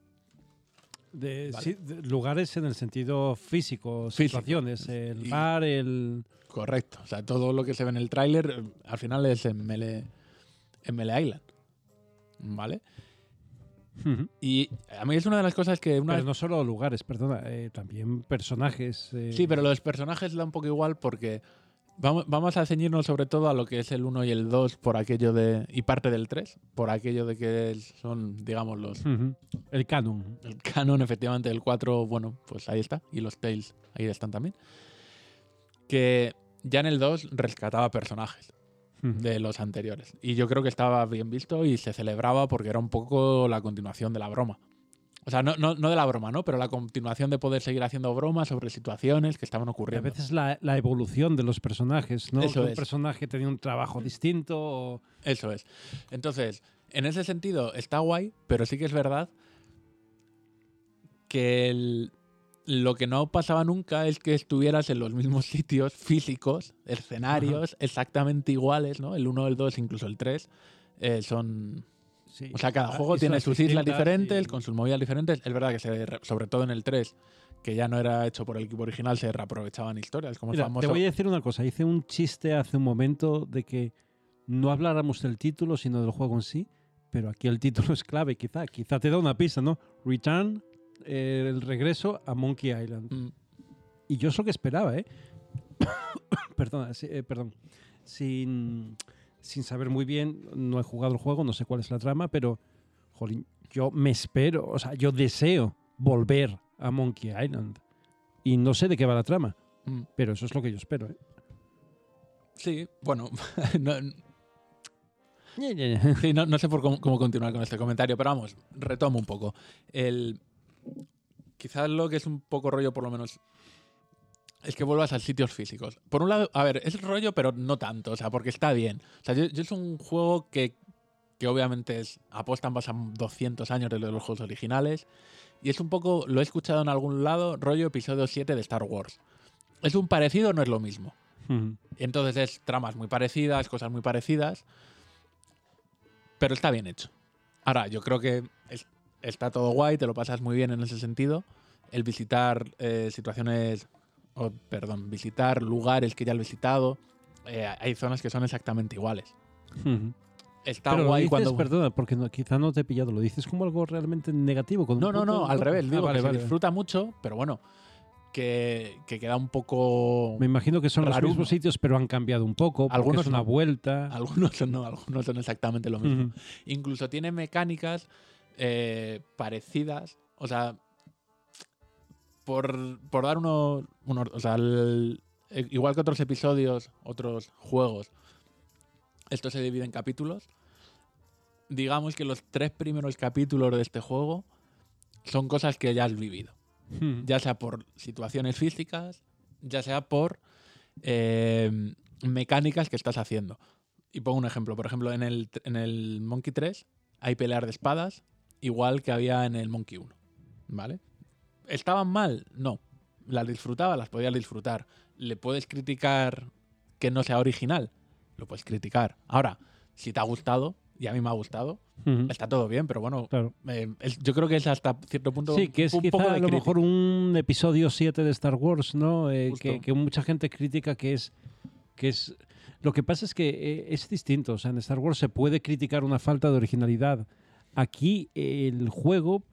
De, Vale. sí, de lugares en el sentido físico, Físico. situaciones, el bar, el... Correcto. O sea, todo lo que se ve en el tráiler al final es en Melee, en Melee Island. ¿Vale? Y a mí es una de las cosas que una Pero vez- no solo lugares, perdona, eh, también personajes. eh, Sí, pero los personajes da un poco igual porque vamos, vamos a ceñirnos sobre todo a lo que es el 1 y el 2 por aquello de y parte del 3, por aquello de que son, digamos, los Ujú. El canon. el canon efectivamente del 4, bueno, pues ahí está y los Tales ahí están también. Que ya en el 2 rescataba personajes de los anteriores. Y yo creo que estaba bien visto y se celebraba porque era un poco la continuación de la broma. O sea, no, no, no de la broma, ¿no? Pero la continuación de poder seguir haciendo bromas sobre situaciones que estaban A ocurriendo. veces la, la evolución de los personajes, ¿no? Eso Que un personaje tenía un trabajo distinto. o- Eso es. Entonces, en ese sentido está guay, pero sí que es verdad que el- lo que no pasaba nunca es que estuvieras en los mismos sitios físicos, escenarios exactamente iguales, ¿no? El 1, el 2, incluso el 3, eh, son... sí. O sea, cada Ah, juego tiene sus islas diferentes, y- con sus movidas diferentes. Es verdad que se, sobre todo en el 3, que ya no era hecho por el equipo original, se reaprovechaban historias, como Mira, el famoso... te voy a decir una cosa. Hice un chiste hace un momento de que no habláramos del título, sino del juego en sí. Pero aquí el título es clave, quizá. Quizá te da una pista, ¿no? Return, eh, el regreso a Monkey Island. Mm, Y yo es lo que esperaba, ¿eh? Perdona, sí, eh, perdón. Sin, sin saber muy bien, no he jugado el juego, no sé cuál es la trama, pero, jolín, yo me espero, o sea, yo deseo volver a Monkey Island. Y no sé de qué va la trama, mm. pero eso es lo que yo espero, ¿eh? Sí, bueno, no, Sí, no, no sé por cómo, cómo continuar con este comentario, pero vamos, retomo un poco. El, quizás lo que es un poco rollo, por lo menos, es que vuelvas a sitios físicos. Por un lado, a ver, es rollo, pero no tanto, o sea, porque está bien. O sea, yo, yo es un juego que, que obviamente es, apuesta en base a 200 años de los juegos originales, y es un poco, lo he escuchado en algún lado, rollo episodio 7 de Star Wars. Es un parecido, no es lo mismo. Entonces es tramas muy parecidas, cosas muy parecidas, pero está bien hecho. Ahora, yo creo que es- está todo guay, te lo pasas muy bien en ese sentido. El visitar eh, situaciones, o perdón, visitar lugares que ya has visitado, eh, hay zonas que son exactamente iguales. Ujú. Está Pero lo guay dices, cuando... perdona, porque no- quizá no te he pillado, lo dices como algo realmente negativo. Con No, no, no, al revés, Ah, digo vale, que vale. se disfruta mucho, pero bueno, que, que queda un poco... Me imagino que son los Raruno. mismos sitios, pero han cambiado un poco. Algunos es una no. vuelta. Algunos son, no, algunos son exactamente lo mismo. Ujú. Incluso tiene mecánicas eh, parecidas. O sea, por, por dar uno, uno- O sea, el- eh, igual que otros episodios, otros juegos, esto se divide en capítulos. Digamos que los tres primeros capítulos de este juego son cosas que ya has vivido. Hmm. Ya sea por situaciones físicas, ya sea por eh, mecánicas que estás haciendo. Y pongo un ejemplo. Por ejemplo, en el, en el Monkey 3 hay pelear de espadas, igual que había en el Monkey 1. ¿Vale? ¿Estaban mal? No. Las disfrutaba, las podías disfrutar. ¿Le puedes criticar que no sea original? Lo puedes criticar. Ahora, si te ha gustado, y a mí me ha gustado, está todo bien, pero bueno, Claro. eh, es- yo creo que es hasta cierto punto Sí, que es un quizá poco de a lo mejor un episodio 7 de Star Wars, ¿no? Eh, que, que mucha gente critica que es, que es... Lo que pasa es que eh, es distinto. O sea, en Star Wars se puede criticar una falta de originalidad. Aquí el juego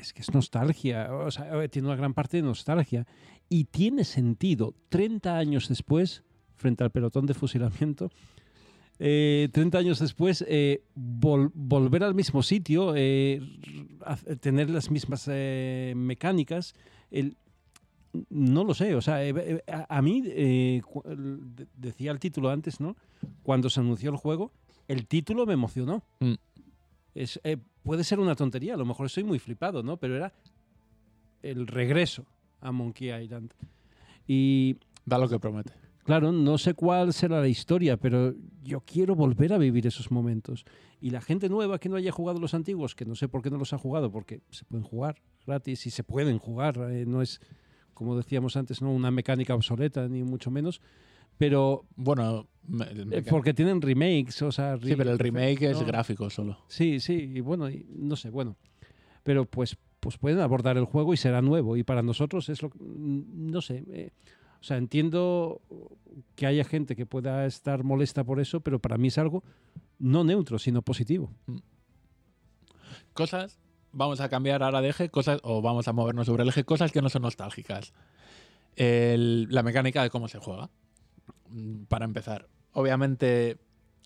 es que es nostalgia. O sea, eh, tiene una gran parte de nostalgia. Y tiene sentido 30 años después, frente al pelotón de fusilamiento, eh, 30 años después, eh, vol- volver al mismo sitio, eh, tener las mismas eh, mecánicas, el- no lo sé, o sea, eh, eh, a, a mí, eh, decía el título antes, ¿no? Cuando se anunció el juego, el título me emocionó. Mm. Es, eh, puede ser una tontería, a lo mejor estoy muy flipado, ¿no? Pero era el regreso a Monkey Island. Y Da lo que promete. Claro, no sé cuál será la historia, pero yo quiero volver a vivir esos momentos. Y la gente nueva que no haya jugado los antiguos, que no sé por qué no los ha jugado, porque se pueden jugar gratis y se pueden jugar, eh, no es, como decíamos antes, no una mecánica obsoleta, ni mucho menos, pero Bueno, me- me- eh, porque tienen remakes, o sea... sí, pero el remake es gráfico solo. Sí, sí, y bueno, y no sé, bueno. Pero pues, pues pueden abordar el juego y será nuevo. Y para nosotros es lo mm, no sé. eh, o sea, entiendo que haya gente que pueda estar molesta por eso, pero para mí es algo no neutro, sino positivo. Cosas, vamos a cambiar ahora de eje, cosas, o vamos a movernos sobre el eje, cosas que no son nostálgicas. El- la mecánica de cómo se juega. Para empezar, obviamente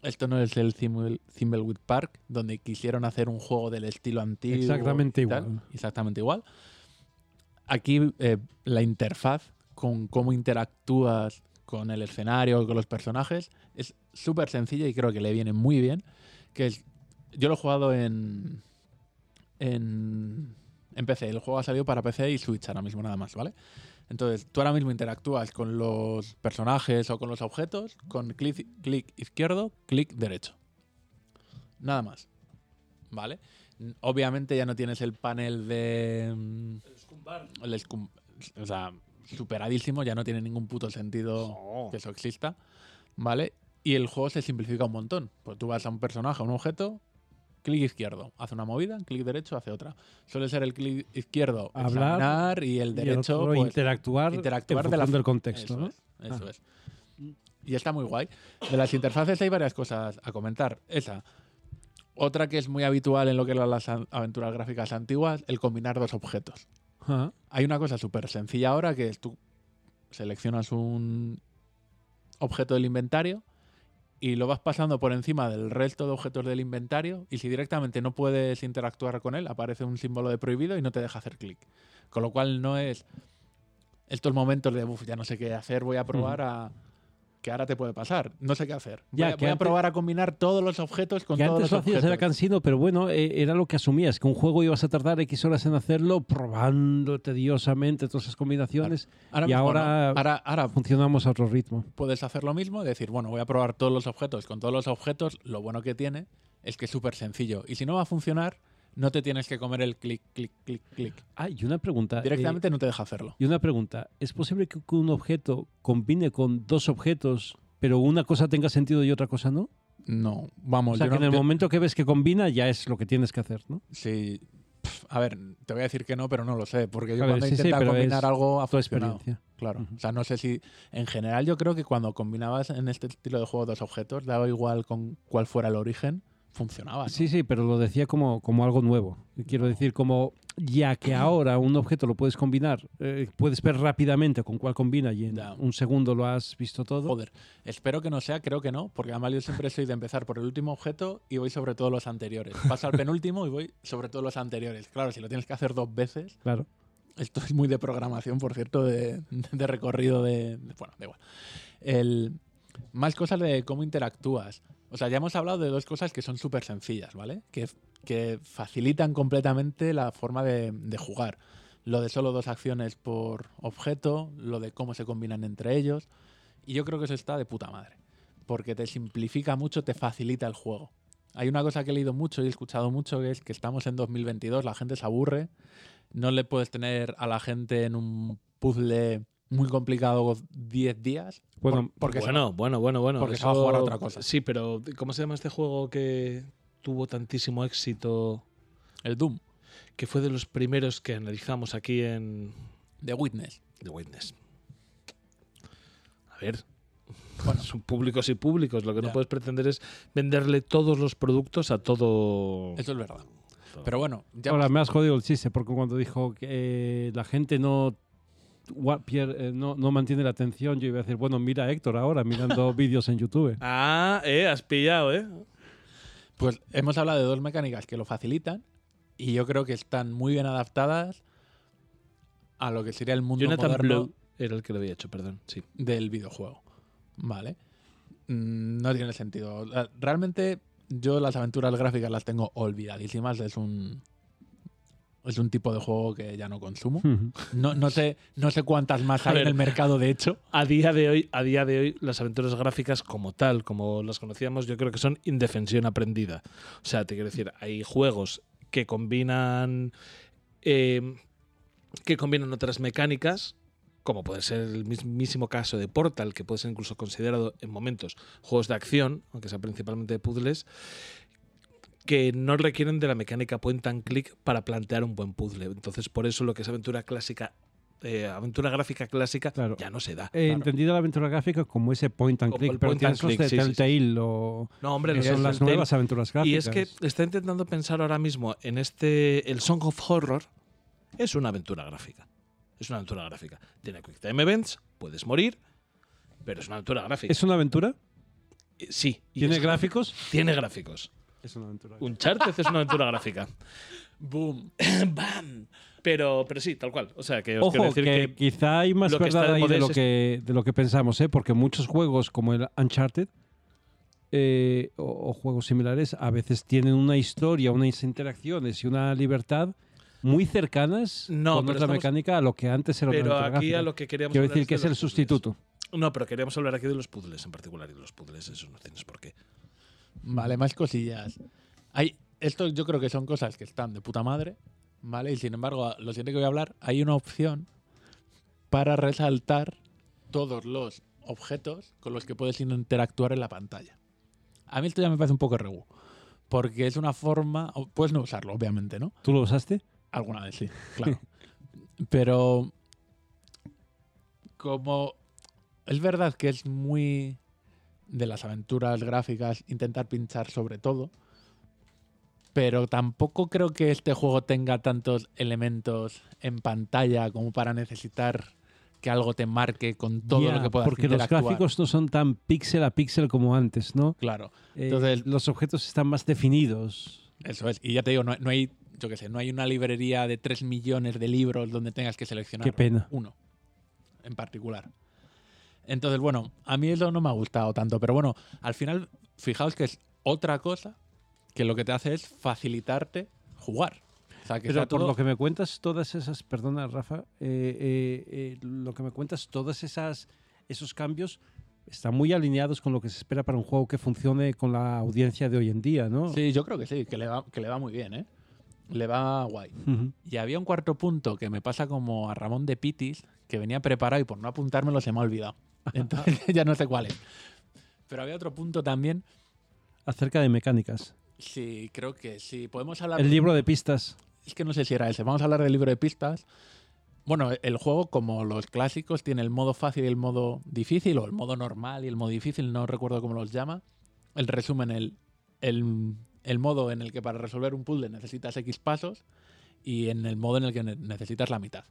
esto no es el Thimble- Thimbleweed Park, donde quisieron hacer un juego del estilo antiguo. Exactamente tal. igual. Exactamente igual. Aquí eh, la interfaz con cómo interactúas con el escenario, con los personajes, es súper sencilla y creo que le viene muy bien. Que es, yo lo he jugado en, en, en PC. El juego ha salido para PC y Switch ahora mismo nada más, ¿vale? Entonces, tú ahora mismo interactúas con los personajes o con los objetos con clic, clic izquierdo, clic derecho. Nada más. ¿Vale? Obviamente ya no tienes el panel de... El scum- o sea, superadísimo, ya no tiene ningún puto sentido que eso exista. ¿Vale? Y el juego se simplifica un montón. Pues tú vas a un personaje, a un objeto, clic izquierdo, hace una movida, clic derecho, hace otra. Suele ser el clic izquierdo Hablar, examinar y el Y el derecho otro, pues, interactuar, interactuar de la del contexto, eso ¿no? es, eso Ah. es. Y está muy guay. De las interfaces hay varias cosas a comentar. Esa. Otra que es muy habitual en lo que eran las aventuras gráficas antiguas, el combinar dos objetos. Hay una cosa súper sencilla ahora que es tú seleccionas un objeto del inventario y lo vas pasando por encima del resto de objetos del inventario y si directamente no puedes interactuar con él, aparece un símbolo de prohibido y no te deja hacer clic. Con lo cual no es estos momentos de, uff, ya no sé qué hacer, voy a probar a... que ahora te puede pasar, no sé qué hacer. Ya, voy a, que voy a antes- probar a combinar todos los objetos con que todos antes los objetos. era cansino, pero bueno, eh, era lo que asumías, que un juego ibas a tardar X horas en hacerlo, probando tediosamente todas esas combinaciones, Ahora y mismo ahora, no. ahora, ahora funcionamos a otro ritmo. puedes hacer lo mismo, decir, bueno, voy a probar todos los objetos. Con todos los objetos, lo bueno que tiene es que es súper sencillo. Y si no va a funcionar, no te tienes que comer el clic, clic, clic, clic. Ah, y una pregunta. eh, Directamente no te deja hacerlo. y una pregunta. ¿Es posible que un objeto combine con dos objetos, pero una cosa tenga sentido y otra cosa no? No, vamos. O sea, yo que no- en el yo- momento que ves que combina ya es lo que tienes que hacer, ¿no? Sí. A ver, te voy a decir que no, pero no lo sé. Porque yo A cuando he sí, intentado combinar algo ha Tu funcionado. experiencia. Claro. O sea, no sé si. En general, yo creo que cuando combinabas en este estilo de juego dos objetos, daba igual con cuál fuera el origen, funcionaba. ¿no? Sí, sí, pero lo decía como, como algo nuevo. Quiero decir, como ya que ahora un objeto lo puedes combinar, eh, puedes ver rápidamente con cuál combina y en Ya. un segundo lo has visto todo. Joder, espero que no sea, creo que no, porque además yo siempre soy de empezar por el último objeto y voy sobre todos los anteriores. Paso al penúltimo y voy sobre todos los anteriores. Claro, si lo tienes que hacer dos veces, Claro. esto es muy de programación, por cierto, de, de recorrido de, de- Bueno, da igual. El, más cosas de cómo interactúas. O sea, ya hemos hablado de dos cosas que son súper sencillas, ¿vale? Que, que facilitan completamente la forma de, de jugar. Lo de solo dos acciones por objeto, lo de cómo se combinan entre ellos. Y yo creo que eso está de puta madre. Porque te simplifica mucho, te facilita el juego. Hay una cosa que he leído mucho y he escuchado mucho, que es que estamos en 2022, la gente se aburre, no le puedes tener a la gente en un puzzle muy complicado 10 días. Bueno, por- porque se bueno, bueno, bueno, bueno. porque se va a jugar a otra cosa. Sí, pero ¿cómo se llama este juego que tuvo tantísimo éxito? el Doom, Que fue de los primeros que analizamos aquí en de Witness. The Witness. A ver. son públicos y públicos. Lo que no puedes pretender es venderle todos los productos a todo. Eso es verdad. Pero bueno, ya Ahora me has jodido el chiste porque cuando dijo que eh, la gente no, gua- pier- eh, no no mantiene la atención, yo iba a decir, bueno, mira a Héctor ahora mirando vídeos en YouTube. Ah, eh, has pillado, eh. Pues hemos hablado de dos mecánicas que lo facilitan y yo creo que están muy bien adaptadas a lo que sería el mundo Jonathan moderno Blow era el que lo había hecho, perdón. Sí. del videojuego. ¿Vale? Mm, No tiene sentido. Realmente yo las aventuras gráficas las tengo olvidadísimas. Es un es un tipo de juego que ya no consumo. No, no sé, no sé cuántas más hay ver. en el mercado, de hecho. A día de hoy, a día de hoy, las aventuras gráficas como tal, como las conocíamos, yo creo que son indefensión aprendida. O sea, te quiero decir, hay juegos que combinan eh, que combinan otras mecánicas, como puede ser el mismísimo caso de Portal, que puede ser incluso considerado en momentos juegos de acción, aunque sea principalmente de puzzles, que no requieren de la mecánica point and click para plantear un buen puzzle. Entonces, por eso lo que es aventura clásica, eh, aventura gráfica clásica, Claro. ya no se da. He entendido la aventura gráfica como ese point and click, pero point tienes and los click, de sí, sí, sí. Telltale o No, hombre, que los son las nuevas aventuras gráficas. Y es que está intentando pensar ahora mismo en este. El Song of Horror es una aventura gráfica. Es una aventura gráfica. Tiene Quick Time Events, puedes morir, pero es una aventura gráfica. ¿Es una aventura? Sí. ¿Tiene gráficos? Tiene gráficos. Es una aventura. Uncharted es una aventura gráfica. Boom. ¡Bam! Pero, pero sí, tal cual. O sea, que os quiero Ojo, decir que, que. quizá hay más verdad de ahí de lo, es que, de lo que pensamos, ¿eh? porque muchos juegos como el Uncharted eh, o, o juegos similares a veces tienen una historia, unas interacciones y una libertad muy cercanas No, con pero otra estamos- mecánica a lo que antes era una Pero aventura aquí a lo que queríamos Quiero decir que de es el puzzles. sustituto. No, pero queríamos hablar aquí de los puzzles en particular. Y de los puzzles, eso no tienes por qué. Vale, más cosillas. Hay, esto yo creo que son cosas que están de puta madre, ¿vale? Y sin embargo, lo siguiente que voy a hablar, hay una opción para resaltar todos los objetos con los que puedes interactuar en la pantalla. A mí esto ya me parece un poco regu, porque es una forma, puedes no usarlo, obviamente, ¿no? ¿Tú lo usaste? Alguna vez sí, claro. Pero como es verdad que es muy de las aventuras gráficas intentar pinchar sobre todo, pero tampoco creo que este juego tenga tantos elementos en pantalla como para necesitar que algo te marque con todo lo que puedas Porque los gráficos no son tan píxel a píxel como antes, ¿no? Claro. Eh, Entonces- los objetos están más definidos. Eso es. Y ya te digo, no, no hay, yo qué sé, no hay una librería de 3 millones de libros donde tengas que seleccionar Qué pena. uno en particular. Entonces, bueno, a mí eso no me ha gustado tanto, pero bueno, al final, fijaos que es otra cosa que lo que te hace es facilitarte jugar. O sea, que Pero por todo- lo que me cuentas, todas esas, perdona Rafa, eh, eh, eh, lo que me cuentas, todas esas esos cambios están muy alineados con lo que se espera para un juego que funcione con la audiencia de hoy en día, ¿no? Sí, yo creo que sí, que le va, que le va muy bien, ¿eh? Le va guay. Ujú. Y había un cuarto punto que me pasa como a Ramón de Pitis, que venía preparado y por no apuntármelo se me ha olvidado. Entonces ya no sé cuál es. Pero había otro punto también. Acerca de mecánicas. Sí, creo que sí. Podemos hablar. El libro de pistas. Es que no sé si era ese. Vamos a hablar del libro de pistas. Bueno, el juego, como los clásicos, tiene el modo fácil y el modo difícil, o el modo normal y el modo difícil, no recuerdo cómo los llama. El resumen, el, el, el modo en el que para resolver un puzzle necesitas X pasos y en el modo en el que ne- necesitas la mitad.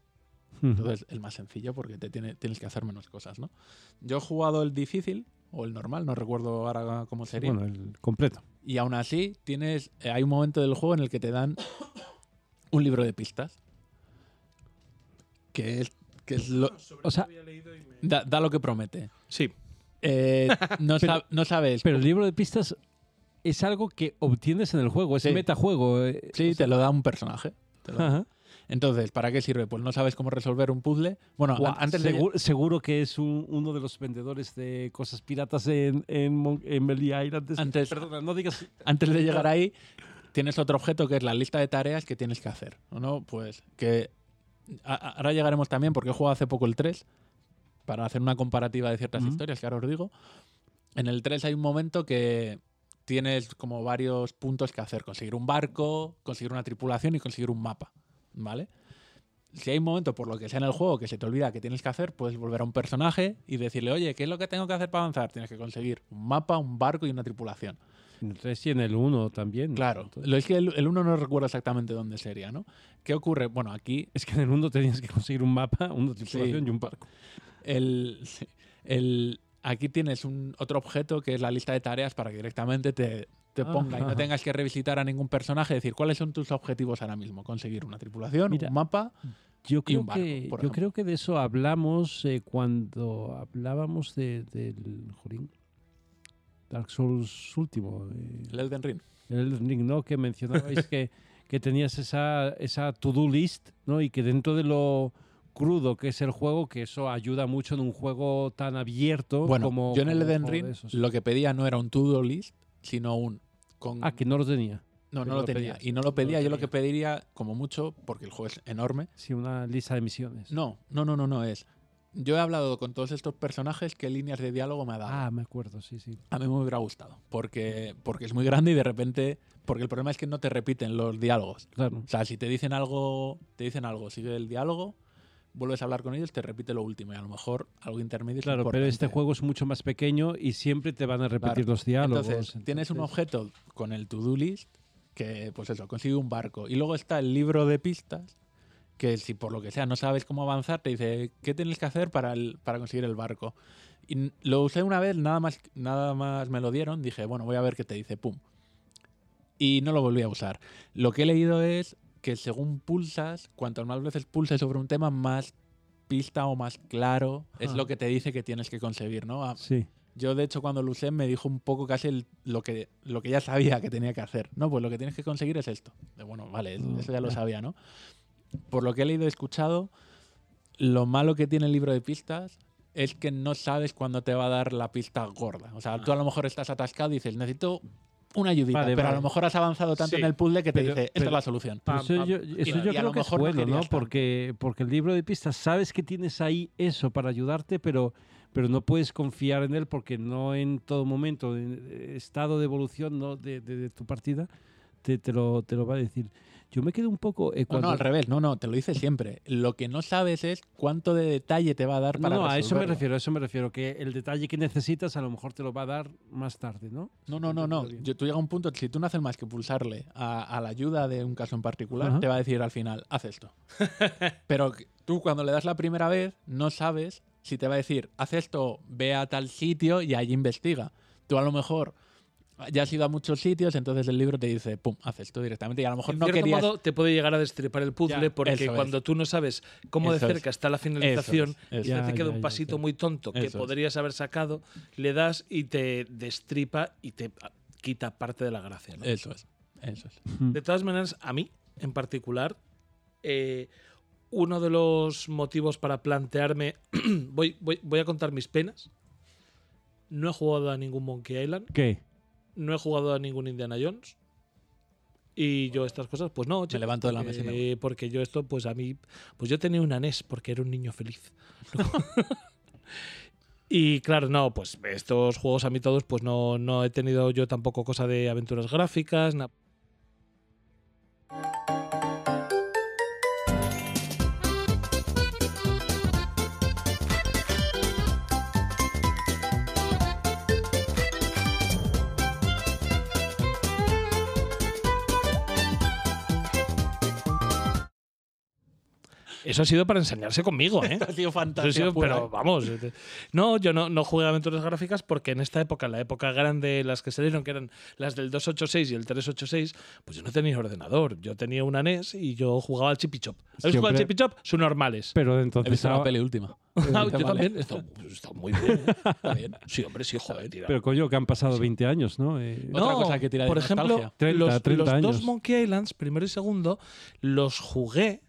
Entonces, el más sencillo porque te tiene, tienes que hacer menos cosas, ¿no? Yo he jugado el difícil o el normal, no recuerdo ahora cómo sería. Bueno, el completo. Y aún así, tienes, eh, hay un momento del juego en el que te dan un libro de pistas. Que es, que es lo, O sea, da, da lo que promete. Sí. Eh, no, Pero- sab- no sabes. Pero el libro de pistas es algo que obtienes en el juego, es Sí. metajuego. eh, Sí, o sea, te lo da un personaje. Te lo da. ajá. Entonces, ¿para qué sirve? Pues no sabes cómo resolver un puzzle. Bueno, antes de. seguro, seguro que es un- uno de los vendedores de cosas piratas en, en, Island. Antes- Perdona, no digas. antes de llegar ahí, tienes otro objeto que es la lista de tareas que tienes que hacer. ¿no? Pues que a- ahora llegaremos también, porque he jugado hace poco el 3, para hacer una comparativa de ciertas historias, que ahora os digo. En el 3 hay un momento que tienes como varios puntos que hacer. Conseguir un barco, conseguir una tripulación y conseguir un mapa. ¿Vale? Si hay un momento, por lo que sea en el juego, que se te olvida que tienes que hacer, puedes volver a un personaje y decirle, oye, ¿qué es lo que tengo que hacer para avanzar? Tienes que conseguir un mapa, un barco y una tripulación. En el 3 y en el 1 también. Claro, Entonces- lo es que el, el uno no recuerdo exactamente dónde sería, ¿no? ¿Qué ocurre? Bueno, aquí Es que en el 1 tenías que conseguir un mapa, una tripulación Sí. y un barco. el, el- aquí tienes un otro objeto que es la lista de tareas para que directamente te, te ponga y no tengas que revisitar a ningún personaje, decir cuáles son tus objetivos ahora mismo, conseguir una tripulación, Mira, un mapa. Yo creo, un barco, que, yo creo que de eso hablamos eh, cuando hablábamos de- del Jorín. Dark Souls último. eh, El Elden Ring. el Elden Ring, ¿no? Que mencionabais que, que tenías esa, esa to-do list, ¿no? Y que dentro de lo crudo que es el juego, que eso ayuda mucho en un juego tan abierto Bueno, como. yo en el Elden Ring lo que pedía no era un to-do list, sino un... Con, Ah, que no lo tenía. no, no no lo lo tenía. pedías. Y no No lo lo pedía, yo lo que pediría, como mucho, porque el juego es enorme, Sí, una lista de misiones. No, no, no, no, no es. Yo he hablado con todos estos personajes qué líneas de diálogo me ha dado. Ah, me acuerdo, sí, sí. A mí me hubiera gustado, porque, porque es muy grande y de repente, porque el problema es que no te repiten los diálogos. Claro. O sea, si te dicen algo, te dicen algo, sigue el diálogo, vuelves a hablar con ellos, te repite lo último y a lo mejor algo intermedio. es Claro, pero este juego es mucho más pequeño y siempre te van a repetir Claro. los diálogos. Entonces, tienes un objeto con el to-do list que, pues eso, consigue un barco. Y luego está el libro de pistas que si por lo que sea no sabes cómo avanzar, te dice qué tienes que hacer para, el- para conseguir el barco. Y lo usé una vez, nada más, nada más me lo dieron, dije, bueno, voy a ver qué te dice, pum. Y no lo volví a usar. Lo que he leído es que según pulsas, cuantas más veces pulses sobre un tema, más pista o más claro es Ah. lo que te dice que tienes que conseguir, ¿no? A- Sí. yo, de hecho, cuando lo usé, me dijo un poco casi el- lo, que, lo que ya sabía que tenía que hacer. No, pues lo que tienes que conseguir es esto. De, bueno, vale, Mm, eso ya lo sabía, ¿no? Por lo que he leído y escuchado, lo malo que tiene el libro de pistas es que no sabes cuándo te va a dar la pista gorda. O sea, tú a lo mejor estás atascado y dices, necesito una ayudita, Vale, pero a lo mejor has avanzado tanto Sí, en el puzzle que te pero- dice, esta pero- es la solución. Pam, eso pam. yo, Y- eso y yo a creo que es bueno, ¿no? Porque, porque el libro de pistas sabes que tienes ahí eso para ayudarte, pero, pero no puedes confiar en él porque no en todo momento, en eh, estado de evolución ¿no? de, de- de tu partida, te, te lo, te lo va a decir. Yo me quedo un poco... eh, No, cuando, no, al revés, no, no, te lo dice siempre. Lo que no sabes es cuánto de detalle te va a dar para no, a eso me refiero, a eso me refiero, que el detalle que necesitas a lo mejor te lo va a dar más tarde, ¿no? No, no, no, no. Yo, tú llega a un punto, si tú no haces más que pulsarle a, a la ayuda de un caso en particular, Ajá. te va a decir al final, haz esto. Pero tú cuando le das la primera vez, no sabes si te va a decir, haz esto, ve a tal sitio y allí investiga. Tú a lo mejor ya has ido a muchos sitios, entonces el libro te dice, pum, haz esto directamente. Y a lo mejor En no querías... modo, te puede llegar a destripar el puzzle Ya, porque eso es. cuando tú no sabes cómo Eso de es. cerca está la finalización, Eso es, eso ya es. te queda ya, un ya, pasito ya. muy tonto que Eso es. podrías haber sacado, le das y te destripa y te quita parte de la gracia. ¿no? Eso es, eso es. De todas maneras, a mí, en particular, eh, uno de los motivos para plantearme. voy, voy, voy a contar mis penas. No he jugado a ningún Monkey Island. ¿Qué? No he jugado a ningún Indiana Jones. Y yo estas cosas, pues no. chicos, levanto de la porque- mesa me Porque yo esto, pues a mí. Pues yo tenía una NES porque era un niño feliz. y claro, no, pues estos juegos a mí todos, pues no, no he tenido yo tampoco cosa de aventuras gráficas. Eso ha sido para enseñarse conmigo, ¿eh? Ha sido pura, pero ¿eh? vamos, no, yo no, no jugué a aventuras gráficas porque en esta época, en la época grande, las que salieron, que eran las del 286 y el 386, pues yo no tenía ordenador. Yo tenía una NES y yo jugaba al Chippy Chop. ¿Habéis jugado al Siempre- Chippy Chop? Son normales. Pero He entonces. visto la peli última. Ah, Está yo también. Está, está muy bien. ¿eh? Está bien. Sí, hombre, sí, joder, tira. pero coño, que han pasado 20 años, ¿no? Eh, Otra cosa que tira de por ejemplo, nostalgia. 30, los, 30 los dos. Monkey Islands, primero y segundo, los jugué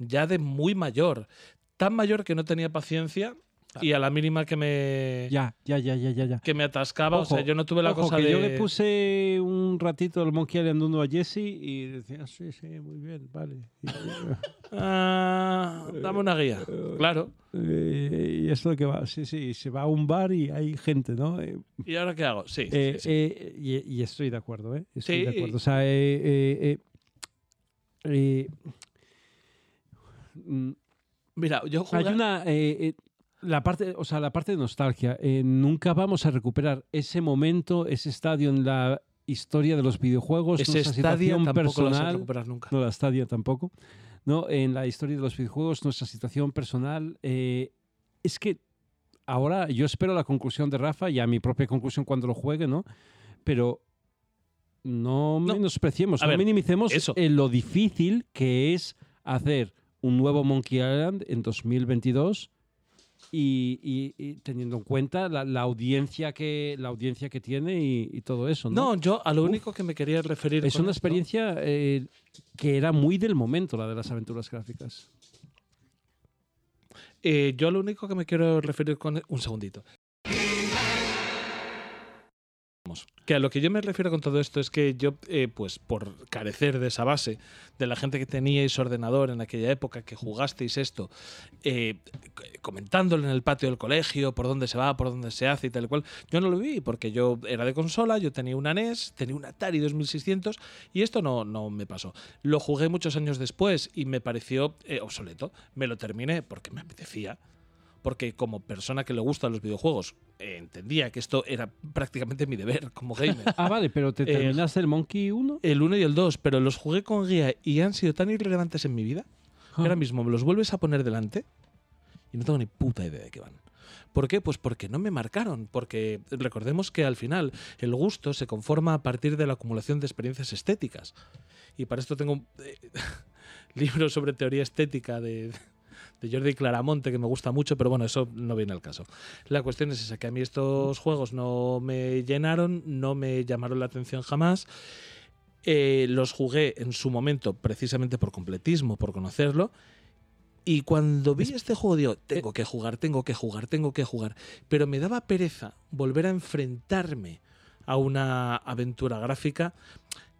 ya de muy mayor. Tan mayor que no tenía paciencia y a la mínima que me, ya, ya, ya, ya, ya. que me atascaba, o sea, yo no tuve la Ojo, cosa que de... yo le puse un ratito el Monkey 1 a Jesse y decía, sí, sí, muy bien, vale. Ah, dame una guía. Claro. eh, y es lo que va, sí, sí, se va a un bar y hay gente, ¿no? Eh, ¿Y ahora qué hago? Sí. eh, sí. y, y estoy de acuerdo, ¿eh? Estoy de Sí. acuerdo. O sea, eh, eh, eh, eh, mm, Mira, yo jugué... hay una... eh, eh, la parte, o sea, la parte de nostalgia. eh, nunca vamos a recuperar ese momento, ese estadio en la historia de los videojuegos, Ese nuestra estadio situación tampoco lo vas a personal. recuperar nunca. No, la Stadia tampoco. ¿no? En la historia de los videojuegos, nuestra situación personal. eh, es que ahora yo espero la conclusión de Rafa y a mi propia conclusión cuando lo juegue, ¿no? Pero no, No. menospreciemos, A no ver, minimicemos eso. en lo difícil que es hacer un nuevo Monkey Island en 2022 y, y- y teniendo en cuenta la, la audiencia que la audiencia que tiene y, y todo eso. No, yo a lo único que me quería referir Es una esto- experiencia eh, que era muy del momento, la de las aventuras gráficas. Eh, yo lo único que me quiero referir con... Un segundito. Que a lo que yo me refiero con todo esto es que yo, eh, pues por carecer de esa base, de la gente que teníais ordenador en aquella época, que jugasteis esto, eh, comentándolo en el patio del colegio, por dónde se va, por dónde se hace y tal y cual, yo no lo vi porque yo era de consola, yo tenía una NES, tenía un Atari 2600 y esto no, no me pasó. Lo jugué muchos años después y me pareció eh, obsoleto. Me lo terminé porque me apetecía porque como persona que le gustan los videojuegos eh, entendía que esto era prácticamente mi deber como gamer. Ah, vale, pero ¿te Eh, terminaste el Monkey 1? El 1 y el 2, pero los jugué con guía y han sido tan irrelevantes en mi vida que ahora mismo me los vuelves a poner delante y no tengo ni puta idea de qué van. ¿Por qué? Pues porque no me marcaron, porque recordemos que al final el gusto se conforma a partir de la acumulación de experiencias estéticas. Y para esto tengo un eh, libro sobre teoría estética de, de Jordi Claramonte que me gusta mucho, pero bueno, eso no viene al caso. La cuestión es esa, que a mí estos juegos no me llenaron, no me llamaron la atención jamás. Eh, los jugué en su momento precisamente por completismo, por conocerlo. Y cuando vi este juego, digo, tengo que jugar, tengo que jugar, tengo que jugar. Pero me daba pereza volver a enfrentarme a una aventura gráfica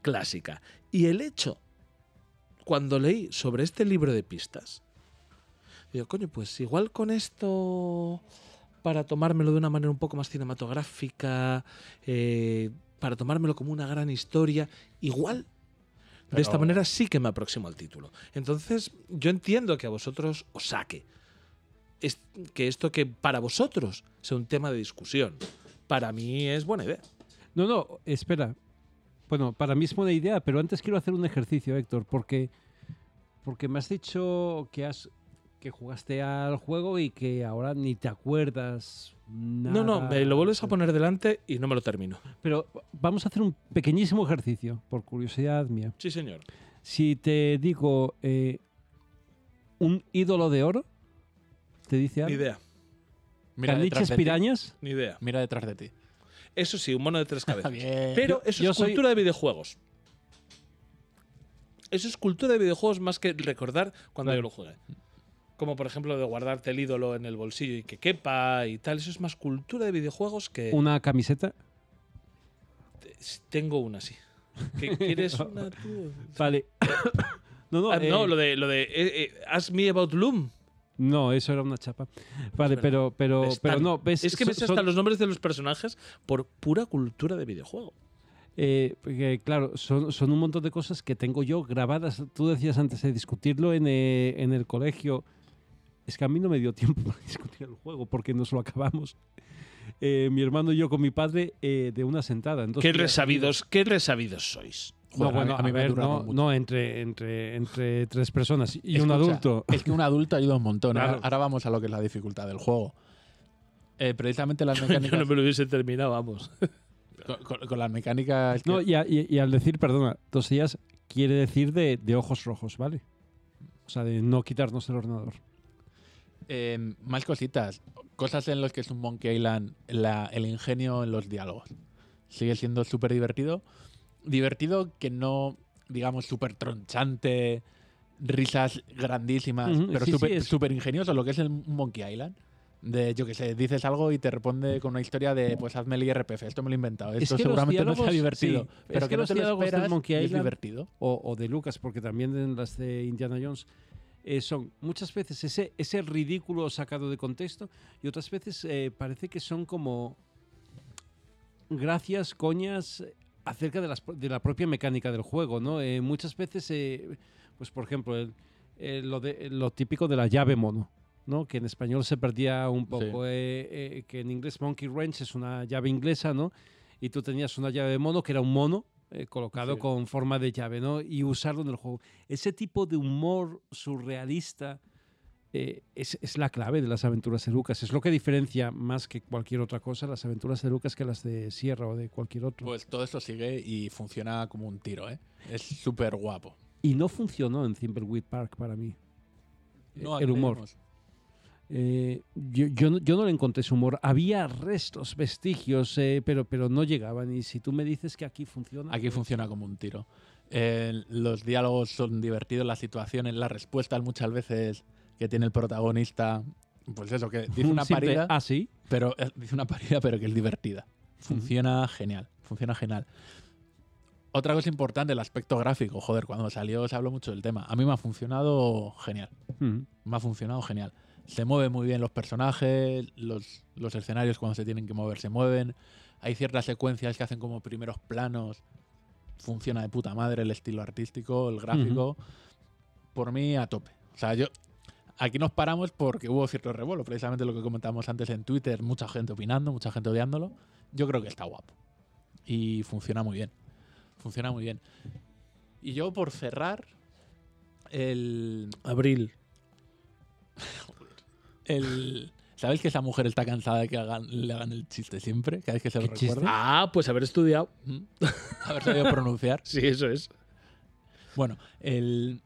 clásica. Y el hecho, cuando leí sobre este libro de pistas, digo, coño, pues igual con esto, para tomármelo de una manera un poco más cinematográfica, eh, para tomármelo como una gran historia, igual de esta manera sí que me aproximo al título. Entonces, yo entiendo que a vosotros os saque. Es que esto que para vosotros sea un tema de discusión, para mí es buena idea. No, no, espera. Bueno, para mí es buena idea, pero antes quiero hacer un ejercicio, Héctor, porque, porque me has dicho que has que jugaste al juego y que ahora ni te acuerdas nada. No, no, me lo vuelves a poner delante y no me lo termino. Pero vamos a hacer un pequeñísimo ejercicio, por curiosidad mía. Sí, señor. Si te digo eh, un ídolo de oro, ¿te dice Ni algo? idea, Mira detrás ¿Caniches de ti. pirañas? ni idea. Mira detrás de ti. Eso sí, un mono de tres cabezas. Bien. Pero eso yo es soy- cultura de videojuegos. Eso es cultura de videojuegos más que recordar cuando Claro. yo lo jugué. Como por ejemplo de guardarte el ídolo en el bolsillo y que quepa y tal. Eso es más cultura de videojuegos que ¿Una camiseta? tengo una así. ¿Qué quieres una tú? Vale. no, no, Ah, no, eh, lo de lo de eh, eh, Ask me about Loom. no, eso era una chapa. Vale, pero, pero, pero no, ves, es que ves son- hasta son- los nombres de los personajes por pura cultura de videojuego. eh, porque, claro, son, son un montón de cosas que tengo yo grabadas. Tú decías antes de discutirlo en, eh, en el colegio. Es que a mí no me dio tiempo para discutir el juego porque nos lo acabamos. Eh, mi hermano y yo con mi padre eh, de una sentada. en dos Qué resabidos, qué resabidos sois. Joder, no, bueno, a mí, a mí a me ha ver, no, mucho. no entre, entre, entre tres personas y un adulto. Es que un adulto ayuda un montón. Claro. Ahora, ahora vamos a lo que es la dificultad del juego. Eh, precisamente las Yo mecánicas. no me lo hubiese terminado, vamos. con, con- con las mecánicas. que- No, y, a- y- y al decir, perdona, dos días quiere decir de, de ojos rojos, ¿vale? O sea, de no quitarnos el ordenador. Eh, más cositas. Cosas en las que es un Monkey Island, la- el ingenio en los diálogos. Sigue siendo súper divertido. Divertido que no, digamos, súper tronchante, risas grandísimas, pero sí, sí, súper súper ingenioso, lo que es el Monkey Island. De, yo que sé, dices algo y te responde con una historia de, pues hazme el IRPF, esto me lo he inventado. Es Esto que seguramente no sea divertido, sí, pero es que, que no te lo esperas Monkey y es Island- divertido. O, o de Lucas, porque también en las de Indiana Jones eh, son muchas veces ese, ese ridículo sacado de contexto y otras veces eh, parece que son como gracias, coñas, acerca de, las, de la propia mecánica del juego, ¿no? Eh, muchas veces, eh, pues por ejemplo, el- lo, de, lo típico de la llave mono, ¿no? Que en español se perdía un poco, que en inglés Monkey Wrench es una llave inglesa, ¿no? Y tú tenías una llave de mono que era un mono eh, colocado Sí. con forma de llave, ¿no? Y usarlo en el juego. Ese tipo de humor surrealista eh, es, es la clave de las aventuras de Lucas. Es lo que diferencia más que cualquier otra cosa las aventuras de Lucas que las de Sierra o de cualquier otro. Pues todo esto sigue y funciona como un tiro, ¿eh? Es súper guapo. y no funcionó en Thimbleweed Park para mí. No el humor. agreguemos. Eh, yo, yo, no- yo no le encontré ese humor. Había restos, vestigios, eh, pero, pero no llegaban. Y si tú me dices que aquí funciona. Aquí funciona como un tiro. Eh, los diálogos son divertidos, las situaciones, las respuestas muchas veces que tiene el protagonista. Pues eso, que dice un una simple, parida, Ah, sí. pero dice una parida, pero que es divertida. Funciona genial, funciona genial. Otra cosa importante, el aspecto gráfico. Joder, cuando salió se habló mucho del tema. A mí me ha funcionado genial. Me ha funcionado genial. Se mueven muy bien los personajes, los, los escenarios cuando se tienen que mover se mueven. Hay ciertas secuencias que hacen como primeros planos. Funciona de puta madre el estilo artístico, el gráfico. Por mí, a tope. O sea, yo. Aquí nos paramos porque hubo cierto revuelo, precisamente lo que comentamos antes en Twitter, mucha gente opinando, mucha gente odiándolo. Yo creo que está guapo. Y funciona muy bien. Funciona muy bien. Y yo, por cerrar, el, Abril. el ¿Sabéis que esa mujer está cansada de que hagan- le hagan el chiste siempre? Cada vez que se lo recuerda. Ah, pues haber estudiado. Haber sabido pronunciar. Sí, eso es. Bueno, el-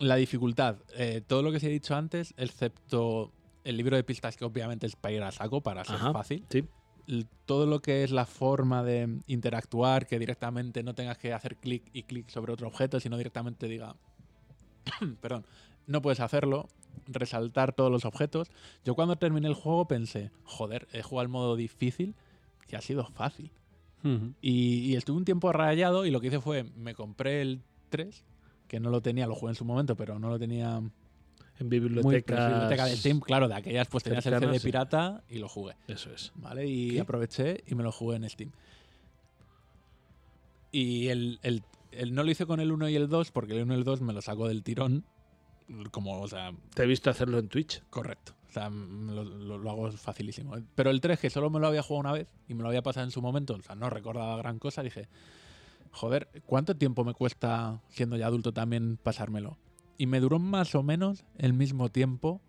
la dificultad. eh, todo lo que se ha dicho antes, excepto el libro de pistas, que obviamente es para ir a saco, para ser Ajá, fácil. sí. El- todo lo que es la forma de interactuar, que directamente no tengas que hacer clic y clic sobre otro objeto, sino directamente diga, perdón, no puedes hacerlo, resaltar todos los objetos. Yo cuando terminé el juego pensé, joder, he jugado al modo difícil y ha sido fácil. Y, y estuve un tiempo rayado y lo que hice fue, me compré el 3, que no lo tenía, lo jugué en su momento, pero no lo tenía en biblioteca de Steam. Claro, de aquellas pues tenías el CD sí. pirata y lo jugué. Eso es. ¿Vale? Y ¿Qué? aproveché y me lo jugué en Steam. Y el, el- el no lo hice con el 1 y el 2 porque el 1 y el 2 me lo saco del tirón. Como, o sea, Te he visto hacerlo en Twitch. correcto. O sea, me lo, lo- lo hago facilísimo. Pero el 3, que solo me lo había jugado una vez y me lo había pasado en su momento, o sea, no recordaba gran cosa, dije, joder, ¿cuánto tiempo me cuesta, siendo ya adulto también, pasármelo? Y me duró más o menos el mismo tiempo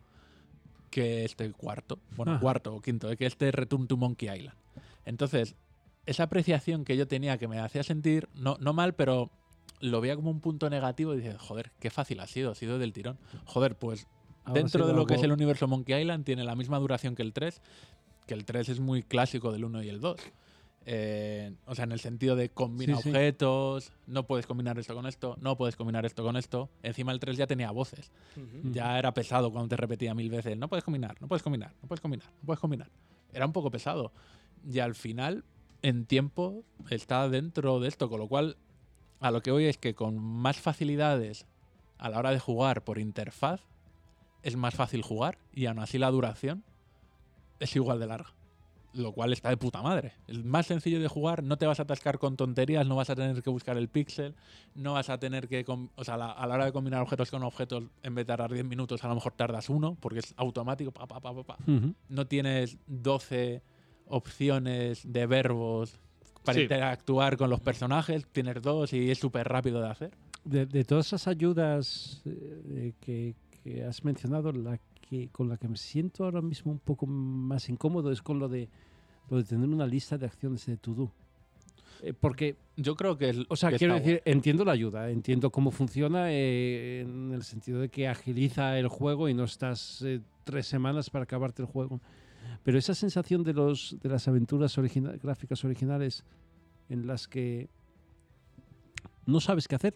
que este cuarto. Bueno, Ah. cuarto o quinto, eh, que este Return to Monkey Island. Entonces, esa apreciación que yo tenía que me hacía sentir, no, no mal, pero lo veía como un punto negativo y dije, joder, qué fácil ha sido, ha sido del tirón. Joder, pues Ahora dentro sí de lo que es el universo Monkey Island tiene la misma duración que el 3, que el 3 es muy clásico del 1 y el 2. Eh, o sea, en el sentido de combina Sí, sí. objetos, no puedes combinar esto con esto, no puedes combinar esto con esto. Encima el 3 ya tenía voces. Ya era pesado cuando te repetía mil veces, no puedes combinar, no puedes combinar, no puedes combinar, no puedes combinar. Era un poco pesado. Y al final, en tiempo, está dentro de esto, con lo cual, a lo que voy es que con más facilidades a la hora de jugar por interfaz, es más fácil jugar y aún así la duración es igual de larga. Lo cual está de puta madre. Es más sencillo de jugar, no te vas a atascar con tonterías, no vas a tener que buscar el píxel, no vas a tener que. O sea, la- a la hora de combinar objetos con objetos, en vez de tardar 10 minutos, a lo mejor tardas uno, porque es automático. Pa, pa, pa, pa, pa. Ujú. No tienes 12 opciones de verbos para Sí. interactuar con los personajes, tienes dos y es súper rápido de hacer. De, de todas esas ayudas eh, que, que has mencionado, la que con la que me siento ahora mismo un poco más incómodo es con lo de lo de tener una lista de acciones de to do. Eh, porque, Yo creo que el, o sea, que quiero decir, entiendo la ayuda, entiendo cómo funciona eh, en el sentido de que agiliza el juego y no estás eh, tres semanas para acabarte el juego. Pero esa sensación de los de las aventuras origina- gráficas originales en las que no sabes qué hacer,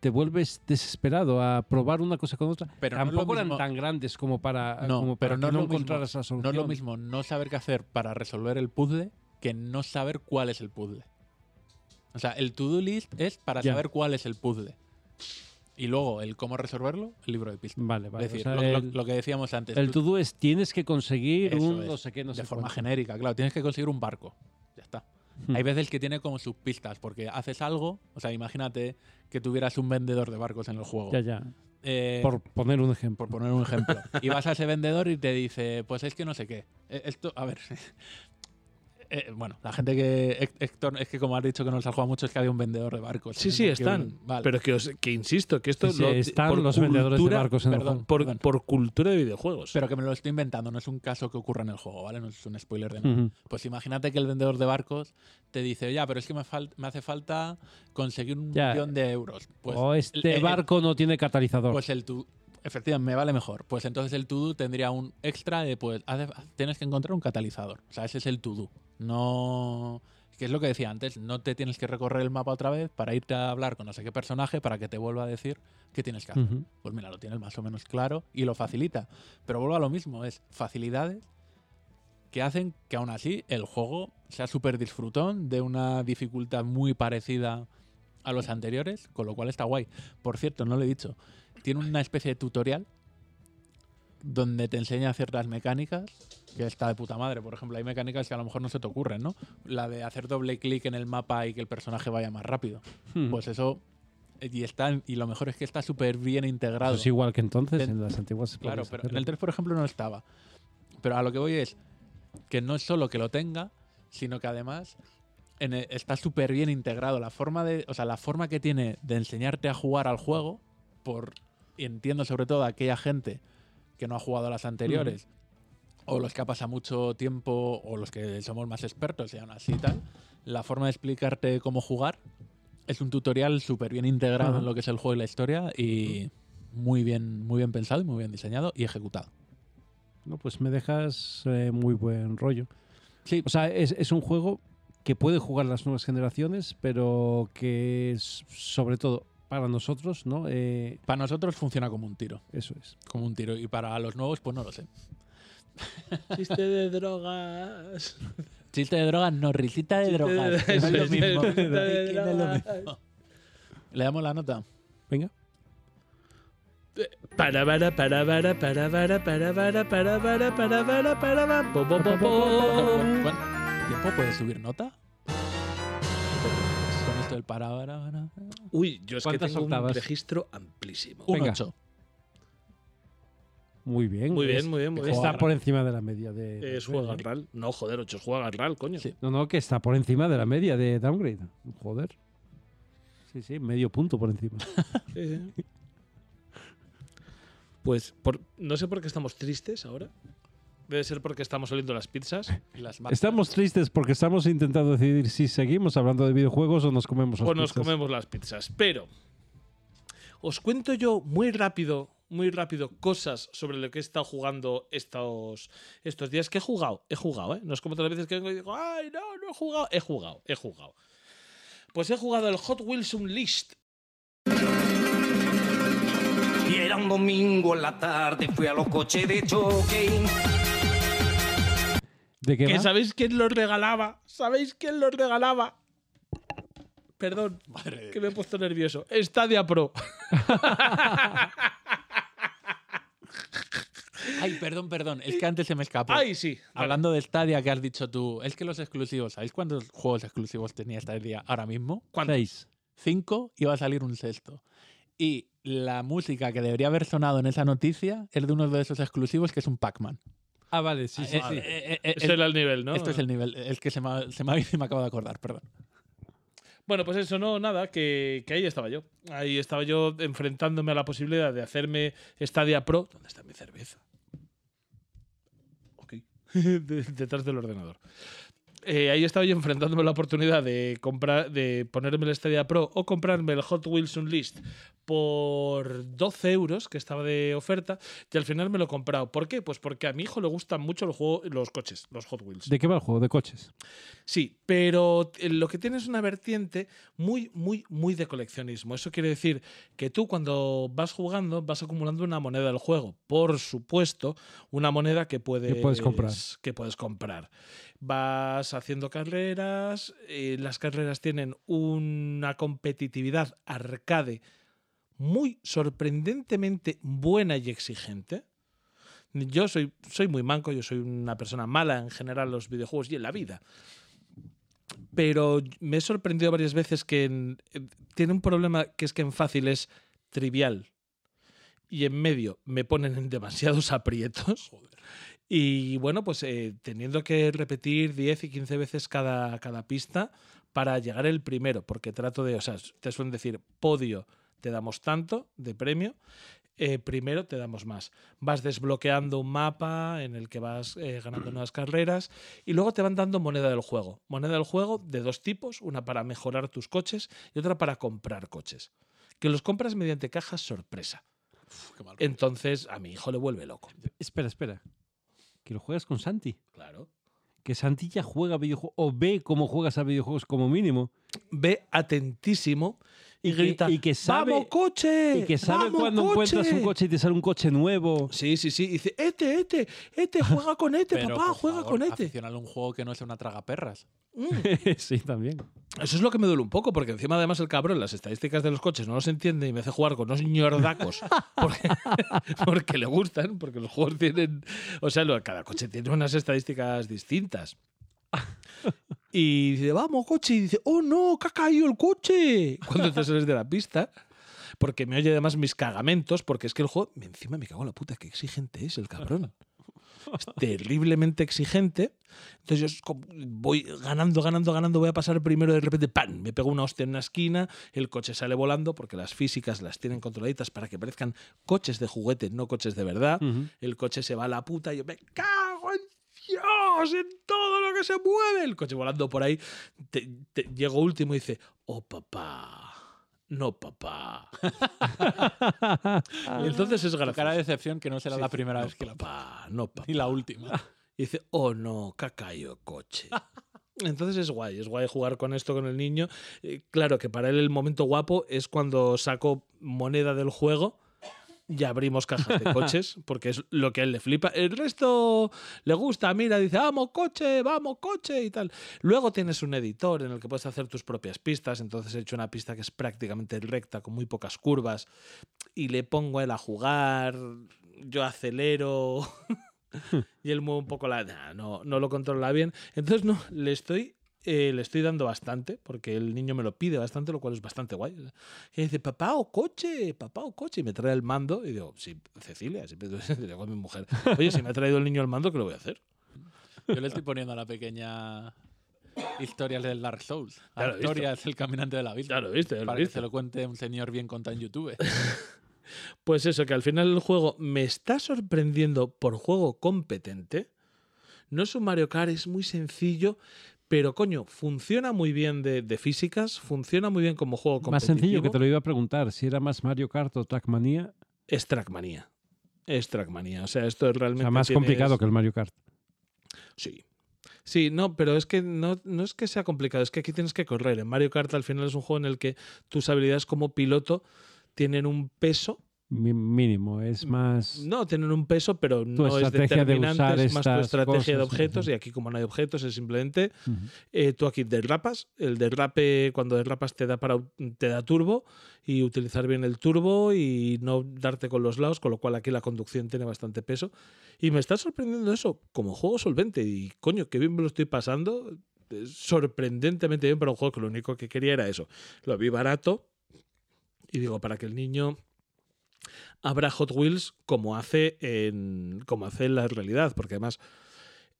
te vuelves desesperado a probar una cosa con otra. Pero no Tampoco eran tan grandes como para, No, como pero no no lo mismo. encontraras la No solución. es lo mismo no saber qué hacer para resolver el puzzle que no saber cuál es el puzzle. O sea, el to-do list es para saber cuál es el puzzle. Y luego, el cómo resolverlo, el libro de pistas. Vale, vale. es decir, o sea, lo, lo- el, lo que decíamos antes. el to-do es tienes que conseguir un es, no sé qué, no de sé forma cuánto. genérica, claro. Tienes que conseguir un barco. Ya está. Hmm. Hay veces que tiene como sus pistas, porque haces algo, o sea, imagínate que tuvieras un vendedor de barcos en el juego. Ya, ya. Eh, Por poner un ejemplo. por poner un ejemplo. y vas a ese vendedor y te dice, pues es que no sé qué. Eh, Esto, a ver. Eh, bueno, la gente que. Héctor, es que como has dicho que no se ha jugado mucho, es que había un vendedor de barcos. Sí, sí, Que- están. Vale. Pero que, os- que insisto, que esto Sí, sí, lo- están por los vendedores de barcos en el perdón, juego. Por, perdón. por cultura de videojuegos. Pero que me lo estoy inventando, no es un caso que ocurra en el juego, ¿vale? No es un spoiler de nada. Pues imagínate que el vendedor de barcos te dice, ya, pero es que me, fal- me hace falta conseguir un Ya. millón de euros. Pues o el- este el- barco no tiene catalizador. Pues el tu efectivamente me vale mejor. Pues entonces el to-do tendría un extra de pues hace- tienes que encontrar un catalizador. O sea, ese es el to-do. No que es lo que decía antes, no te tienes que recorrer el mapa otra vez para irte a hablar con no sé qué personaje para que te vuelva a decir qué tienes que hacer. Ujú. Pues mira, lo tienes más o menos claro y lo facilita. Pero vuelvo a lo mismo, es facilidades que hacen que aún así el juego sea súper disfrutón, de una dificultad muy parecida a los anteriores, con lo cual está guay. Por cierto, no lo he dicho, tiene una especie de tutorial donde te enseña ciertas mecánicas que está de puta madre. Por ejemplo, hay mecánicas que a lo mejor no se te ocurren, ¿no? La de hacer doble clic en el mapa y que el personaje vaya más rápido. Hmm. Pues eso... Y, está, y lo mejor es que está súper bien integrado. Eso es igual que entonces en las antiguas. Claro, pero hacerlo. en el 3, por ejemplo, no estaba. Pero a lo que voy es que no es solo que lo tenga, sino que además en el- está súper bien integrado. La forma de, o sea, la forma que tiene de enseñarte a jugar al juego, por y entiendo sobre todo a aquella gente que no ha jugado a las anteriores, o los que ha pasado mucho tiempo, o los que somos más expertos y aún así tal, la forma de explicarte cómo jugar es un tutorial súper bien integrado en lo que es el juego y la historia y muy bien, muy bien pensado y muy bien diseñado y ejecutado. No, pues me dejas eh, muy buen rollo. Sí, O sea, es, es un juego que puede jugar las nuevas generaciones, pero que es, sobre todo para nosotros, ¿no? Eh, para nosotros funciona como un tiro, eso es. como un tiro y para los nuevos pues no lo sé. Chiste de drogas. Chiste de drogas, no, risita de drogas. no es lo mismo. risita de Que no es lo drogas. mismo. Le damos la nota. Venga. Para para para para para para para para para para para para para para po, po, po, po. ¿Cuánto tiempo puedes subir nota? Con esto del para, para. Uy, yo es que ¿Cuántas tengo un registro amplísimo. Un Venga. 8. Muy bien. Muy bien, Es- muy bien, muy bien. Está por encima de la media de. Es juega RAL. No, joder, 8 juega RAL, coño. Sí. No, no, que está por encima de la media de downgrade. Joder. Sí, sí, medio punto por encima. Sí, sí. Pues por- no sé por qué estamos tristes ahora. Debe ser porque estamos oliendo las pizzas. Y las marcas. Estamos tristes porque estamos intentando decidir si seguimos hablando de videojuegos o nos comemos las o nos pizzas. comemos las pizzas. Pero os cuento yo muy rápido, muy rápido, cosas sobre lo que he estado jugando estos, estos días. Que he jugado, he jugado, ¿eh? No es como todas las veces que vengo y digo, ay, no, no he jugado. He jugado, he jugado. Pues he jugado el Hot Wheels Unleashed. Y era un domingo en la tarde, fui a los coches de choque. ¿De qué Que va? sabéis quién los regalaba. ¿Sabéis quién los regalaba? Perdón, Madre que me he puesto nervioso. Stadia Pro. Ay, perdón, perdón. Es que antes se me escapó. Ay, sí. Hablando de Stadia que has dicho tú, es que los exclusivos, ¿sabéis cuántos juegos exclusivos tenía Stadia ahora mismo? ¿Cuántos? Seis. Cinco y va a salir un sexto. Y la música que debería haber sonado en esa noticia es de uno de esos exclusivos que es un Pac-Man. Ah, vale, sí, sí, Eh, sí. eh, eh, eh, Ese era el nivel, ¿no? Este es el nivel. Es que se me, ha- se me, y me acabo de acordar, perdón. Bueno, pues eso, no, nada, que, que ahí estaba yo. Ahí estaba yo enfrentándome a la posibilidad de hacerme Stadia Pro. ¿Dónde está mi cerveza? Detrás del ordenador. Eh, ahí estaba yo enfrentándome a la oportunidad de comprar, de ponerme el Stadia Pro o comprarme el Hot Wheels Unleashed por 12 euros, que estaba de oferta, y al final me lo he comprado. ¿Por qué? Pues porque a mi hijo le gustan mucho los, juegos, los coches, los Hot Wheels. ¿De qué va el juego? ¿De coches? Sí, pero eh, lo que tiene es una vertiente muy, muy, muy de coleccionismo. Eso quiere decir que tú cuando vas jugando vas acumulando una moneda del juego. Por supuesto, una moneda que puedes, puedes comprar. que puedes comprar. Vas haciendo carreras, eh, las carreras tienen una competitividad arcade muy sorprendentemente buena y exigente. Yo soy, soy muy manco, yo soy una persona mala en general en los videojuegos y en la vida. Pero me he sorprendido varias veces que en- en- tiene un problema que es que en fácil es trivial y en medio me ponen en demasiados aprietos. Y bueno, pues eh, teniendo que repetir 10 y 15 veces cada, cada pista para llegar el primero, porque trato de, o sea, te suelen decir podio, te damos tanto de premio, eh, primero te damos más. Vas desbloqueando un mapa en el que vas eh, ganando nuevas carreras y luego te van dando moneda del juego. Moneda del juego de dos tipos, una para mejorar tus coches y otra para comprar coches. Que los compras mediante cajas sorpresa. Entonces a mi hijo le vuelve loco. Espera, espera. Que lo juegas con Santi. Claro. Que Santi ya juega videojuegos o ve cómo juegas a videojuegos como mínimo. Ve atentísimo y, grita: y que sabe- ¡Vamos, coche! Y que sabe ¡Vamos, cuando encuentras un coche y te sale un coche nuevo. Sí, sí, sí. Y dice: Ete, Ete, Ete, juega con Ete, Pero, papá, por juega favor, con a un juego que no sea una tragaperras. Mm. sí, también. Eso es lo que me duele un poco, porque encima además el cabrón las estadísticas de los coches no los entiende y me hace jugar con unos ñordacos porque, porque le gustan, porque los juegos tienen, o sea, cada coche tiene unas estadísticas distintas. Y dice, vamos, coche, y dice, oh no, que ha caído el coche. Cuando te sales de la pista, porque me oye además mis cagamentos, porque es que el juego, encima me cago en la puta, qué exigente es el cabrón. Es terriblemente exigente. Entonces yo voy ganando, ganando, ganando, voy a pasar primero, de repente, ¡pam! Me pego una hostia en una esquina, el coche sale volando, porque las físicas las tienen controladitas para que parezcan coches de juguete, no coches de verdad. Ujú. El coche se va a la puta y yo me cago en Dios, en todo lo que se mueve. El coche volando por ahí. Te- te- llego último y dice, oh papá. No, papá. y entonces es Tu gracioso. cara de decepción que no será Sí, la primera no, vez que la papá, no, papá. Ni la última. Y dice, oh no, el coche. Entonces es guay, es guay jugar con esto con el niño. Eh, claro que para él el momento guapo es cuando saco moneda del juego y abrimos cajas de coches, porque es lo que a él le flipa. El resto le gusta, mira, dice, vamos coche, vamos coche y tal. Luego tienes un editor en el que puedes hacer tus propias pistas, entonces he hecho una pista que es prácticamente recta, con muy pocas curvas, y le pongo a él a jugar, yo acelero. y él mueve un poco la. no, no lo controla bien. Entonces, no, le estoy. Eh, le estoy dando bastante, porque el niño me lo pide bastante, lo cual es bastante guay. Y dice, papá o coche, papá o coche, y me trae el mando. Y digo, sí, Cecilia, siempre digo a mi mujer, oye, si me ha traído el niño el mando, ¿qué lo voy a hacer? Yo le estoy poniendo a la pequeña historias del Dark Souls. Ya lo he visto. Historia es el caminante de la vida. Ya lo viste, ya lo Para que viste. se lo cuente un señor bien contado en YouTube. Pues eso, que al final el juego me está sorprendiendo por juego competente. No es un Mario Kart, es muy sencillo, pero coño, funciona muy bien de, de físicas, funciona muy bien como juego competitivo. Más sencillo que te lo iba a preguntar. Si era más Mario Kart o Trackmania. Es Trackmania. Es Trackmania. O sea, esto es O realmente. sea, más tienes- complicado que el Mario Kart. Sí. Sí, no, pero es que no, no es que sea complicado, es que aquí tienes que correr. En Mario Kart al final es un juego en el que tus habilidades como piloto tienen un peso. Mínimo. Es más. No, tienen un peso, pero no es de determinante, usar es más tu estrategia de cosas, objetos. ujú. Y aquí, como no hay objetos, es simplemente Ujú. eh, tú aquí derrapas. El derrape, cuando derrapas, te da para te da turbo y utilizar bien el turbo y no darte con los lados, con lo cual aquí la conducción tiene bastante peso. Y me está sorprendiendo eso como juego solvente. Y coño, qué bien me lo estoy pasando. Es sorprendentemente bien para un juego que lo único que quería era eso. Lo vi barato y digo, para que el niño habrá Hot Wheels como hace en, como hace en la realidad, porque además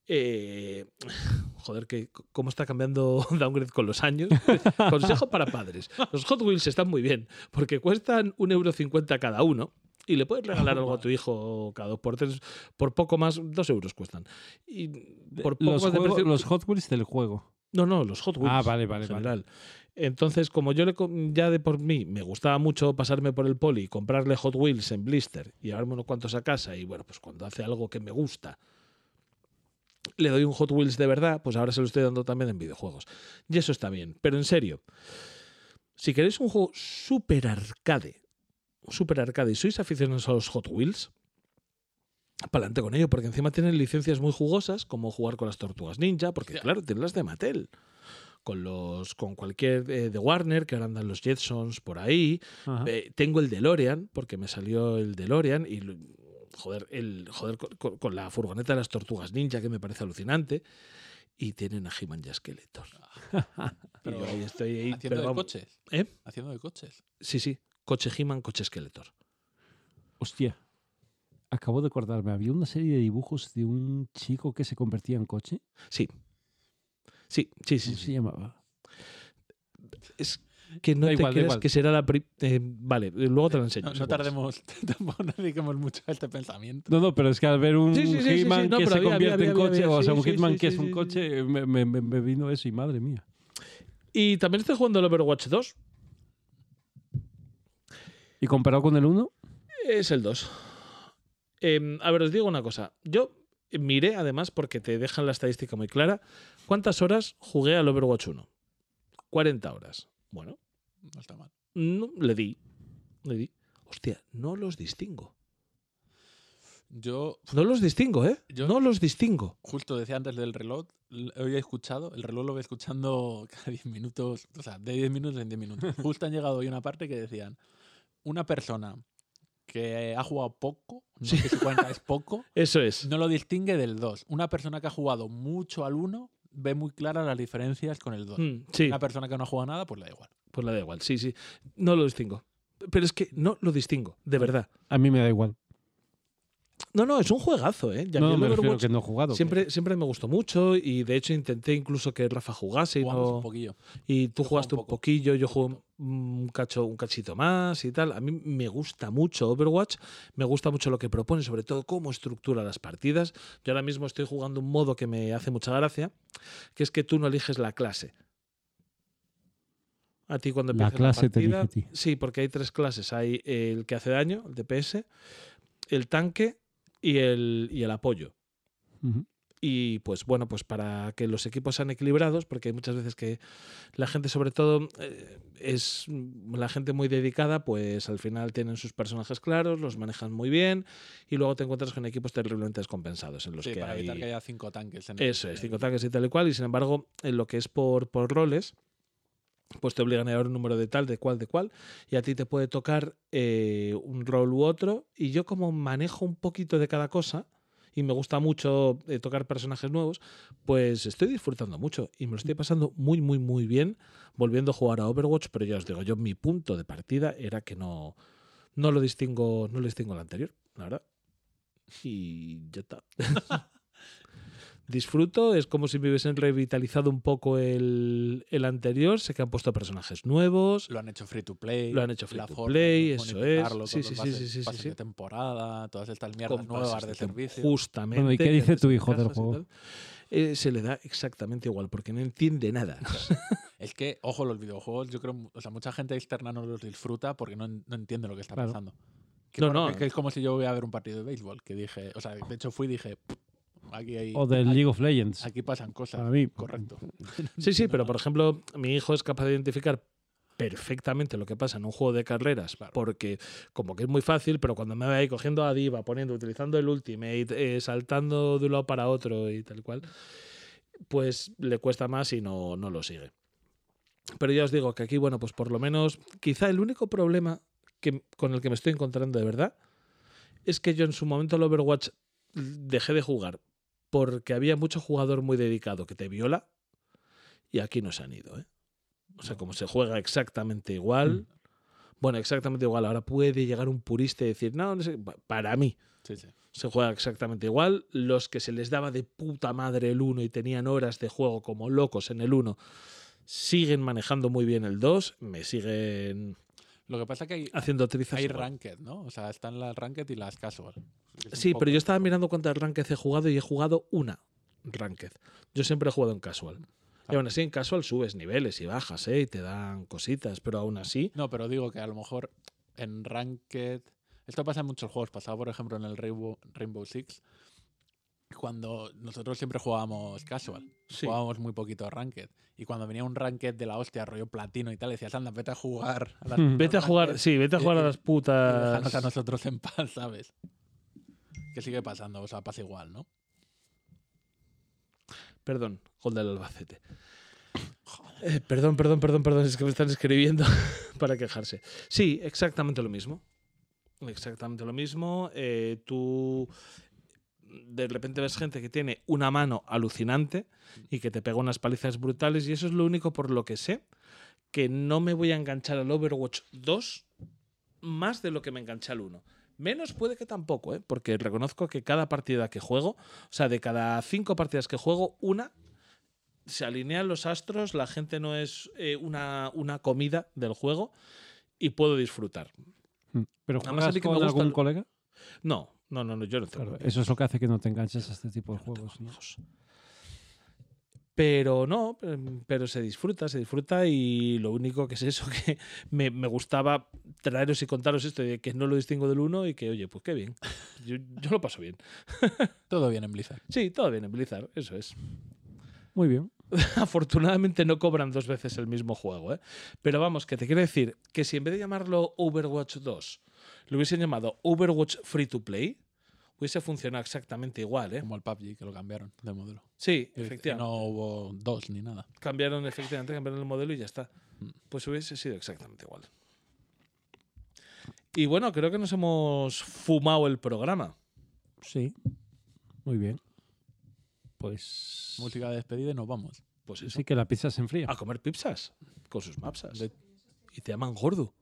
eh, joder, que cómo está cambiando Downgrade con los años. Consejo para padres. Los Hot Wheels están muy bien, porque cuestan 1,50€ cada uno. Y le puedes regalar algo a tu hijo cada dos por tres, por poco más, dos euros cuestan. Y por poco Los, juego- precio- los Hot Wheels del juego. No, no, los Hot Wheels. Ah, vale, vale, en vale. Entonces, como yo le ya de por mí me gustaba mucho pasarme por el poli y comprarle Hot Wheels en blister y llevarme unos cuantos a casa y bueno, pues cuando hace algo que me gusta le doy un Hot Wheels de verdad, pues ahora se lo estoy dando también en videojuegos. Y eso está bien. Pero en serio, si queréis un juego super arcade, super arcade y sois aficionados a los Hot Wheels, pa'lante con ello, porque encima tienen licencias muy jugosas, como jugar con las tortugas ninja, porque claro, tienen las de Mattel. Con los. con cualquier eh, de Warner, que ahora andan los Jetsons por ahí. Eh, tengo el DeLorean, porque me salió el DeLorean y joder, el, joder con, la furgoneta de las tortugas ninja, que me parece alucinante. Y tienen a He-Man y a Skeletor. Y yo ahí estoy ahí, Haciendo pero de coches. ¿eh? Haciendo de coches. Sí, sí. Coche He-Man, coche Skeletor. Hostia. Acabo de acordarme, había una serie de dibujos de un chico que se convertía en coche. Sí. Sí, sí, sí. ¿Cómo sí. se llamaba? Es que no Da te igual, creas igual. que será la. eh, vale, luego te lo enseño. No, tardemos, tampoco no dediquemos mucho a este pensamiento. No, no, pero es que al ver un Sí, sí, sí, sí, sí, He-Man no, que se había, convierte había, en había, coche, había, o sea, un sí, Hitman sí, que sí, es un sí, coche, me, me- me- me vino eso y madre mía. Y también estoy jugando el Overwatch 2. ¿Y comparado con el 1? Es el 2. Em, a ver, os digo una cosa. Yo miré, además, porque te dejan la estadística muy clara, cuántas horas jugué al Overwatch 1. 40 horas. Bueno, No está mal. no, le di. Le di. Hostia, no los distingo. Yo No los distingo, ¿eh? Yo- No los distingo. justo decía antes del reloj, hoy he escuchado, el reloj lo voy escuchando cada 10 minutos, o sea, de 10 minutos en 10 minutos. Justo han llegado hoy una parte que decían, una persona que ha jugado poco, no si cuenta es poco, Eso es. no lo distingue del 2. Una persona que ha jugado mucho al 1 ve muy claras las diferencias con el 2. Mm, sí, Una persona que no ha jugado nada, pues le da igual. pues la da igual. Sí, sí. No lo distingo. Pero es que no lo distingo, de verdad. A mí me da igual. No, no, es un juegazo, ¿eh? Y a mí No, me refiero Overwatch que no he jugado. Siempre, siempre me gustó mucho y de hecho intenté incluso que Rafa jugase y, no- un poquillo. y tú Yo jugaste un poco. poquillo, yo juego un, cacho, un cachito más y tal. A mí me gusta mucho Overwatch, me gusta mucho lo que propone, sobre todo cómo estructura las partidas. Yo ahora mismo estoy jugando un modo que me hace mucha gracia, que es que tú no eliges la clase. A ti cuando La empiezas clase te partida, elige a ti. Sí, porque hay tres clases. Hay el que hace daño, el DPS, el tanque y el, y el apoyo. Y pues bueno, pues para que los equipos sean equilibrados, porque hay muchas veces que la gente, sobre todo, eh, es la gente muy dedicada, pues al final tienen sus personajes claros, los manejan muy bien, y luego te encuentras con equipos terriblemente descompensados en los Sí, que para hay. evitar que haya cinco tanques. En el- Eso es, cinco tanques y tal y cual, y sin embargo, en lo que es por, por roles, pues te obligan a llevar un número de tal, de cual, de cual, y a ti te puede tocar eh, un rol u otro, y yo como manejo un poquito de cada cosa, y me gusta mucho eh, tocar personajes nuevos, pues estoy disfrutando mucho, y me lo estoy pasando muy, muy, muy bien volviendo a jugar a Overwatch, pero ya os digo, yo mi punto de partida era que no, no lo distingo, no lo distingo al anterior, la verdad. Y ya está. disfruto, es como si me hubiesen revitalizado un poco el, el anterior, sé que han puesto personajes nuevos, Lo han hecho free to play. Lo han hecho free la to forma play, de eso es. Sí, todos sí, los sí, sí, sí, sí. de temporada, todas estas mierdas con nuevas de de servicio. Justamente. Bueno, ¿y qué dice tu hijo del juego? Eh, se le da exactamente igual, porque no entiende nada. Es que, ojo, los videojuegos, yo creo, o sea, mucha gente externa no los disfruta porque no, no entiende lo que está Claro. pasando. Que, No, no. que es como si yo voy a ver un partido de béisbol, que dije, o sea, de hecho fui y dije, aquí hay, O del aquí, League of Legends. aquí pasan cosas. Para mí. Correcto. Sí, sí, pero por ejemplo, mi hijo es capaz de identificar perfectamente lo que pasa en un juego de carreras, porque como que es muy fácil, pero cuando me ve ahí cogiendo a Diva, poniendo, utilizando el ultimate, eh, saltando de un lado para otro y tal cual, pues le cuesta más y no, no lo sigue. Pero ya os digo que aquí, bueno, pues por lo menos, quizá el único problema que, con el que me estoy encontrando de verdad es que yo en su momento el Overwatch dejé de jugar porque había mucho jugador muy dedicado que te viola y aquí no se han ido, ¿eh? O sea, como se juega exactamente igual, Bueno, exactamente igual. Ahora puede llegar un purista y decir, no, no sé. Pa- Para mí Sí, sí. se juega exactamente igual. Los que se les daba de puta madre el 1 y tenían horas de juego como locos en el 1 siguen manejando muy bien el 2. Me siguen Lo que pasa es que hay, haciendo hay igual. ranked, ¿no? O sea, están las ranked y las casual. Sí, pero yo estaba mirando cuántas ranked he jugado y he jugado una ranked. Yo siempre he jugado en casual. Y aún así en casual subes niveles y bajas, ¿eh? Y te dan cositas, pero aún así... No, pero digo que a lo mejor en Ranked. Esto pasa en muchos juegos. Pasaba, por ejemplo, en el Rainbow, Rainbow Six. Cuando nosotros siempre jugábamos casual. Sí. Jugábamos muy poquito Ranked. Y cuando venía un Ranked de la hostia, rollo platino y tal, decías, anda, vete a jugar. A las Mm. Vete a jugar, Ranked sí, vete a y- jugar a las putas... déjanos a nosotros en paz, ¿sabes? Que sigue pasando, o sea, pasa igual, ¿no? Perdón, gol del Albacete. Eh, perdón, perdón, perdón, perdón, es que me están escribiendo para quejarse. Sí, exactamente lo mismo. Exactamente lo mismo. Eh, tú de repente ves gente que tiene una mano alucinante y que te pega unas palizas brutales y eso es lo único por lo que sé que no me voy a enganchar al Overwatch 2 más de lo que me enganché al 1. Menos puede que tampoco, ¿eh? porque reconozco que cada partida que juego, o sea, de cada cinco partidas que juego, una se alinean los astros, la gente no es eh, una, una comida del juego y puedo disfrutar. Mm. ¿Pero juegas mí que me con gusta algún el- colega? No, no, no, no yo no tengo. Claro, eso es lo que hace que no te enganches a este tipo de juegos. Pero no, pero- pero se disfruta, se disfruta y lo único que es eso, que me, me gustaba traeros y contaros esto de que no lo distingo del uno y que, oye, pues qué bien. Yo, yo lo paso bien. Todo bien en Blizzard. Sí, todo bien en Blizzard, eso es. Muy bien. Afortunadamente no cobran dos veces el mismo juego, ¿eh? Pero vamos, que te quiero decir que si en vez de llamarlo Overwatch 2 lo hubiesen llamado Overwatch Free to Play, hubiese funcionado exactamente igual, ¿eh? Como el PUBG, que lo cambiaron de modelo. Sí, Y- efectivamente. no hubo dos ni nada. Cambiaron efectivamente, cambiaron el modelo y ya está. Mm. Pues hubiese sido exactamente igual. Y bueno, creo que nos hemos fumado el programa. Sí. Muy bien. Pues. Música de despedida y nos vamos. Pues eso. Sí que la pizza se enfría. A comer pizzas con sus mapsas. De- Y te llaman gordo.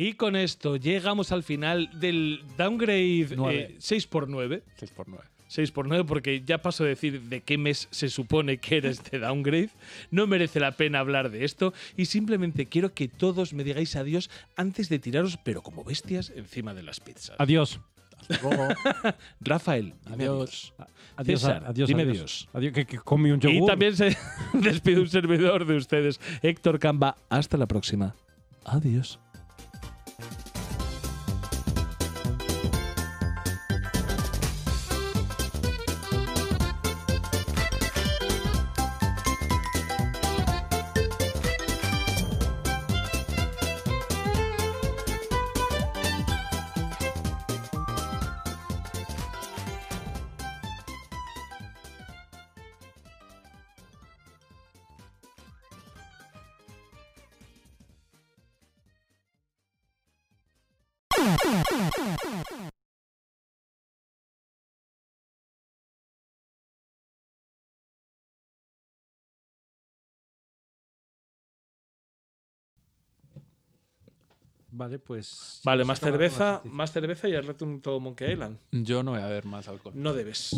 Y con esto llegamos al final del downgrade Nueve. 6x9. 6 por 9 6x9 porque ya paso a decir de qué mes se supone que eres de downgrade. No merece la pena hablar de esto y simplemente quiero que todos me digáis adiós antes de tiraros, pero como bestias, encima de las pizzas. Adiós. Luego, Rafael, Adiós. Adiós. César, adiós. dime adiós. que, que come un Y yogur. también se despide un servidor de ustedes, Héctor Camba. Hasta la próxima. Adiós. Vale, pues. Vale, más cerveza, más cerveza y al rato un todo Monkey Island. yo no voy a ver más alcohol. No debes.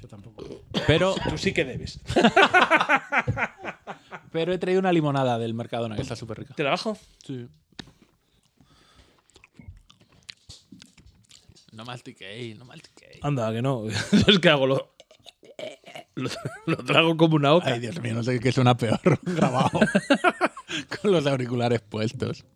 Yo tampoco. Pero, Tú sí que debes. pero he traído una limonada del Mercadona que está súper rica. ¿Te la bajo? Sí. No mastiquéis, no mastiquéis. Anda, que no. es que hago lo, lo, lo trago como una oca. Ay, Dios mío, no sé qué suena peor grabado. Con los auriculares puestos.